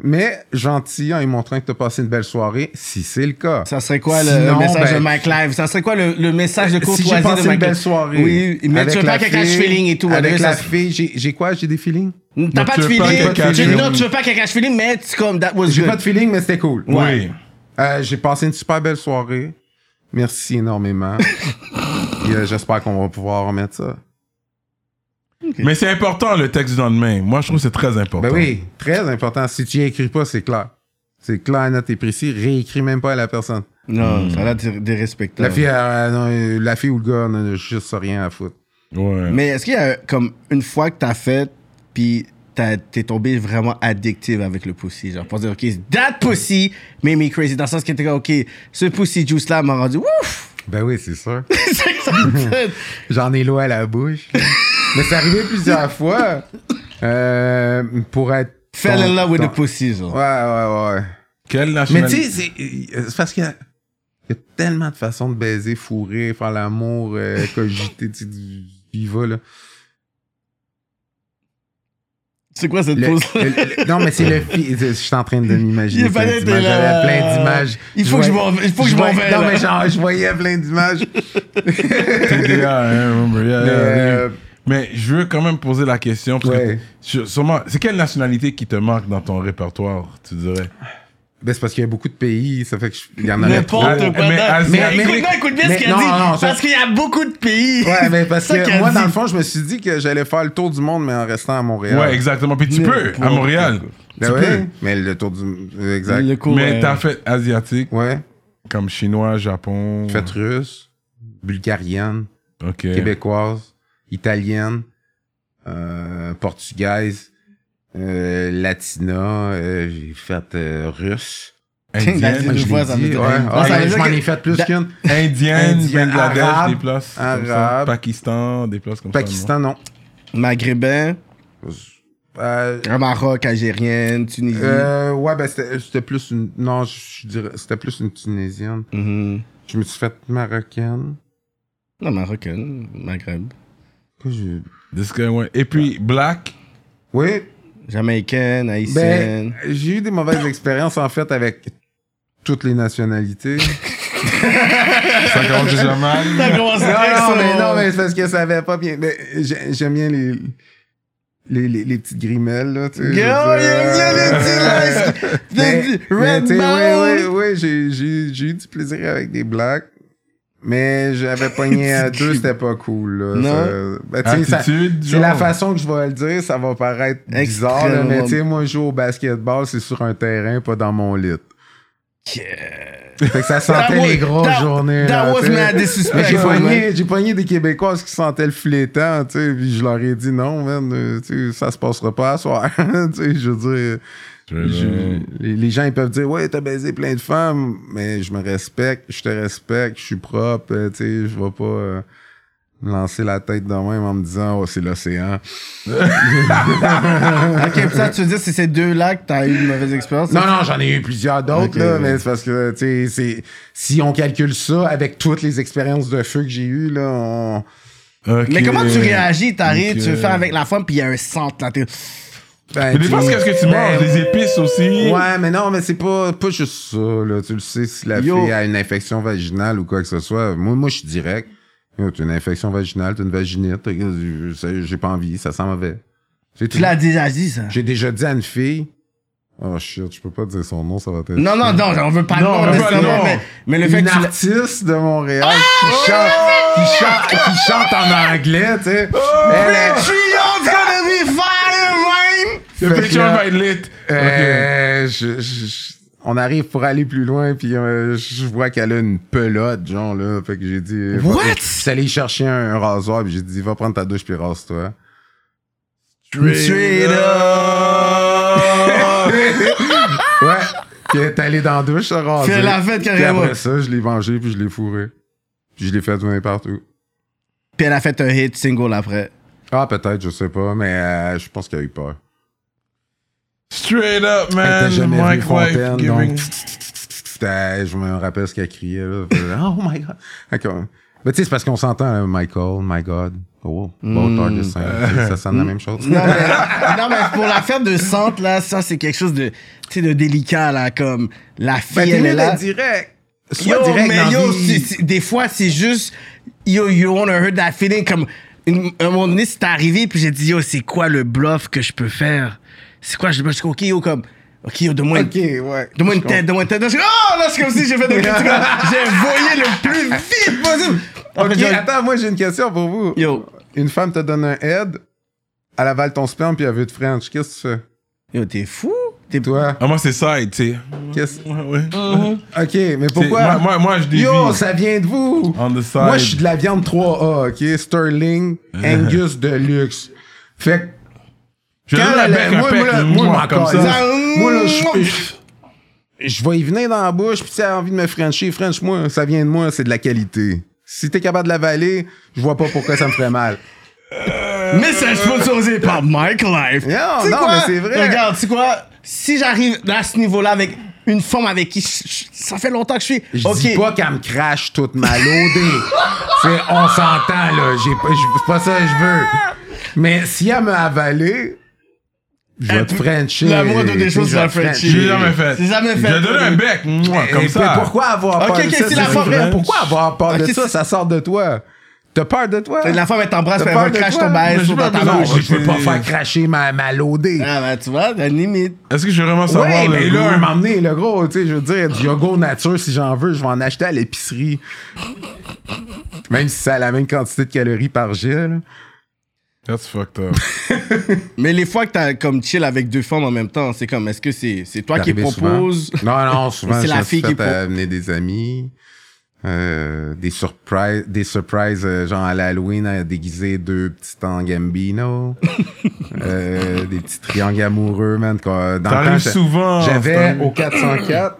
Mais gentil en lui montrant que t'as passé une belle soirée, si c'est le cas. Ça serait quoi le, Sinon, message ben, de Mike Live? Ça serait quoi le, le message de si courtoisie j'ai passé de Mike une belle soirée. Oui, mais tu veux pas qu'elle cache feeling et tout. Avec la fille, j'ai quoi? J'ai des feelings? T'as pas tu de feeling. Tu, non, tu veux pas qu'elle cache feeling, mais c'est comme that was J'ai pas de feeling, mais c'était cool. Oui. Euh, j'ai passé une super belle soirée. Merci énormément. (laughs) Et, euh, J'espère qu'on va pouvoir remettre ça. Mais c'est important le texte du lendemain. Moi, je trouve que c'est très important. Ben oui, très important. Si tu y écris pas, c'est clair. C'est clair, net et précis. Réécris même pas à la personne. Non, ça a l'air dé- dérespectable. La fille, euh, non, euh, la fille ou le gars n'a juste rien à foutre. Ouais. Mais est-ce qu'il y a comme une fois que t'as fait, puis t'es tombé vraiment addictive avec le pussy, genre pour dire ok, that pussy made me crazy, dans le sens que t'es comme ok, ce pussy juice là m'a rendu ouf. Ben oui, c'est sûr. (laughs) Fait. J'en ai l'eau à la bouche. (laughs) Mais c'est arrivé plusieurs fois. Euh, pour être. Fell in ton- love with ton- the pussy, genre. Ouais, ouais, ouais. Quelle Mais nationalité tu sais, c'est parce qu'il y a, il y a tellement de façons de baiser, fourrer, faire l'amour, euh, cogiter, tu sais, du viva, là. C'est quoi cette Le- pause le- le- non, mais c'est le fi- Je suis en train de m'imaginer. Il là, J'avais plein d'images. Il faut que je m'en- il faut que je m'en voyais- vais, Non, mais genre, je voyais plein d'images. TDA, hein, remember, yeah, Mais, yeah, euh, Mais je veux quand même poser la question. Parce Ouais. que je- sûrement, c'est quelle nationalité qui te manque dans ton répertoire, tu dirais? Ben, c'est parce qu'il y a beaucoup de pays, ça fait que je- il y en trop. N'importe quoi. Mais non. asiatique- Mais écoute, non, écoute bien Mais ce qu'il a non, dit. non, ça- parce qu'il y a beaucoup de pays. Ouais, mais parce ça qu'il que a moi, dans le fond, je me suis dit que j'allais faire le tour du monde, mais en restant à Montréal. Ouais, exactement. Puis tu peux, à Montréal. Ben tu ouais, peux. mais le tour du. Exact. Le cours, Mais euh, t'as fait asiatique, Ouais. comme chinois, japon. Fête russe, bulgarienne, Ok. québécoise, italienne, euh, portugaise, latina, euh, j'ai fait euh, russe. Indienne, je ça ouais. Non, Ah, ça je m'en que- ai fait plus Da- qu'une. Indienne, Bangladesh, arabe, des places. ça. arabe. Pakistan, des places comme Pakistan, non. Maghrébin, Euh, Maroc, Algérienne, Tunisie. euh, ouais, ben c'était plus une. Non, je je dirais. C'était plus une Tunisienne. Mhm. Je me suis fait marocaine. Non, Marocaine, Maghreb. Ça. This guy, ouais. Et puis, black? Oui, Jamaïcaine, ben, haïtienne. j'ai eu des mauvaises expériences en fait avec toutes les nationalités. (laughs) Ça commence déjà mal. Ça commence non, non, mais non, mais c'est parce que ça avait pas bien. J'aime bien les, les, les, les petites grimelles, là, tu sais. Girl, aime bien les petits Red. Oui, oui, oui, j'ai- j'ai j'ai eu du plaisir avec des blacks. Mais j'avais pogné (laughs) à deux, c'était pas cool, là. Non? Ben, C'est la façon que je vais le dire, ça va paraître bizarre, là, mais tu sais, moi, je joue au basketball, c'est sur un terrain, pas dans mon lit. Fait que ça sentait was- les grosses that- journées. that J'ai pogné, j'ai pogné des Québécoises qui sentaient le flétan, tu sais, puis je leur ai dit non, man, euh, tu sais, ça se passera pas à soir. (laughs) tu sais, je veux dire, je- les, les gens ils peuvent dire ouais, t'as baisé plein de femmes, mais je me respecte, je te respecte, je suis propre, euh, tu sais, je vais pas euh, me lancer la tête de même en me disant oh, c'est l'océan. (laughs) Ok, puis ça, tu veux dire, c'est ces deux-là que t'as eu une mauvaise expérience? Non, non, j'en ai eu plusieurs d'autres, là, ouais. mais c'est parce que, tu sais, c'est- si on calcule ça avec toutes les expériences de feu que j'ai eues, là, on... Mais comment tu réagis? T'arrives, Ok. tu veux faire avec la femme, puis il y a un centre là. t'es- Ben, Mais des fois, tu- qu'est-ce que tu ben, manges? Les épices aussi? Ouais, mais non, mais c'est pas, pas juste ça, là. Tu le sais, si la Yo. fille a une infection vaginale ou quoi que ce soit, moi, moi je suis direct. T'as une infection vaginale, t'as une vaginite, j'ai pas envie, ça sent mauvais. Tu l'as déjà dit, ça. J'ai déjà dit à une fille, oh shit, je peux pas dire son nom, ça va être. Non, non, non, on veut pas Non, on le veut nom nom. mais, mais le fait une que artiste de Montréal qui, chante, qui, chante, qui chante en anglais, tu sais. Elle est- Patreon's gonna be fire, man! Le là, va être lit. Euh, je- je- je- on arrive pour aller plus loin, puis euh, je vois qu'elle a une pelote, genre, là. Fait que j'ai dit... va- What? Allé chercher un, un rasoir, puis j'ai dit, va prendre ta douche, puis rase-toi. Straight up! (laughs) ouais. Puis elle est allée dans la douche, se raser. Fais la fête Puis carrément. après ça, je l'ai mangé, puis je l'ai fourré. Puis je l'ai fait tourner partout. Puis elle a fait un hit single après. Ah, peut-être, je sais pas, mais euh, je pense qu'elle a eu peur. Straight up, man. Mike Fontaine, giving. donc... Je me rappelle ce qu'elle criait, là. (laughs) oh my God. D'accord. Mais tu sais, c'est parce qu'on s'entend, Michael, my God. Oh, both are the same. Ça sonne la (laughs) même chose. Non mais, (laughs) non, mais pour l'affaire de centre, là, ça, c'est quelque chose de, de délicat, là, comme la fille, Ben, elle est là. direct. Sois Yo, direct mais yo, la vie. c'est- c'est- des fois, c'est juste, yo, you wanna hurt that feeling, comme, une- un moment donné, c'est arrivé, puis j'ai dit, yo, c'est quoi le bluff que je peux faire? C'est quoi, je me suis ok, yo, comme, ok, yo, donne-moi Ok, une, ouais. donne-moi une tête, donne-moi une tête. Je suis, oh, là, c'est comme si j'ai fait de (laughs) j'ai voyé le plus vite possible. Ok, attends, moi j'ai une question pour vous. Yo, Une femme te donne un head, elle avale ton sperme puis elle veut te French. Qu'est-ce que tu fais? yo, t'es fou? T'es Toi? Ah, moi, c'est side, tu sais. Qu'est-ce... Ouais, ouais. Ok, mais C'est- pourquoi? Moi, moi, moi, je dévie. Yo, ça vient de vous! On the side. Moi, je suis de la viande 3A, ok? Sterling, (laughs) Angus de luxe. Fait que Je quand la moi, moi, là, moi, moi, comme encore, ça. là, moi, là, je, vais y venir dans la bouche, puis si a envie de me frencher, French, moi, ça vient de moi, c'est de la qualité. Si t'es capable de l'avaler, je vois pas pourquoi ça me ferait mal. (laughs) Message sponsorisé par Mike Life. Non, non, quoi? mais c'est vrai. Regarde, tu sais quoi? Si j'arrive à ce niveau-là avec une femme avec qui je- je- ça fait longtemps que je suis. Je ok. dis pas qu'elle me crache toute malodée. (laughs) C'est- on s'entend, là. J'ai pas, je- c'est pas ça que je veux. Mais si elle m'a avalé, je vais te frencher. la moindre des choses, je vais la te frencher. Je l'ai jamais fait. C'est jamais fait. Je vais donner un bec, comme ça. pourquoi avoir Ok, peur ok, de ça? Pourquoi avoir peur de ça? Ça sort de toi. T'as peur de toi? La femme, elle t'embrasse, elle peur va toi? ton je sur peux ta bouche. je peux pas faire cracher ma, ma lodée. Ah, ben, tu vois, la limite. Est-ce que je veux vraiment savoir Ouais, le mais là, goût? un moment donné, le gros, tu sais, je veux dire, du yogourt nature, si j'en veux, je vais en acheter à l'épicerie. Même si ça a la même quantité de calories par gel. That's fucked up. (laughs) Mais les fois que t'as comme chill avec deux femmes en même temps, c'est comme, est-ce que c'est c'est toi qui souvent? Non, non, (laughs) souvent, C'est la fille qui fait pro- amener des amis. euh, des surprises, des surprises euh, genre à l'Halloween, à déguiser deux petits temps Gambino. (laughs) euh, des petits triangles amoureux, man. quoi. Dans le temps, souvent. J'avais c'est un- au 404.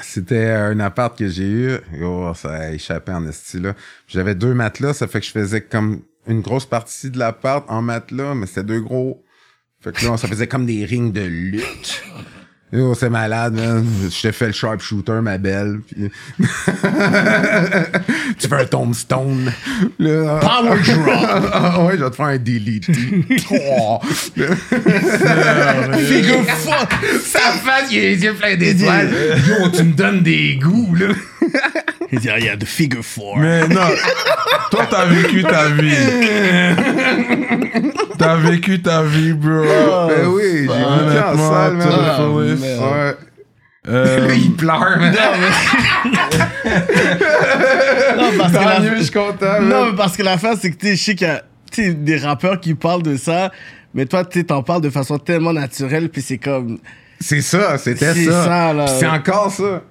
C'était un appart que j'ai eu. Oh, ça a échappé en esti là. J'avais deux matelas, ça fait que je faisais comme une grosse partie de l'appart en matelas, mais c'était deux gros. Fait que là, ça faisait comme des rings de lutte. Yo, c'est malade, man. Je te fais le sharpshooter, ma belle. Puis... (laughs) tu veux un tombstone? Là, Power drop. (laughs) ouais, je vais te faire un delete. Oh. Figure fuck. Sa face, il a les yeux pleins d'étoiles. Yo, tu me donnes des goûts, là. Il dit, ah, il y a de figure four. Mais non, toi t'as vécu ta vie. t'as vécu ta vie, bro. ben oui, j'ai vécu en salle, the man. Euh, (laughs) il pleure, man. Non, (laughs) parce que la... mieux, je suis content, non, mais parce que la fin, c'est que tu sais, je sais qu'il y a des rappeurs qui parlent de ça, mais toi, tu sais, t'en parles de façon tellement naturelle, puis c'est comme. C'est ça, c'était C'est ça. ça, là. C'est encore ça.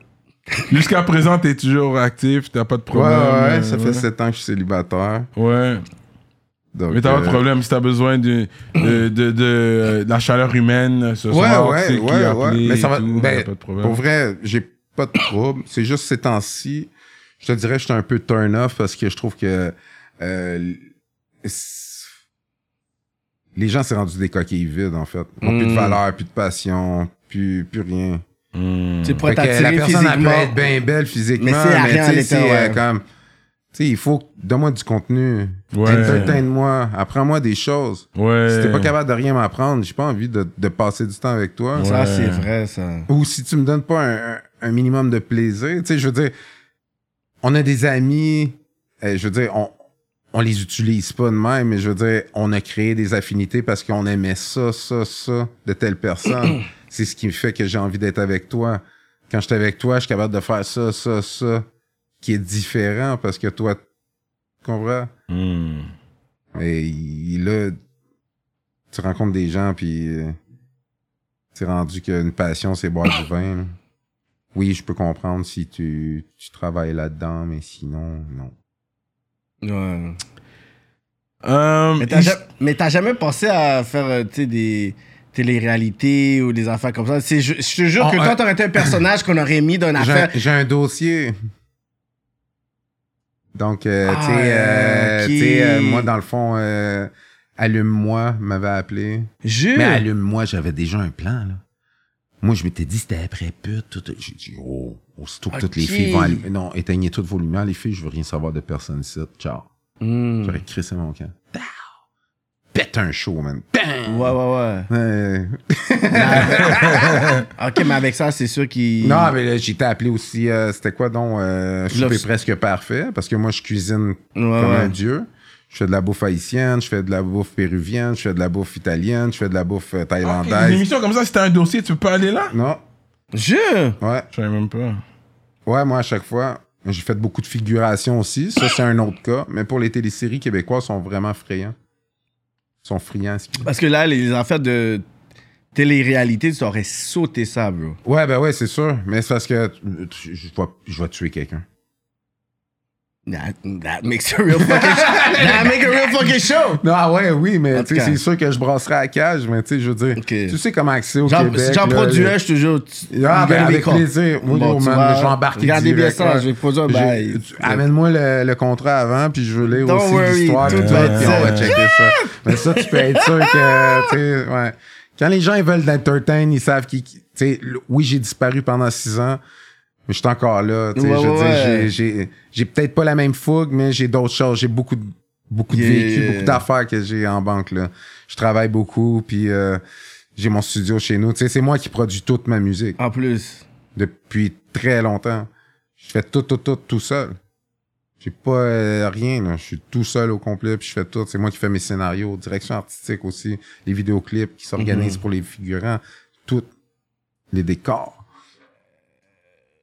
Jusqu'à présent, t'es toujours actif, t'as pas de Ouais, problème. ouais, euh, ça fait ouais. 7 ans que je suis célibataire. Ouais. Donc, Mais t'as pas de euh, problème si t'as besoin de, de, de, de, de la chaleur humaine ce Ouais, soir. ouais, ouais, appeler ouais. Mais ça va. tout, ben, pas de problème. pour vrai, j'ai pas de trouble. C'est juste ces temps-ci, je te dirais, je suis un peu turn off parce que je trouve que euh, les gens s'est rendu des coquilles vides en fait. Ils ont plus de Mm. valeur, plus de passion, plus plus rien. Tu que la personne elle peut être bien belle physiquement, Mais mais, tu sais, c'est l'intérieur, euh, ouais. comme tu sais, il faut donne-moi du contenu. Ouais. Entertain-moi, apprends-moi des choses. Ouais. Si t'es pas capable de rien m'apprendre, j'ai pas envie de, de passer du temps avec toi. Ça, Ouais. c'est vrai, ça. Ou si tu me donnes pas un, un- un minimum de plaisir, tu sais, je veux dire, on a des amis, euh, je veux dire, on, on les utilise pas de même, mais je veux dire, on a créé des affinités parce qu'on aimait ça, ça, ça de telle personne. (clears throat) C'est ce qui fait que j'ai envie d'être avec toi. Quand je suis avec toi, je suis capable de faire ça, ça, ça, qui est différent parce que toi, tu comprends? Hmm. Et il- là, tu rencontres des gens, puis euh, c'est rendu qu'une passion, c'est boire du vin. là. Oui, je peux comprendre si tu, tu travailles là-dedans, mais sinon, non. Ouais. Euh, Mais t'as il- jamais pensé à faire, euh, tu sais, des télé-réalités ou des affaires comme ça? C'est, je, je te jure Oh, que toi, t'aurais été un personnage qu'on aurait mis d'une J'ai affaire. J'ai un dossier. Donc, euh, Ah, tu sais, euh, euh, moi, dans le fond, Allume-moi m'avait appelé. Jure. Mais Allume-moi, j'avais déjà un plan, là. Moi, je m'étais dit, c'était après pute. Tout, j'ai dit, oh, aussitôt que toutes les filles vont allumer. Non, éteignez toutes vos lumières, les filles, je veux rien savoir de personne ici. Ciao. Hmm. J'aurais crissé mon camp. Pète un show, man. Bam! Ouais, ouais, ouais. (laughs) ok, mais avec ça, c'est sûr qu'il. Non, mais là, été appelé aussi, euh, c'était quoi donc, euh, souper L'offre- presque parfait, parce que moi, je cuisine Ouais, comme ouais. un dieu. Je fais de la bouffe haïtienne, je fais de la bouffe péruvienne, je fais de la bouffe italienne, je fais de la bouffe euh, Ah, ok, Une thaïlandaise. émission comme ça, si t'as un dossier, tu peux pas aller là? Non, Jure. ouais. Je savais même pas. Ouais, moi, à chaque fois, j'ai fait beaucoup de figuration aussi. Ça, c'est un autre cas. Mais pour les téléséries québécoises, sont vraiment frayants. Sont friands. Parce que là, les affaires de télé-réalité, tu aurais sauté ça, bro. Ouais, ben ouais, c'est sûr. Mais c'est parce que je vais, je vais tuer quelqu'un. That, that makes a real fucking show. (laughs) That make a real fucking show. Non, ah ouais, oui, mais tu sais, c'est sûr que je brasserai à la cage, mais tu sais, je veux dire, tu sais comment c'est au J'en Québec. j'en là, produis un, je te jure. tu- Ah, ben, avec plaisir. Bon, man, vas- je vais embarquer Regardez bien ça, ouais. je vais produire un bail. Amène-moi le, le contrat avant, puis je veux lire Don't aussi l'histoire, tout va être on va checker ça. Mais ça, tu peux être sûr que, tu sais, ouais. quand les gens ils veulent d'entertain, ils savent qu'ils. Tu sais, le- oui, j'ai disparu pendant six ans, mais je suis encore là. tu sais, Ouais, ouais. j'ai- j'ai- j'ai peut-être pas la même fougue, mais j'ai d'autres choses. J'ai beaucoup de, beaucoup de vécu, beaucoup d'affaires que j'ai en banque, là. Je travaille beaucoup, puis euh, j'ai mon studio chez nous. Tu sais, c'est moi qui produis toute ma musique En plus. depuis très longtemps. Je fais tout, tout, tout, tout seul. J'ai pas euh, rien, là. Je suis tout seul au complet, puis je fais tout. C'est moi qui fais mes scénarios, direction artistique aussi, les vidéoclips qui s'organisent pour les figurants, tout. Les décors.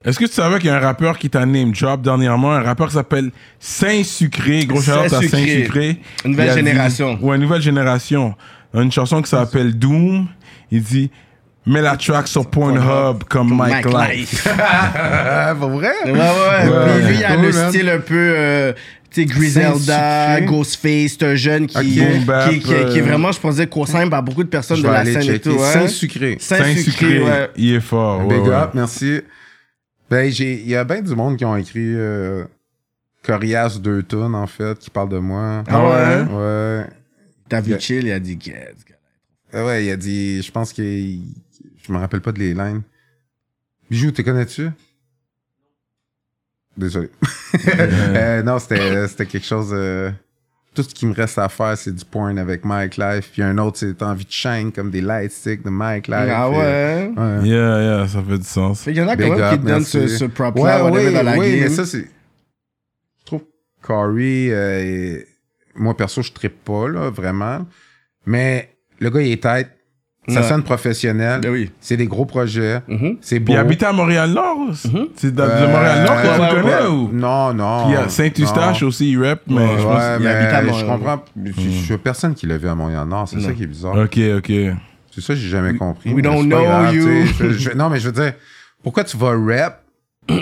Est-ce que tu savais qu'il y a un rappeur qui t'a name drop dernièrement, un rappeur qui s'appelle Saint-Sucré, gros shout à Saint-Sucré. Saint-Sucré. Une nouvelle a dit- génération. ouais, une nouvelle génération. Une chanson qui s'appelle Doom. Il dit Mets la track sur Pornhub comme Mike, Life. Ah, (laughs) pour vrai? Ouais, ouais. Ouais. Puis lui, il a Cool, le man. style un peu, euh, tu sais, Griselda. Ghostface, c'est un jeune qui, Ok. qui, Boom bap, qui, qui est euh, vraiment, je pensais, co-simple à beaucoup de personnes de la scène et checker. tout. Ouais. Saint-Sucré. Saint-Sucré, Saint-Sucré, ouais. il est fort. ouais, Big ouais. up, merci. Ben, j'ai, il y a bien du monde qui ont écrit euh, Corias deux tonnes, en fait, qui parlent de moi. Ah ouais? Ouais. T'as vu Yeah. chill, il a dit, Get, Ah ouais, il a dit, je pense que, je me rappelle pas de les lines. Bijou, t'es connais-tu? Désolé. (laughs) Euh, non, c'était, c'était quelque chose, euh, tout ce qui me reste à faire, c'est du porn avec Mike Life. Puis un autre, c'est envie de shine comme des light sticks de Mike Life. Ah Euh, ouais? ouais. Yeah, yeah, ça fait du sens. Qu'il y en a quand même qui te donnent ce, ce prop-là, Ouais, dans la oui, game. mais ça, c'est. Je trouve Corey, euh, moi, perso, je trippe pas, là, vraiment. Mais le gars, il est tête. Ça Ouais. sonne professionnel. Ben oui. C'est des gros projets. Mhm. C'est beau. Il habitait à Montréal-Nord. C'est de, Euh, Montréal-Nord que tu ouais, le connais ouais. ou? Non, non. Puis il y a Saint-Eustache aussi, il rap, mais Ouais, je pense. il mais habite à je comprends. Je je suis personne qui l'a vu à Montréal-Nord. C'est ça qui est bizarre. Ok, ok. C'est ça que j'ai jamais compris. we don't know grave, you. Je- je- non, mais je veux dire, pourquoi tu vas rap? (clears throat)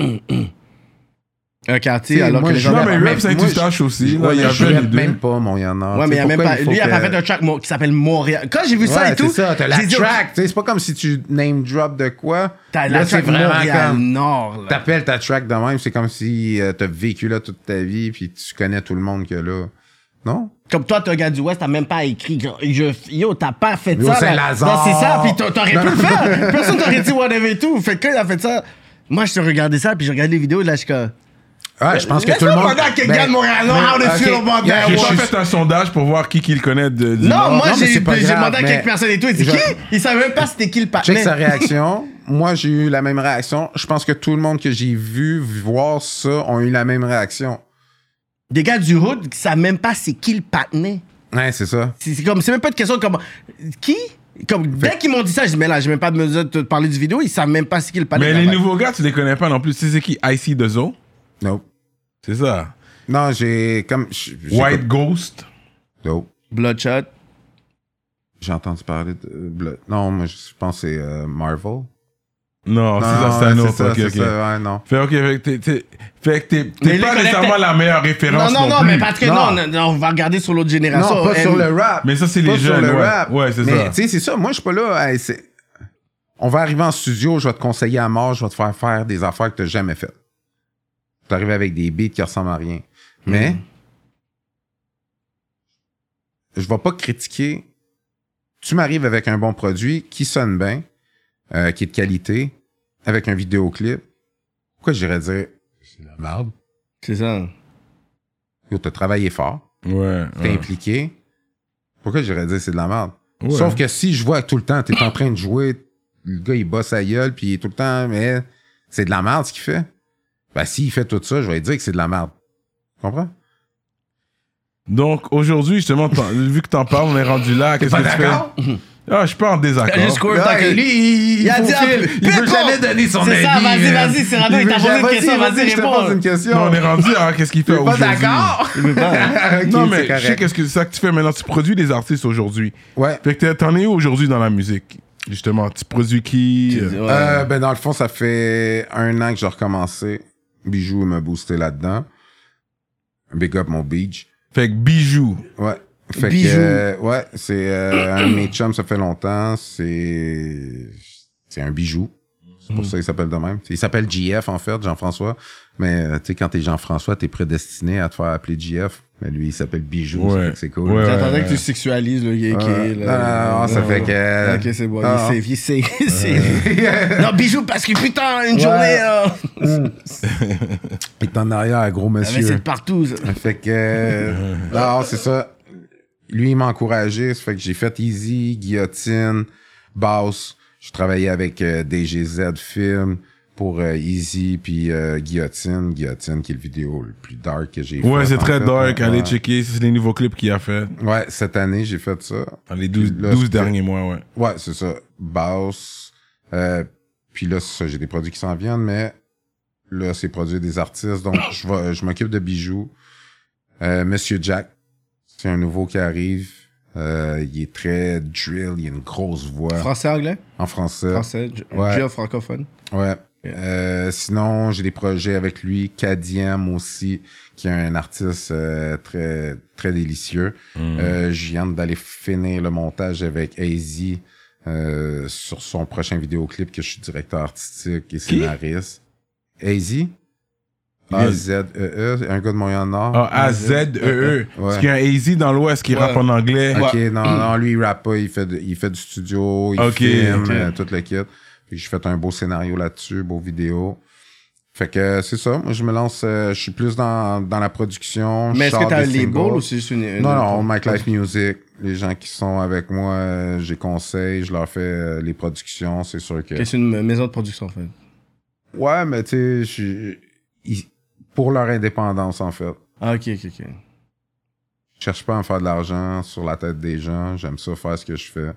Un quartier, alors moi, que les gens... Non, mais rap Saint-Eustache aussi. là, Ouais, il y mais je rappe deux. même pas Montréal-Nord. Ouais, Tu mais il y a même pas... Lui, il a pas fait un track qui s'appelle Montréal. Quand j'ai vu ça Ouais, et tout... c'est ça, t'as la track. Tu sais, c'est pas comme si tu name drop de quoi. T'as Là, la c'est track vraiment Montréal comme- Nord, là. T'appelles ta track de même, c'est comme si euh, t'as vécu là toute ta vie, puis tu connais tout le monde que là. Non? Comme toi, t'es un gars du Ouest, t'as même pas écrit. Je, yo, t'as pas fait Yo, ça. c'est. Lazare. C'est ça, puis t'a- t'aurais pu le faire. (laughs) Personne t'aurait dit whatever et tout. Fait que quand il a fait ça, moi, je te regardais ça, puis je regardais les vidéos, là, je suis Ah, je pense que tout le monde. Ben, de Nord, how they feel about that J'ai pas fait un sondage pour voir qui qui le connaît de, du Non, moi, j'ai demandé à quelques personnes et tout. Ils disent qui? Ils savaient même pas c'était qui le Check partenaire. sa réaction. Moi, j'ai eu la même réaction. Je pense que tout le monde que j'ai vu voir ça ont eu la même réaction. Des gars du Hood qui savent même pas c'est qui le partenaire. Ouais, c'est ça. C'est comme, c'est même pas une question de comme. Qui? Comme, dès qu'ils m'ont dit ça, je dis, mais là, j'ai même pas besoin de te parler du vidéo, ils savent même pas c'est qui le partenaire. Mais les nouveaux gars, tu les connais pas non plus. Tu sais c'est qui? Icy de Zo Nope. C'est ça. Non, j'ai comme. j'ai- j'ai White Ghost? Nope. Bloodshot? J'ai entendu parler de Blood. Non, moi, je pense que c'est euh, Marvel. Non, c'est ça, non, c'est un ouais, autre. ça, ok, c'est ok. ça, ouais, non. Fait, ok, fait que t'es- t'es fait que t'es- Mais t'es les pas nécessairement peut-être- la meilleure Non, référence. non, non, plus. mais parce que Non. non, non, non, on va regarder sur l'autre génération. Non, pas Elle- sur le rap. Mais ça, c'est Pas les sur jeunes. le ouais. rap. Ouais, c'est Mais ça. tu sais, c'est ça. Moi, je suis pas là. hey, c'est- On va arriver en studio, je vais te conseiller à mort, je vais te faire faire des affaires que tu n'as jamais faites. Tu arrives avec des beats qui ressemblent à rien. Mais Mm. je vais pas critiquer. Tu m'arrives avec un bon produit qui sonne bien, euh, qui est de qualité, avec un vidéoclip. Pourquoi j'irais dire c'est de la merde? C'est ça. Yo, t'as travaillé fort, Ouais. t'es ouais. impliqué. Pourquoi j'irais dire c'est de la merde? Ouais. Sauf que si je vois que tout le temps, t'es en train de jouer, le gars, il bosse à gueule, puis il est tout le temps, mais c'est de la merde ce qu'il fait. Ben, s'il fait tout ça, je vais lui dire que c'est de la merde. Tu comprends? Donc, aujourd'hui, justement, (laughs) vu que t'en parles, on est rendu là. Qu'est-ce que tu fais? (laughs) Ah, je suis pas en désaccord. Juste Là, tant que- lui, il, Il a dit, il veut jamais donner son C'est avis. ça, vas-y, vas-y, Cyrano, il t'a posé une question, vas-y, réponds. pose une question. Non, on est rendu à qu'est-ce qu'il fait T'es pas aujourd'hui? d'accord? (laughs) Non, mais c'est je sais qu'est-ce que c'est ça que tu fais maintenant. Tu produis des artistes aujourd'hui. Ouais. Fait que t'en es où aujourd'hui dans la musique? Justement, tu produis qui? Ouais. Euh, ben, dans le fond, ça fait un an que j'ai recommencé. Bijou m'a boosté là-dedans. Big up mon beach. Fait que bijoux. Ouais. Fait Bijou. que, euh, ouais, c'est euh, un de mes chums, ça fait longtemps. C'est, c'est un bijou. C'est pour ça qu'il s'appelle de même. Il s'appelle JF, en fait, Jean-François. Mais, euh, tu sais, quand t'es Jean-François, t'es prédestiné à te faire appeler JF. Mais lui, il s'appelle Bijou. Ouais. C'est cool. Ouais. J'attendais que tu sexualises le gay est Non, non, non, non, ça fait que- Ok, c'est bon. Ah. Il sait. (laughs) Non, bijou, parce que putain, une journée, là. (laughs) Il est en arrière, un gros Ah, mais monsieur. c'est partout. ça. Fait que. euh, non, c'est ça. Lui, il m'a encouragé. Ça fait que j'ai fait Easy, Guillotine, Bass. Je travaillais avec euh, DGZ Film pour euh, Easy puis euh, Guillotine. Guillotine, qui est le vidéo le plus dark que j'ai. Ouais, c'est très fait. dark. Allez checker. C'est les nouveaux clips qu'il a fait Ouais, cette année, j'ai fait ça. dans les 12, Là, 12 c'était- derniers mois, ouais. Ouais, c'est ça. Bass. Euh, puis là, c'est ça, j'ai des produits qui s'en viennent, mais là, c'est produire des artistes. Donc, je, je m'occupe de bijoux. Euh, Monsieur Jack, c'est un nouveau qui arrive. Euh, il est très drill, il a une grosse voix Français, anglais? En français. Français, Ouais. drill francophone. Ouais. Euh, sinon, j'ai des projets avec lui, Kadiem aussi, qui est un artiste euh, très très délicieux. Euh, je viens d'aller finir le montage avec AZ euh, sur son prochain vidéoclip que je suis directeur artistique et scénariste. AZ A Z E E, un gars de Montréal-Nord. Ah, A-Z-E-E. Ouais. Parce qu'il y a un AZ dans l'Ouest qui Ouais. rappe en anglais. Ok, non, non, lui, il rappe pas, il fait, de- il fait du studio, il Ok, filme, ok. euh, tout le kit. Puis j'ai fait un beau scénario là-dessus, beau vidéo. Fait que euh, c'est ça, moi je me lance, euh, je suis plus dans, dans la production. Mais est-ce que t'as un label ou c'est juste une. une- Non, non, Mike Life Music, les gens qui sont avec moi, euh, j'ai conseil, je leur fais les productions, c'est sûr que... C'est une maison de production, en fait. Ouais, mais tu sais, je pour leur indépendance en fait. Ah, ok, ok, ok. Je cherche pas à me faire de l'argent sur la tête des gens. J'aime ça faire ce que je fais.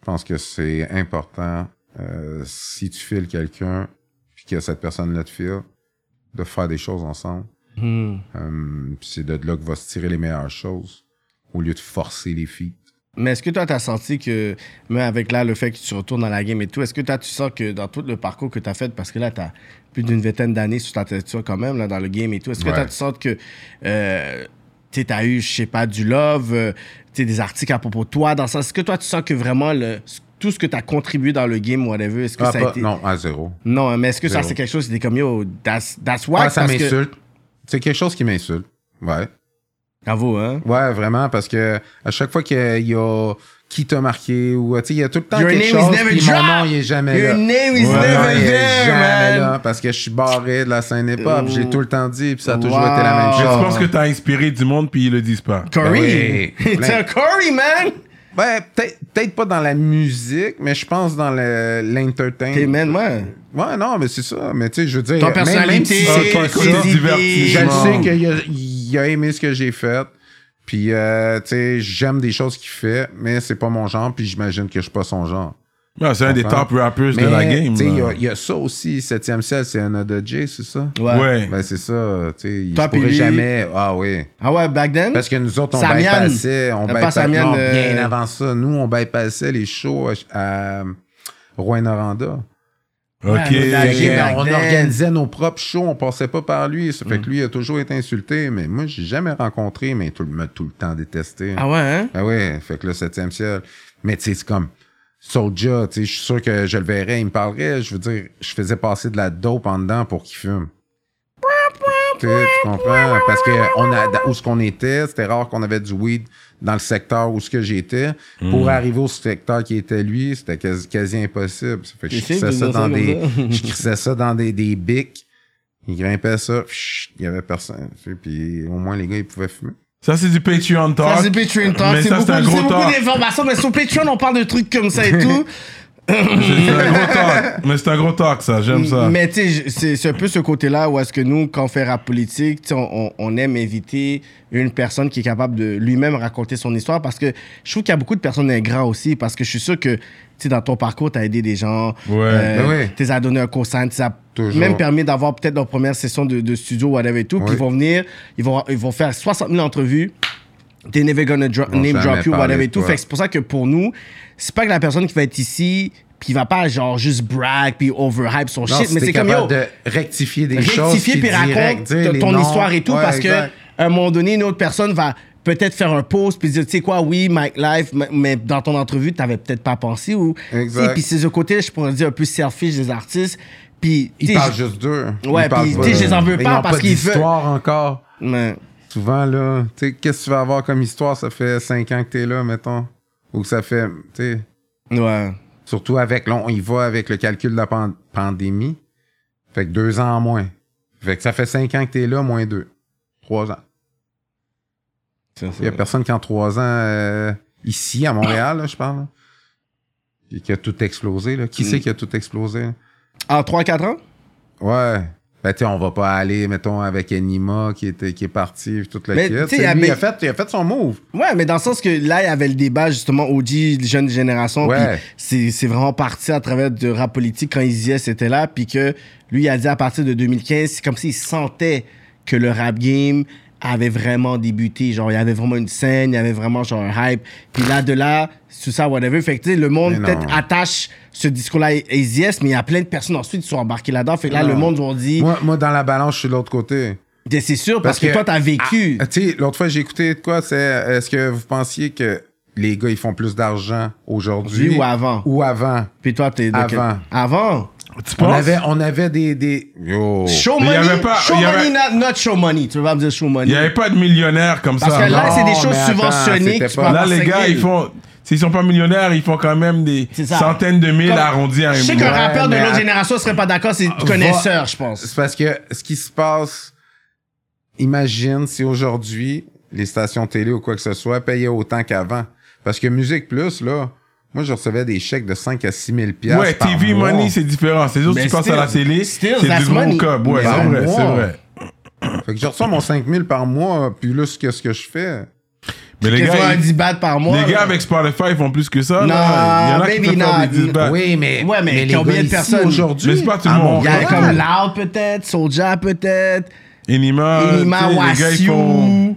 Je pense que c'est important. euh, si tu files quelqu'un, puis que cette personne-là te file, de faire des choses ensemble. Hmm. Euh, c'est de là que va se tirer les meilleures choses, au lieu de forcer les feats. Mais est-ce que toi, t'as senti que, même avec là, le fait que tu retournes dans la game et tout, est-ce que toi, tu sens que dans tout le parcours que tu as fait, parce que là, tu as plus d'une vingtaine d'années sur ta tête quand même, là, dans le game et tout, est-ce que Ouais. toi, tu sens que euh, tu as eu, je sais pas, du love, euh, tu des articles à propos de toi, dans ça, est-ce que toi, tu sens que vraiment le, tout ce que tu as contribué dans le game, whatever, est-ce que Ah, ça pas- a été. Non, à zéro. Non, mais est-ce que ça, c'est quelque chose qui était comme yo, that's? Ah, ça que- m'insulte. C'est quelque chose qui m'insulte. Ouais. Bravo, hein? Ouais, vraiment, parce que à chaque fois qu'il y a- il y a qui t'a marqué ou tu sais il y a tout le temps Your quelque name is chose never puis mon nom il est jamais Your là. name is Ouais, never il est there, jamais man. là parce que je suis barré de la scène hip-hop, j'ai tout le temps dit puis ça a toujours Wow. été la même Mais chose. je pense que t'as inspiré du monde puis ils le disent pas? Corey! oui. (laughs) T'es un Corey, man! Ouais, peut-être peut-être pas dans la musique, mais je pense dans le T'es, l'entertainment. man, ouais. Ouais, non, mais c'est ça, mais tu sais, je veux dire Ton personnalité, même si Ah, c'est ton c'est- côté je divertissement. le sais qu'il a, il a aimé ce que j'ai fait. Puis, euh, tu sais, j'aime des choses qu'il fait, mais c'est pas mon genre, puis j'imagine que je suis pas son genre. Ouais, c'est un des top rappers Mais, de la game. tu sais, il y a- il y, a ça aussi, 7e ciel, c'est un de J, c'est ça? Ouais. Ben, c'est ça, tu sais, Toi, je pourrais jamais... Ah oui. Ah ouais, back then? Parce que nous autres, on bypassait, on Euh, pas bypassait, non, euh, bien avant ça. Nous, on bypassait les shows à, à Rouen-Noranda. Ok. Ouais, back on organisait nos propres shows, on passait pas par lui. Ça fait que lui, a toujours été insulté, mais moi, j'ai jamais rencontré, mais tout, le- m'a tout le temps détesté. Ah ouais, hein? Ah ouais, fait que le septième ciel. Mais tu sais, c'est comme Soulja, tu sais, je suis sûr que je le verrais, il me parlerait. Je veux dire, je faisais passer de la dope en dedans pour qu'il fume. Tu comprends? Parce que on a, où ce qu'on était, c'était rare qu'on avait du weed dans le secteur où ce que j'étais. Pour arriver au secteur qui était lui, c'était quasi, quasi impossible. Ça fait que je crissais ça dans des, (laughs) je crissais ça dans des, des bics. Il grimpait ça, il y avait personne. tu sais, Puis au moins les gars, ils pouvaient fumer. Ça, c'est du Patreon Talk. Ça, c'est Patreon Talk. Mais C'est beaucoup, d'informations, mais sur Patreon, on parle de trucs comme ça et (laughs) tout. C'est un gros talk. Mais c'est un gros talk, ça. J'aime ça. Mais tu sais, c'est un peu ce côté-là où est-ce que nous, quand on fait rap politique, tu sais, on, on- on aime inviter une personne qui est capable de lui-même raconter son histoire parce que je trouve qu'il y a beaucoup de personnes ingrats aussi parce que je suis sûr que, tu sais, dans ton parcours, tu as aidé des gens. Ouais. Ben oui. Tu les as donné un cosign, tu as Toujours. même permis d'avoir peut-être leur première session de, de studio, whatever et tout. Puis ils vont venir, ils vont, ils vont faire 60 000 entrevues. They're never gonna dro- name drop you, whatever et tout. Fait que c'est pour ça que pour nous, c'est pas que la personne qui va être ici, puis il va pas genre juste brag puis overhype son Non, shit, si mais c'est comme yo, de rectifier des choses. rectifier puis raconte ton noms. histoire et tout Ouais, parce exact. que à un moment donné, une autre personne va peut-être faire un post puis dire, tu sais quoi, oui, Mike Life, mais- dans ton entrevue, t'avais peut-être pas pensé ou. Tu Puis c'est ce côté, je pourrais dire, un peu selfish des artistes. Puis. tu Ils parlent juste d'eux. Ouais, puis, tu sais, je les en veux pas parce qu'ils veulent- encore. Mais- Souvent, là, tu sais, qu'est-ce que tu vas avoir comme histoire? Ça fait cinq ans que t'es là, mettons. Ou que ça fait, tu sais, Ouais. surtout avec, là, on y va avec le calcul de la pan- pandémie. Fait que deux ans en moins. Fait que ça fait cinq ans que t'es là, moins deux. Trois ans. Il y a personne qui en trois ans, euh, ici, à Montréal, là, je parle, là, qui a tout explosé, là. Qui Mm. c'est qui a tout explosé? En 3-4 ans? Ouais. Ben, tu sais, on va pas aller, mettons, avec Anima qui, était, qui est parti, puis toute la Mais, kit. lui, mais- il, a fait, il a fait son move. Ouais, mais dans le sens que là, il y avait le débat, justement, OG, jeune génération. Ouais. puis c'est vraiment parti à travers de rap politique quand Easy était là. Puis que lui, il a dit à partir de 2015, c'est comme s'il sentait que le rap game avait vraiment débuté. Genre, il y avait vraiment une scène, il y avait vraiment genre un hype. Puis là, de là, tout ça, whatever. Fait que, tu sais, le monde peut-être attache ce discours-là à Easy mais il y a plein de personnes ensuite qui sont embarquées là-dedans. Fait que là, Non. le monde ont dit, Moi, moi, dans la balance, je suis de l'autre côté. c'est sûr, parce, que, toi, t'as vécu. Ah, tu sais, l'autre fois, j'ai écouté de quoi, c'est est-ce que vous pensiez que les gars, ils font plus d'argent aujourd'hui ou avant? Ou avant. Puis toi, t'es de quel- Avant? Avant? Tu On penses? avait, on avait des. des... Yo. Show Mais il y money, avait pas- show il y avait- money, not, not show money. Tu veux pas me dire show money? Il n'y avait pas de millionnaires comme Parce ça. que là, c'est des choses mais attends, subventionnées c'était pas- Là, les 5 gars, 000. ils font. S'ils sont pas millionnaires, ils font quand même des C'est ça. centaines de mille Comme- arrondis à un Je sais qu'un Ouais, rappeur de mais l'autre génération serait pas d'accord, c'est connaisseur, je pense. C'est parce que ce qui se passe, imagine si aujourd'hui, les stations télé ou quoi que ce soit payaient autant qu'avant. Parce que Musique Plus, là, moi, je recevais des chèques de 5 à 6 000 piastres Ouais, par TV mois. Money, c'est différent. C'est juste Mais tu passes à la télé, still, c'est du gros cob. Ouais, Mais c'est vrai, c'est vrai. Fait que je reçois mon 5 000 par mois, plus que ce que je fais? Mais les Que gars, un ils- 10 bahts par mois. les gars là? avec Spotify, ils font plus que ça. Non, là. Il y en a qui maybe peuvent faire not. des 10 bahts. Oui, mais, Ouais, mais les combien de personnes? aujourd'hui? Mais c'est pas tout le à monde. Il y avait comme Loud peut-être, Soulja peut-être, Enima, Inima, tu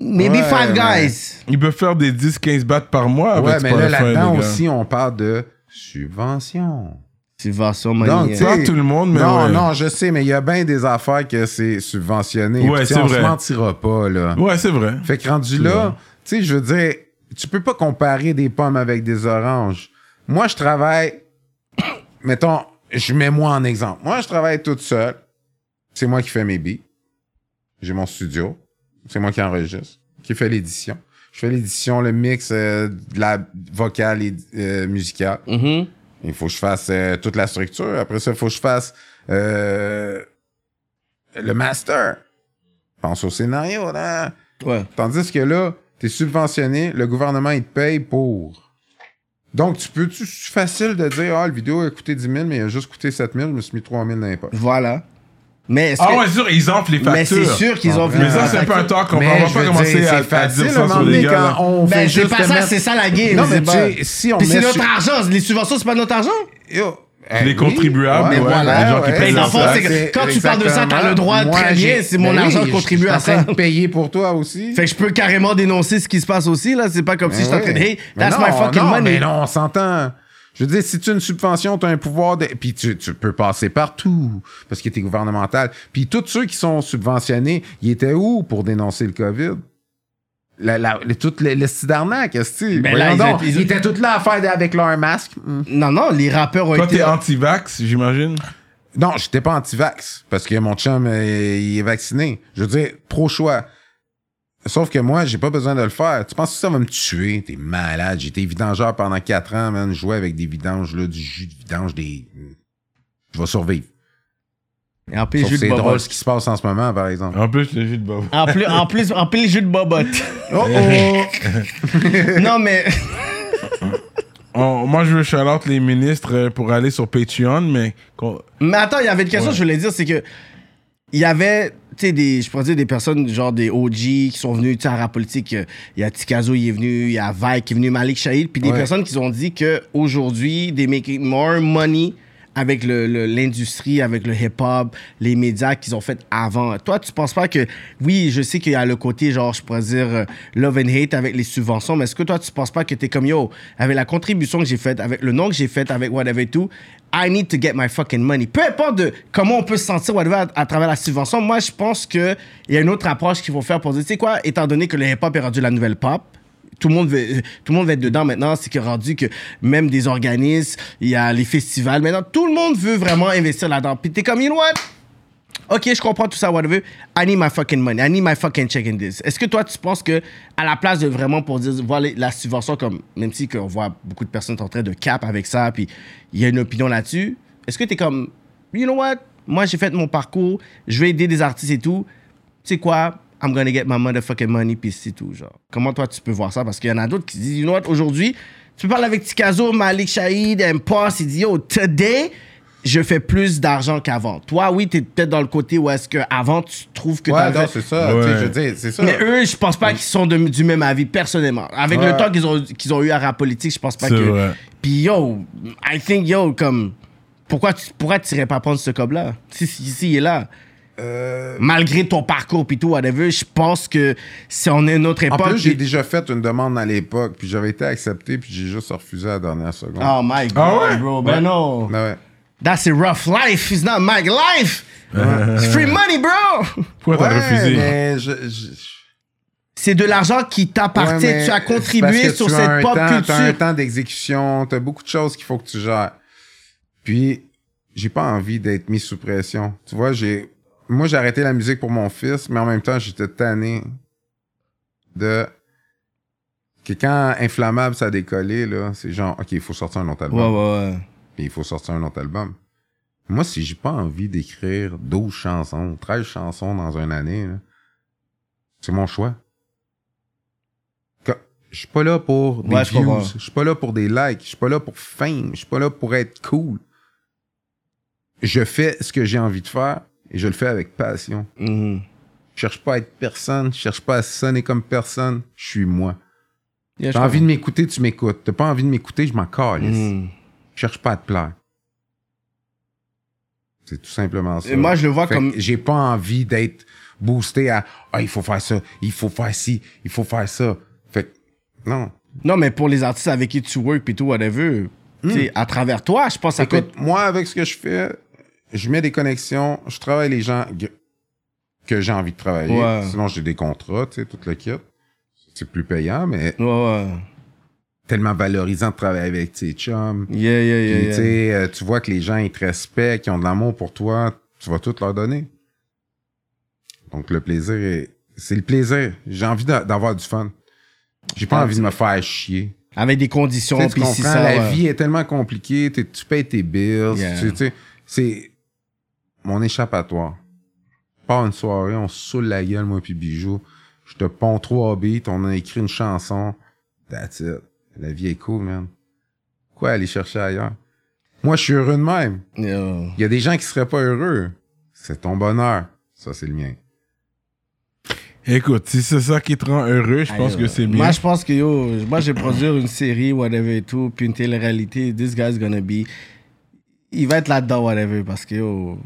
maybe Ouais, Five Guys. Ils peuvent faire des 10-15 bahts par mois avec Ouais, mais là, Spotify, là-dedans les gars. aussi, on parle de subvention. Subvention, Donc, tu sais, Pas tout le monde, mais non, ouais. non, je sais, mais il y a bien des affaires que c'est subventionné. Ouais, Puis, tu sais, c'est on vrai. se mentira pas, là. Ouais, c'est vrai. Fait que rendu là, tu sais, je veux dire, tu peux pas comparer des pommes avec des oranges. Moi, je travaille, (coughs) mettons, je mets moi en exemple. Moi, je travaille toute seule. C'est moi qui fais mes beats. J'ai mon studio. C'est moi qui enregistre, qui fait l'édition. Je fais l'édition, le mix euh, de la vocale et euh, musicale. Mhm. Il faut que je fasse euh, toute la structure. Après ça, il faut que je fasse euh, le master. Pense au scénario, là. Ouais. Tandis que là, t'es subventionné, le gouvernement, il te paye pour. Donc, tu peux, tu, c'est facile de dire, ah, le vidéo a coûté 10 000, mais il a juste coûté 7 000, je me suis mis 3 000 dans les poches. Voilà. Mais Ah que- ouais, c'est sûr, ils enflent les Mais factures. c'est sûr qu'ils ont vu. Mais Mais ça, c'est un peu un talk on va pas commencer dire, à, facile, dire ça sur les gars. quand on Ben, fait c'est pas ça, mettre- c'est ça la game. Non, c'est mais tu si on Puis c'est notre sur- argent. Les subventions, c'est pas notre argent? Yo, Les eh, contribuables, oui, ouais, les gens qui payent Mais C'est quand tu parles de ça, t'as le droit Moi, très bien. C'est mon Ben argent, je contribue je à ça. de payer pour toi aussi. Fait que je peux carrément dénoncer ce qui se passe aussi, là. C'est pas comme si Ben je de, oui. hey, Mais that's non, my fucking money. Mais non, on s'entend. Je veux dire, si tu as une subvention, tu as un pouvoir de. Puis tu, tu peux passer partout parce que tu es gouvernemental. Puis tous ceux qui sont subventionnés, ils étaient où pour dénoncer le COVID? La, la, les, les styles d'arnaque, est-ce que Ben là, ils donc, ils étaient tous là à faire avec leur masque. Hmm. Non, non, les rappeurs ont Toi, été. t'es anti-vax, j'imagine? Non, j'étais pas anti-vax parce que mon chum, euh, il est vacciné. Je veux dire, pro-choix. Sauf que moi, j'ai pas besoin de le faire. Tu penses que ça va me tuer? T'es malade. J'étais vidangeur pendant quatre ans, man. Je jouais avec des vidanges, là, du jus de vidange, des. Je vais survivre. Et en plus, Sauf jus que de c'est drôle bobotte. ce qui se passe en ce moment, par exemple. En plus, le jus de bob. En plus, en plus, en plus, jus de bobotte. (laughs) Oh oh! (laughs) non, mais. (laughs) On- moi, je veux shout out les ministres euh, pour aller sur Patreon, mais qu'on- Mais attends, il y avait une question Ouais. que je voulais dire, c'est que il y avait, tu sais, des, je pourrais dire des personnes genre des OG qui sont venus, tu sais, à rap politique. euh, Il y a Tikazo, il est venu, il y a Vike qui est venu, Malik Shahid, puis des Ouais. personnes qui ont dit que aujourd'hui, they making more money avec le- le- l'industrie, avec le hip-hop, les médias qu'ils ont fait avant. Toi, tu penses pas que, oui, je sais qu'il y a le côté, genre, je pourrais dire, euh, love and hate avec les subventions, mais est-ce que toi, tu penses pas que t'es comme, yo, avec la contribution que j'ai faite, avec le nom que j'ai fait, avec whatever et tout, I need to get my fucking money. Peu importe de comment on peut se sentir whatever à, à travers la subvention, moi, je pense qu'il y a une autre approche qu'il faut faire pour dire, tu sais quoi, étant donné que le hip-hop est rendu la nouvelle pop, tout le monde veut, tout le monde va être dedans maintenant. C'est que rendu que même des organismes, il y a les festivals. Maintenant, tout le monde veut vraiment investir là-dedans. Puis t'es comme, you know what? Ok, je comprends tout ça, whatever. I need my fucking money. I need my fucking check in this. Est-ce que toi, tu penses que à la place de vraiment pour dire, voir les- la subvention comme, même si on voit beaucoup de personnes en train de cap avec ça, puis il y a une opinion là-dessus, est-ce que t'es comme, you know what? Moi, j'ai fait mon parcours, je vais aider des artistes et tout. Tu sais quoi? I'm gonna get my motherfucking money, puis c'est tout, genre. Comment toi, tu peux voir ça? Parce qu'il y en a d'autres qui disent, you know what, aujourd'hui, tu peux parler avec Tikazo, Malik Shahid, M-Poss, il dit, yo, today, je fais plus d'argent qu'avant. Toi, oui, t'es peut-être dans le côté où est-ce qu'avant, tu trouves que Ouais, non, c'est ça. Ouais. Je dire, c'est ça. mais eux, je pense pas qu'ils sont de- du même avis, personnellement. Avec le temps qu'ils ont, qu'ils ont eu à rap politique, je pense pas C'est que. vrai. Puis yo, I think yo, comme. Pourquoi tu pourquoi tu irais pas prendre ce cob-là? Si, si, si il est là. Euh, Malgré ton parcours puis tout, whatever, je pense que si on est une autre En époque. plus, j'ai déjà fait une demande à l'époque, puis j'avais été accepté, puis j'ai juste refusé à la dernière seconde. Oh my god, Ah ouais? bro. Ben non. Ben ouais. That's a rough life. It's not my life. It's free money, bro. Pourquoi t'as Ouais, refusé? mais je- je- C'est de l'argent qui t'appartient. Ouais, tu as contribué sur tu as cette un pop temps- T'as un culture. temps d'exécution, t'as beaucoup de choses qu'il faut que tu gères. Puis, j'ai pas envie d'être mis sous pression. Tu vois, j'ai, moi, j'ai arrêté la musique pour mon fils, mais en même temps, j'étais tanné de que quand Inflammable ça a décollé, là, c'est genre, OK, il faut sortir un autre album. ouais, ouais. Puis il faut sortir un autre album. Moi, si j'ai pas envie d'écrire 12 chansons, 13 chansons dans une année, là, c'est mon choix. Je suis pas là pour des Ouais, views, je suis pas là pour des likes, je suis pas là pour fame, je suis pas là pour être cool. Je fais ce que j'ai envie de faire et je le fais avec passion. Mhm. Je cherche pas à être personne, je cherche pas à sonner comme personne, je suis moi. Yeah, T'as envie de m'écouter, tu m'écoutes. T'as pas envie de m'écouter, je m'en calisse. Mhm. Je cherche pas à te plaire. C'est tout simplement ça. Et moi, je le vois Fait comme- J'ai pas envie d'être boosté à Ah, il faut faire ça, il faut faire ci, il faut faire ça. Fait que, non. Non, mais pour les artistes avec qui tu work puis tout, whatever, sais, à travers toi, je pense que ça peut Écoute, moi, avec ce que je fais, je mets des connexions, je travaille les gens que- j'ai envie de travailler. Ouais. Sinon, j'ai des contrats, tu sais, tout le kit. C'est plus payant, mais être- Ouais, ouais. tellement valorisant de travailler avec tes chums. Yeah, yeah, yeah. Puis, yeah. tu sais, euh, tu vois que les gens, ils te respectent, ils ont de l'amour pour toi, tu vas tout leur donner. Donc, le plaisir, est- c'est le plaisir. J'ai envie d'a- d'avoir du fun. J'ai pas Ah, envie de me faire chier. Avec des conditions, puis comprends, si ça. la vie est tellement compliquée, tu payes tes bills, Yeah. tu tu sais, c'est mon échappatoire. Pas une soirée, on se saoule la gueule, moi puis Bijou. Je te pond trois beats, on a écrit une chanson. That's it. La vie est cool, man. Quoi aller chercher ailleurs? Moi, je suis heureux de même. Il y a des gens qui seraient pas heureux. C'est ton bonheur. Ça, c'est le mien. Écoute, si c'est ça qui te rend heureux, je pense que c'est bien. Moi, je pense que yo, moi, je vais produire une série, whatever et tout, puis une télé-réalité. This guy's gonna be. Il va être là-dedans, whatever, parce que yo.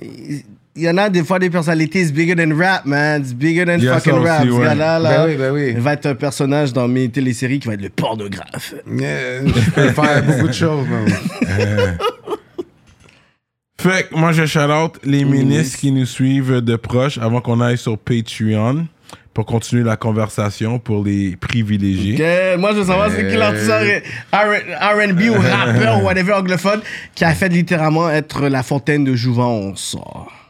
Il il y en a des fois des personnalités, it's bigger than rap, man. It's bigger than fucking aussi, rap. Ouais. là, Ben oui, ben oui. il va être un personnage dans mes téléséries qui va être le pornographe. Yeah, je peux faire beaucoup de choses, man. (laughs) Fait que moi, je shout out les ministres qui nous suivent de proche avant qu'on aille sur Patreon pour continuer la conversation pour les privilégiés. Moi, je veux savoir c'est qui l'artiste R- R&B ou rappeur ou whatever anglophone qui a fait littéralement être la fontaine de Jouvence.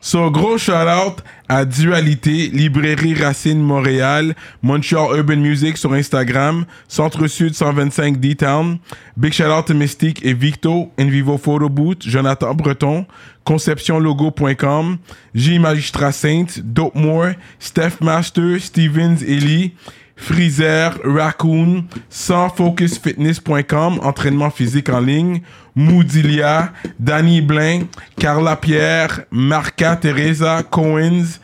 So, gros shout-out à Dualité, Librairie Racine Montréal, Montreal Urban Music sur Instagram, Centre Sud 125 D-Town, Big shout-out to Mystique et Victo, Envivo Photo Boot, Jonathan Breton, ConceptionLogo.com, J Magistrat Saint, Dope More, Steph Master, Stevens Ellie, Freezer, Raccoon, sansfocusfitness.com, entraînement physique en ligne, Moudilia, Danny Blain, Carla Pierre, Marca Teresa, Coens,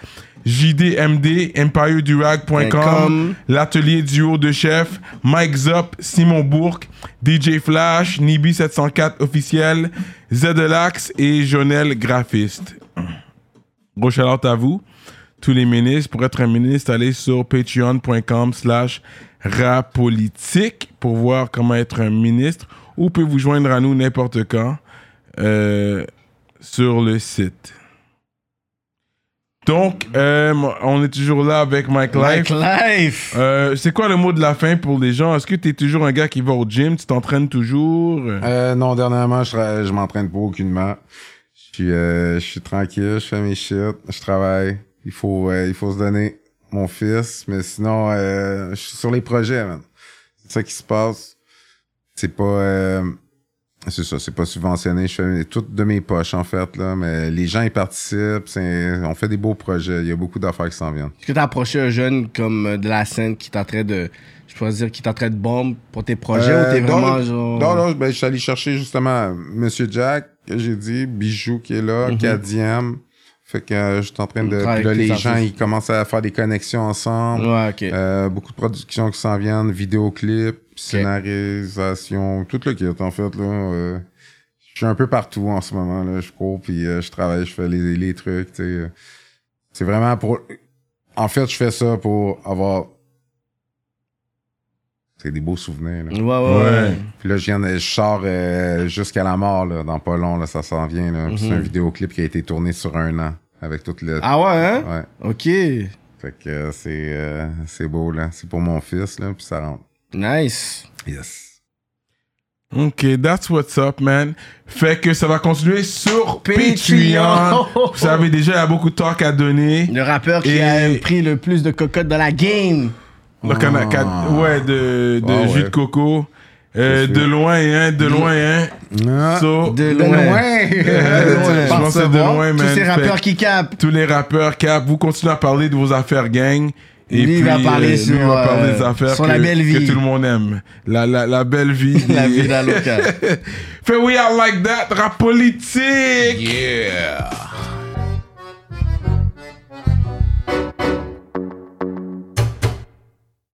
JDMD, EmpireDurag.com, Com. l'atelier duo de chef, Mike Zop, Simon Bourque, DJ Flash, Nibi704 officiel, Zedelax et Jonel Graphiste. Gros shout à vous, tous les ministres. Pour être un ministre, allez sur patreon.com slash rapolitique pour voir comment être un ministre ou pouvez vous joindre à nous n'importe quand euh, sur le site. Donc, euh, on est toujours là avec Mike Life. Mike Life. Euh, c'est quoi le mot de la fin pour les gens? Est-ce que tu es toujours un gars qui va au gym? Tu t'entraînes toujours? Euh, non, dernièrement, je, tra- je m'entraîne pas aucunement. Je suis, euh, je suis tranquille, je fais mes shit, je travaille. Il faut, euh, il faut se donner mon fils, mais sinon, euh, je suis sur les projets, man. C'est ça qui se passe. C'est pas, euh, c'est ça, c'est pas subventionné. Je fais tout de mes poches, en fait, là, mais les gens, ils participent. c'est- on fait des beaux projets. Il y a beaucoup d'affaires qui s'en viennent. Est-ce que t'as approché un jeune comme euh, de la scène qui t'entraîne de. Je pourrais dire qui t'entraîne de bombe pour tes projets Euh, ou t'es non, vraiment non, genre. Non, non, ben, je suis allé chercher justement Monsieur Jack, que j'ai dit, Bijou qui est là. Kadiam. Fait que euh, je suis en train de. Puis là, les gens, ils commencent à faire des connexions ensemble. Ouais, ok. Euh, beaucoup de productions qui s'en viennent, vidéoclips, scénarisation, tout le kit, en fait, là. euh, je suis un peu partout en ce moment, là. Je cours, puis euh, je travaille, je fais les, les trucs, tu sais. euh. C'est vraiment pour... En fait, je fais ça pour avoir... C'est des beaux souvenirs, là. Ouais, ouais, ouais. Puis là, je viens de, je sors euh, jusqu'à la mort, là, dans pas long, là, ça s'en vient, là. Puis C'est un vidéoclip qui a été tourné sur un an, avec toute le... Mhm. Ah ouais, hein? Ouais. Ok. Fait que euh, c'est euh, c'est beau, là. C'est pour mon fils, là, puis ça rentre. Nice. Yes. Ok, that's what's up, man. Fait que ça va continuer sur Patreon. Vous savez déjà, il y a beaucoup de talk à donner. Le rappeur qui Et- a pris le plus de cocottes dans la game. Donc, on a quatre- ouais, de, de Ah jus ouais. de coco. Euh, C'est de loin, hein, de loin, hein. Ah, So, De de loin. (laughs) Je pense que c'est de loin, Tous man. ces rappeurs Fait- qui capent. tous les rappeurs cap, vous continuez à parler de vos affaires gang. Et Lui, puis, il va parler lui, sur, il va parler euh, des affaires sur que, la belle vie. que tout le monde aime. La, la, la belle vie. (laughs) La vie dans le local. (laughs) Fait we are like that, rap politique. Yeah.